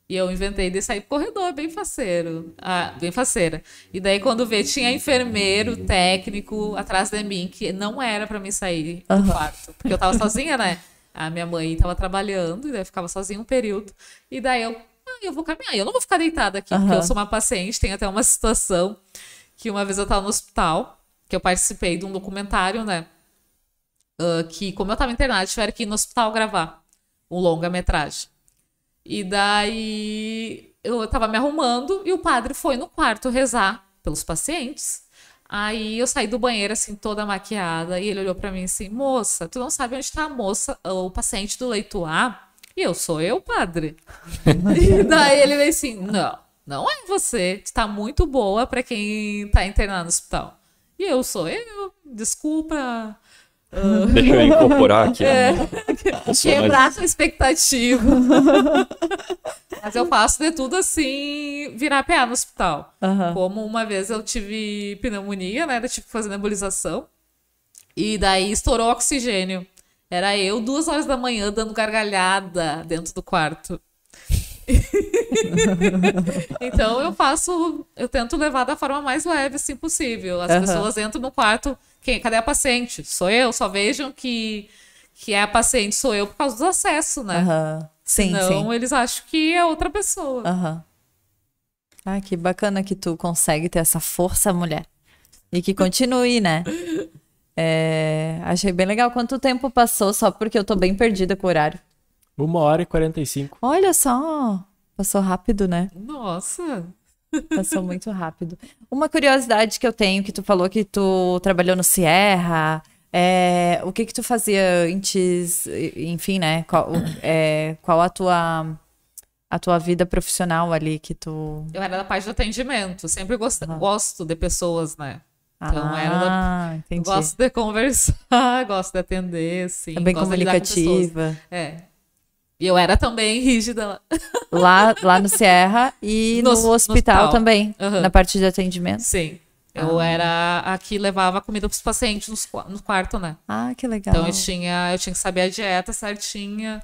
E eu inventei de sair pro corredor, bem faceiro. Ah, bem faceira. E daí, quando vê, tinha enfermeiro, técnico atrás de mim, que não era pra mim sair do quarto. Porque eu tava sozinha, né? A minha mãe tava trabalhando, e daí eu ficava sozinha um período. E daí eu, ah, eu vou caminhar. Eu não vou ficar deitada aqui, porque Aham. eu sou uma paciente. Tem até uma situação que uma vez eu tava no hospital, que eu participei de um documentário, né? ah, que, como eu tava internada, tiveram que ir no hospital gravar um longa-metragem. E daí eu tava me arrumando e o padre foi no quarto rezar pelos pacientes. Aí eu saí do banheiro, assim, toda maquiada, e ele olhou pra mim assim: Moça, tu não sabe onde tá a moça, o paciente do leito A? E eu sou eu, padre. e daí ele veio assim: Não, não é você. Tu tá muito boa pra quem tá internado no hospital. E eu sou eu, desculpa. Deixa eu incorporar aqui. É. mais- Quebrar sua expectativa. Mas eu faço de tudo assim, virar PA no hospital. Aham. Como uma vez eu tive pneumonia, né? Eu tive que fazer nebulização. E daí estourou o oxigênio. Era eu, duas horas da manhã, dando gargalhada dentro do quarto. então eu faço, eu tento levar da forma mais leve assim possível. As Aham. pessoas entram no quarto, quem, cadê a paciente? Sou eu, só vejam que que é a paciente sou eu por causa do acesso, né? Aham. Sim, Não, sim. eles acham que é outra pessoa. Aham. Ah, que bacana que tu consegue ter essa força, mulher. E que continue, né? É, achei bem legal. Quanto tempo passou só porque eu tô bem perdida com o horário? Uma hora e 45. Olha só, passou rápido, né? Nossa. Passou muito rápido. Uma curiosidade que eu tenho, que tu falou que tu trabalhou no Sierra, é, o que que tu fazia antes, enfim, né? Qual, é, qual a tua, a tua vida profissional ali que tu... Eu era da parte do atendimento. Sempre gosto, gosto de pessoas, né? Então, era da- ah, entendi. Gosto de conversar, gosto de atender, sim. É bem de comunicativa. É. E eu era também rígida lá. Lá, lá no Sierra e No no, hos- no hospital, hospital. também, Aham. na parte de atendimento. Sim. Eu Ah. era a que levava comida pros pacientes nos qua- no quarto, né? Ah, que legal. Então eu tinha, eu tinha que saber a dieta certinha.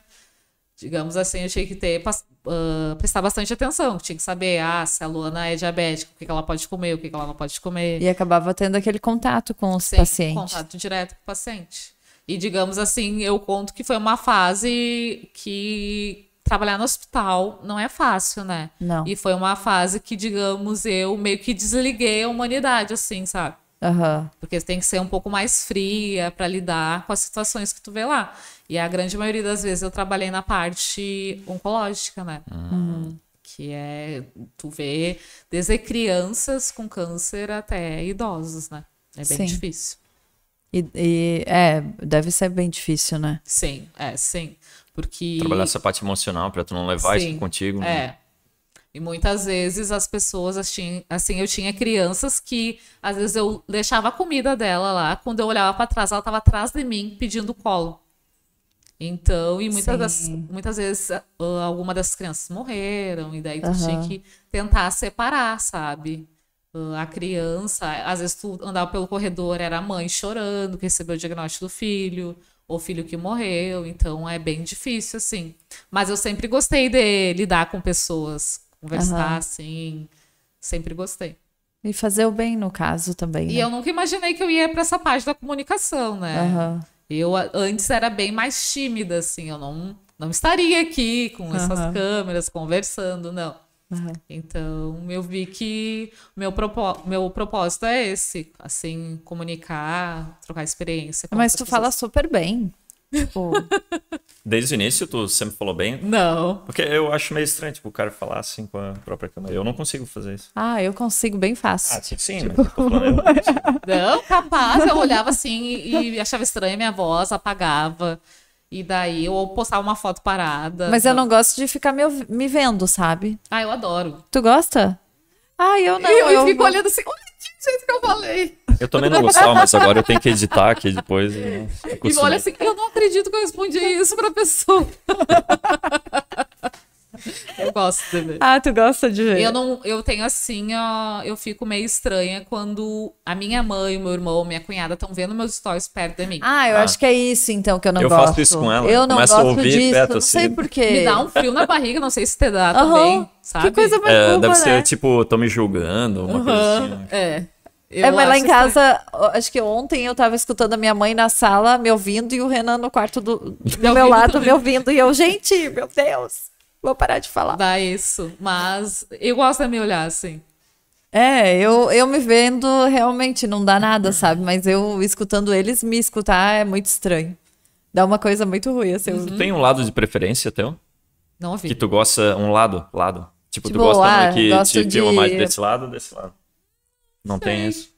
Digamos assim, eu tinha que ter ah, prestar bastante atenção. Tinha que saber, ah, se a Luana é diabética, o que que ela pode comer, o que que ela não pode comer. E acabava tendo aquele contato com os Sim, pacientes. contato direto com o paciente. E digamos assim, eu conto que foi uma fase que trabalhar no hospital não é fácil, né? Não. E foi uma fase que, digamos, eu meio que desliguei a humanidade, assim, sabe? Aham. Porque tem que ser um pouco mais fria para lidar com as situações que tu vê lá. E a grande maioria das vezes eu trabalhei na parte oncológica, né? Que é tu vê desde crianças com câncer até idosos, né? É bem Sim. difícil. E, e, é, deve ser bem difícil, né? Sim, é, sim. Porque. Trabalhar essa parte emocional pra tu não levar Sim, isso contigo. né? É. E muitas vezes as pessoas, assim, assim, eu tinha crianças que, às vezes, eu deixava a comida dela lá, quando eu olhava pra trás, ela tava atrás de mim pedindo colo. Então, e muitas, das, muitas vezes, alguma das crianças morreram, e daí tu Aham. tinha que tentar separar, sabe? A criança, às vezes tu andava pelo corredor, era a mãe chorando, que recebeu o diagnóstico do filho, ou filho que morreu, então é bem difícil, assim. Mas eu sempre gostei de lidar com pessoas, conversar, Aham. assim, sempre gostei. E fazer o bem, no caso, também. E né? eu nunca imaginei que eu ia pra essa parte da comunicação, né? Aham. Eu antes era bem mais tímida, assim, eu não, não estaria aqui com essas Aham. câmeras conversando, não. Aham. Então eu vi que meu, propó meu propósito é esse, assim, comunicar, trocar experiência. com Mas tu fala pessoas. super bem. Tipo, Desde o início, tu sempre falou bem. Não. Porque eu acho meio estranho, tipo, o cara falar assim com a própria câmera. Eu não consigo fazer isso. ah, eu consigo bem fácil. Ah, sim, sim, mas eu tô falando, eu não consigo. Não, capaz, eu olhava assim e, e achava estranha a minha voz, apagava. E daí eu postava uma foto parada. Mas eu não gosto de ficar me, me vendo, sabe? Ah, eu adoro. Tu gosta? Ah, eu não. e eu, eu fico olhando assim, olha que jeito que eu falei. Eu também não gostava, mas agora eu tenho que editar aqui depois. E, eu E olha assim, eu não acredito que eu respondi isso pra pessoa. eu gosto de ver. Ah, tu gosta de ver? Eu não, eu tenho assim, ó, eu fico meio estranha quando a minha mãe, o meu irmão, minha cunhada estão vendo meus stories perto de mim. Ah, eu Ah. acho que é isso, então, que eu não Eu gosto. faço isso com ela. Eu não Começo a gosto ouvir disso. perto, não sei assim. porquê. Me dá um frio na barriga, não sei se te dá Aham. também, sabe? Que coisa mais É, boba, deve ser né? tipo, tô me julgando, uma coisa Aham, assim. né? É. É, Eu mas lá em casa, ó, acho que ontem eu tava escutando a minha mãe na sala me ouvindo e o Renan no quarto do, do meu lado também. me ouvindo. E eu, gente, meu Deus, vou parar de falar. Dá isso. Mas eu gosto de me olhar assim. É, eu, eu me vendo realmente não dá nada, sabe? Mas eu escutando eles, me escutar é muito estranho. Dá uma coisa muito ruim, assim. eu- Tu tem um lado de preferência teu? Não ouvi. Que tu gosta, um lado, lado. Tipo, Tipo, tu gosta ah, que te filma de- mais desse lado ou desse lado? Não tem isso.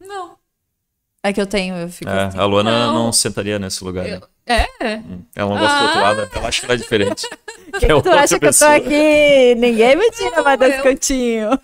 Não. É que eu tenho, eu fico É, assim. a Luana não. Não. sentaria nesse lugar. né? Eu- É. Hum, Ela não gosta do outro Ah. lado, ela acha que ela é diferente. Quem que É tu acha que eu tô pessoa. aqui? Ninguém me tira mais desse eu- cantinho.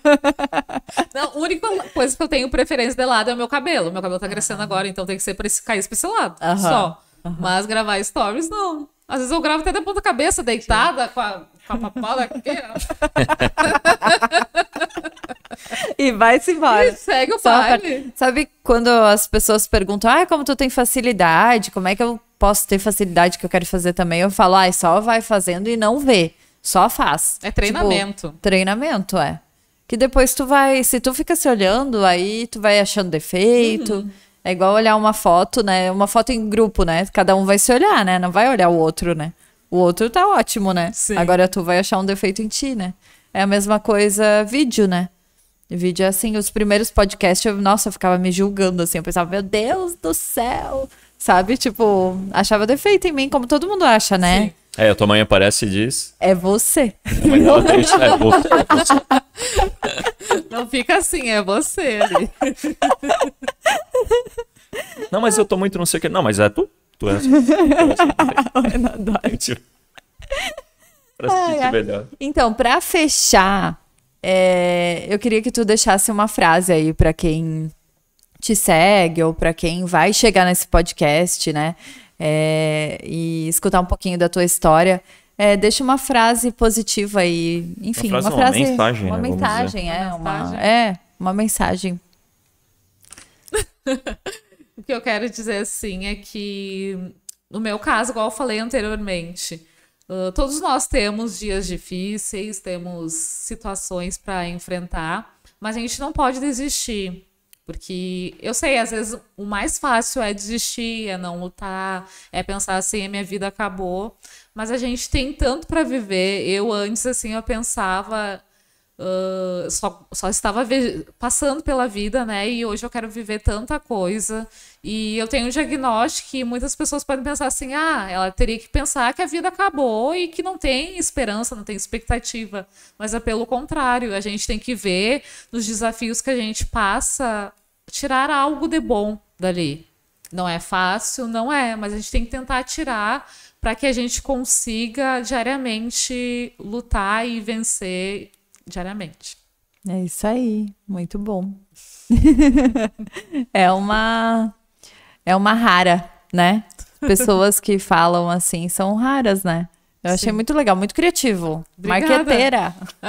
Não, a única coisa que eu tenho preferência de lado é o meu cabelo. Meu cabelo tá crescendo agora, então tem que ser pra esse, cair pra esse lado. Aham, Só. Mas gravar stories, não. Às vezes eu gravo até da ponta cabeça, deitada, com a, com a papada aqui. E vai-se embora. E segue o pra- baile. Sabe quando as pessoas perguntam, ah, como tu tem facilidade, como é que eu posso ter facilidade que eu quero fazer também? Eu falo, ah, só vai fazendo e não vê, só faz. É treinamento. Tipo, treinamento, é. Que depois tu vai, se tu fica se olhando, aí tu vai achando defeito. Uhum. É igual olhar uma foto, né? Uma foto em grupo, né? Cada um vai se olhar, né? Não vai olhar o outro, né? O outro tá ótimo, né? Sim. Agora tu vai achar um defeito em ti, né? É a mesma coisa vídeo, né? Vídeo é assim, os primeiros podcasts, eu, nossa, eu ficava me julgando assim, eu pensava, meu Deus do céu, sabe? Tipo, achava defeito em mim, como todo mundo acha, né? Sim. É, a tua mãe aparece e diz. É você. Mas ela tem, é, você, é você. Não fica assim, é você ali. Não, mas eu tô muito não sei o que. Não, mas é tu. Tu é assim. Tu é assim. Se Ai, sentir ai. melhor. Então, pra fechar, é, eu queria que tu deixasse uma frase aí pra quem te segue ou pra quem vai chegar nesse podcast, né? É, e escutar um pouquinho da tua história. É, deixa uma frase positiva aí, enfim, frase uma não, uma frase, mensagem, uma né, mensagem, é, Uma uma, mensagem. é, uma mensagem. O que eu quero dizer assim é que, no meu caso, igual eu falei anteriormente, ah, todos nós temos dias difíceis, temos situações para enfrentar, mas a gente não pode desistir. Porque eu sei, às vezes o mais fácil é desistir, é não lutar, é pensar assim, a minha vida acabou. Mas a gente tem tanto para viver. Eu antes, assim, eu pensava, ah, só, só estava passando pela vida, né? E hoje eu quero viver tanta coisa. E eu tenho um diagnóstico que muitas pessoas podem pensar assim: ah, ela teria que pensar que a vida acabou e que não tem esperança, não tem expectativa. Mas é pelo contrário, a gente tem que ver nos desafios que a gente passa, tirar algo de bom dali. Não é fácil, não é, mas a gente tem que tentar tirar para que a gente consiga diariamente lutar e vencer diariamente. É isso aí, muito bom. é uma é uma rara, né? Pessoas que falam assim são raras, né? Eu achei Sim. muito legal, muito criativo. Obrigada. Marqueteira.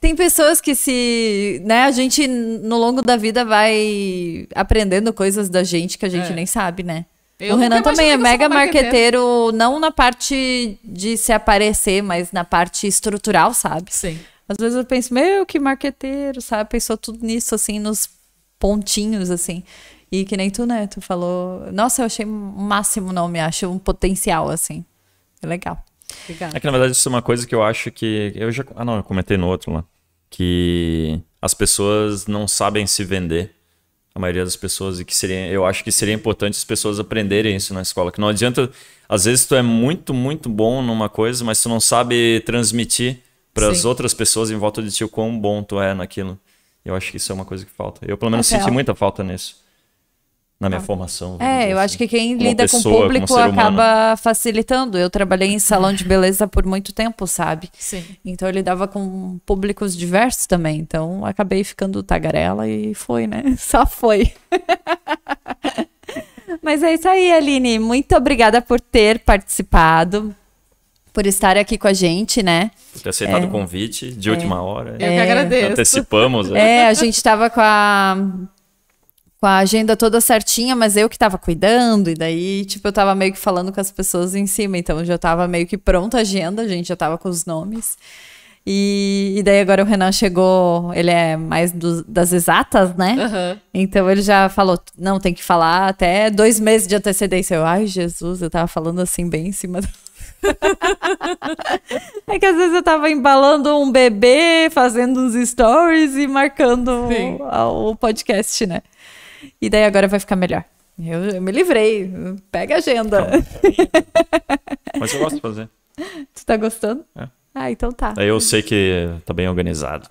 Tem- pessoas que se, né, a gente no longo da vida vai aprendendo coisas da gente que a gente É. nem sabe, né? Eu o Renan também é mega sou marqueteira. marqueteiro, não na parte de se aparecer, mas na parte estrutural, sabe? Sim. Às vezes eu penso, meu, que marqueteiro, sabe? Pensou tudo nisso, assim, nos pontinhos, assim. E que nem tu, né? Tu falou. Nossa, eu achei o máximo nome, acho um potencial, assim. É legal. Obrigada. É que na verdade isso é uma coisa que eu acho que. Eu já. Ah, não, eu comentei no outro lá. Que as pessoas não sabem se vender. A maioria das pessoas, e que seria. Eu acho que seria importante as pessoas aprenderem isso na escola. Que não adianta. Às vezes tu é muito, muito bom numa coisa, mas tu não sabe transmitir para as outras pessoas em volta de ti o quão bom tu é naquilo. Eu acho que isso é uma coisa que falta. Eu, pelo menos, Até senti ela- muita falta nisso. Na minha formação. vamos É, eu assim. acho que quem Como lida com o pessoa, público acaba facilitando. Eu trabalhei em salão de beleza por muito tempo, sabe? Sim. Então eu lidava com públicos diversos também. Então acabei ficando tagarela e foi, né? Só foi. Mas é isso aí, Aline. Muito obrigada por ter participado, por estar aqui com a gente, né? Por ter aceitado o convite de última hora. Eu que agradeço. Antecipamos. né? É, a gente tava com a com a agenda toda certinha, mas eu que tava cuidando, e daí, tipo, eu tava meio que falando com as pessoas em cima, então já tava meio que pronta a agenda, a gente já tava com os nomes. E, e daí agora o Renan chegou, ele é mais do- das exatas, né? Aham. Então ele já falou, não, tem que falar até dois meses de antecedência. Eu, ai, Jesus, eu tava falando assim bem em cima do... É que às vezes eu tava embalando um bebê, fazendo uns stories e marcando o, o podcast, né? E daí agora vai ficar melhor. Eu, eu me livrei. Pega a agenda. Mas eu gosto de fazer. tu tá gostando? É. Ah, então tá. Aí eu sei que tá bem organizado.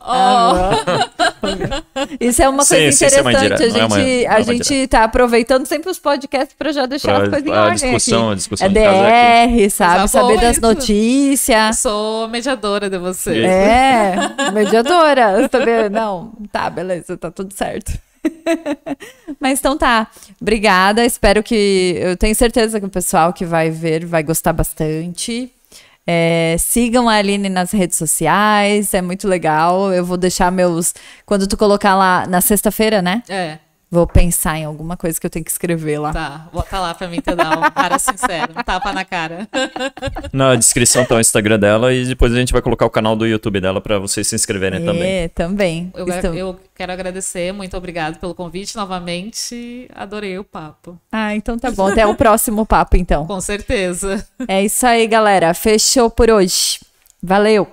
Isso é uma Sim, coisa sim, é uma interessante. a é gente, uma- não é a uma gente tá aproveitando sempre os podcasts pra já deixar Pra- as coisas em a ordem discussão- aqui. a discussão é de casa é DR, sabe? Saber boa das isso. notícias. Sou mediadora de você. É, mediadora. Saber, não, tá, beleza, tá tudo certo. Mas então tá. Obrigada. Espero que. Eu tenho certeza que o pessoal que vai ver vai gostar bastante. É, sigam a Aline nas redes sociais, é muito legal. Eu vou deixar meus. Quando tu colocar lá na sexta-feira, né? É, Vou pensar em alguma coisa que eu tenho que escrever lá. tá. Bota lá pra mim te dar um cara sincero, um tapa na cara. Na descrição tá o Instagram dela e depois a gente vai colocar o canal do YouTube dela pra vocês se inscreverem também. É, também. Eu, Estou- eu quero agradecer, muito obrigado pelo convite novamente. Adorei o papo. Ah, então tá bom. Até o próximo papo, então. Com certeza. É isso aí, galera. Fechou por hoje. Valeu!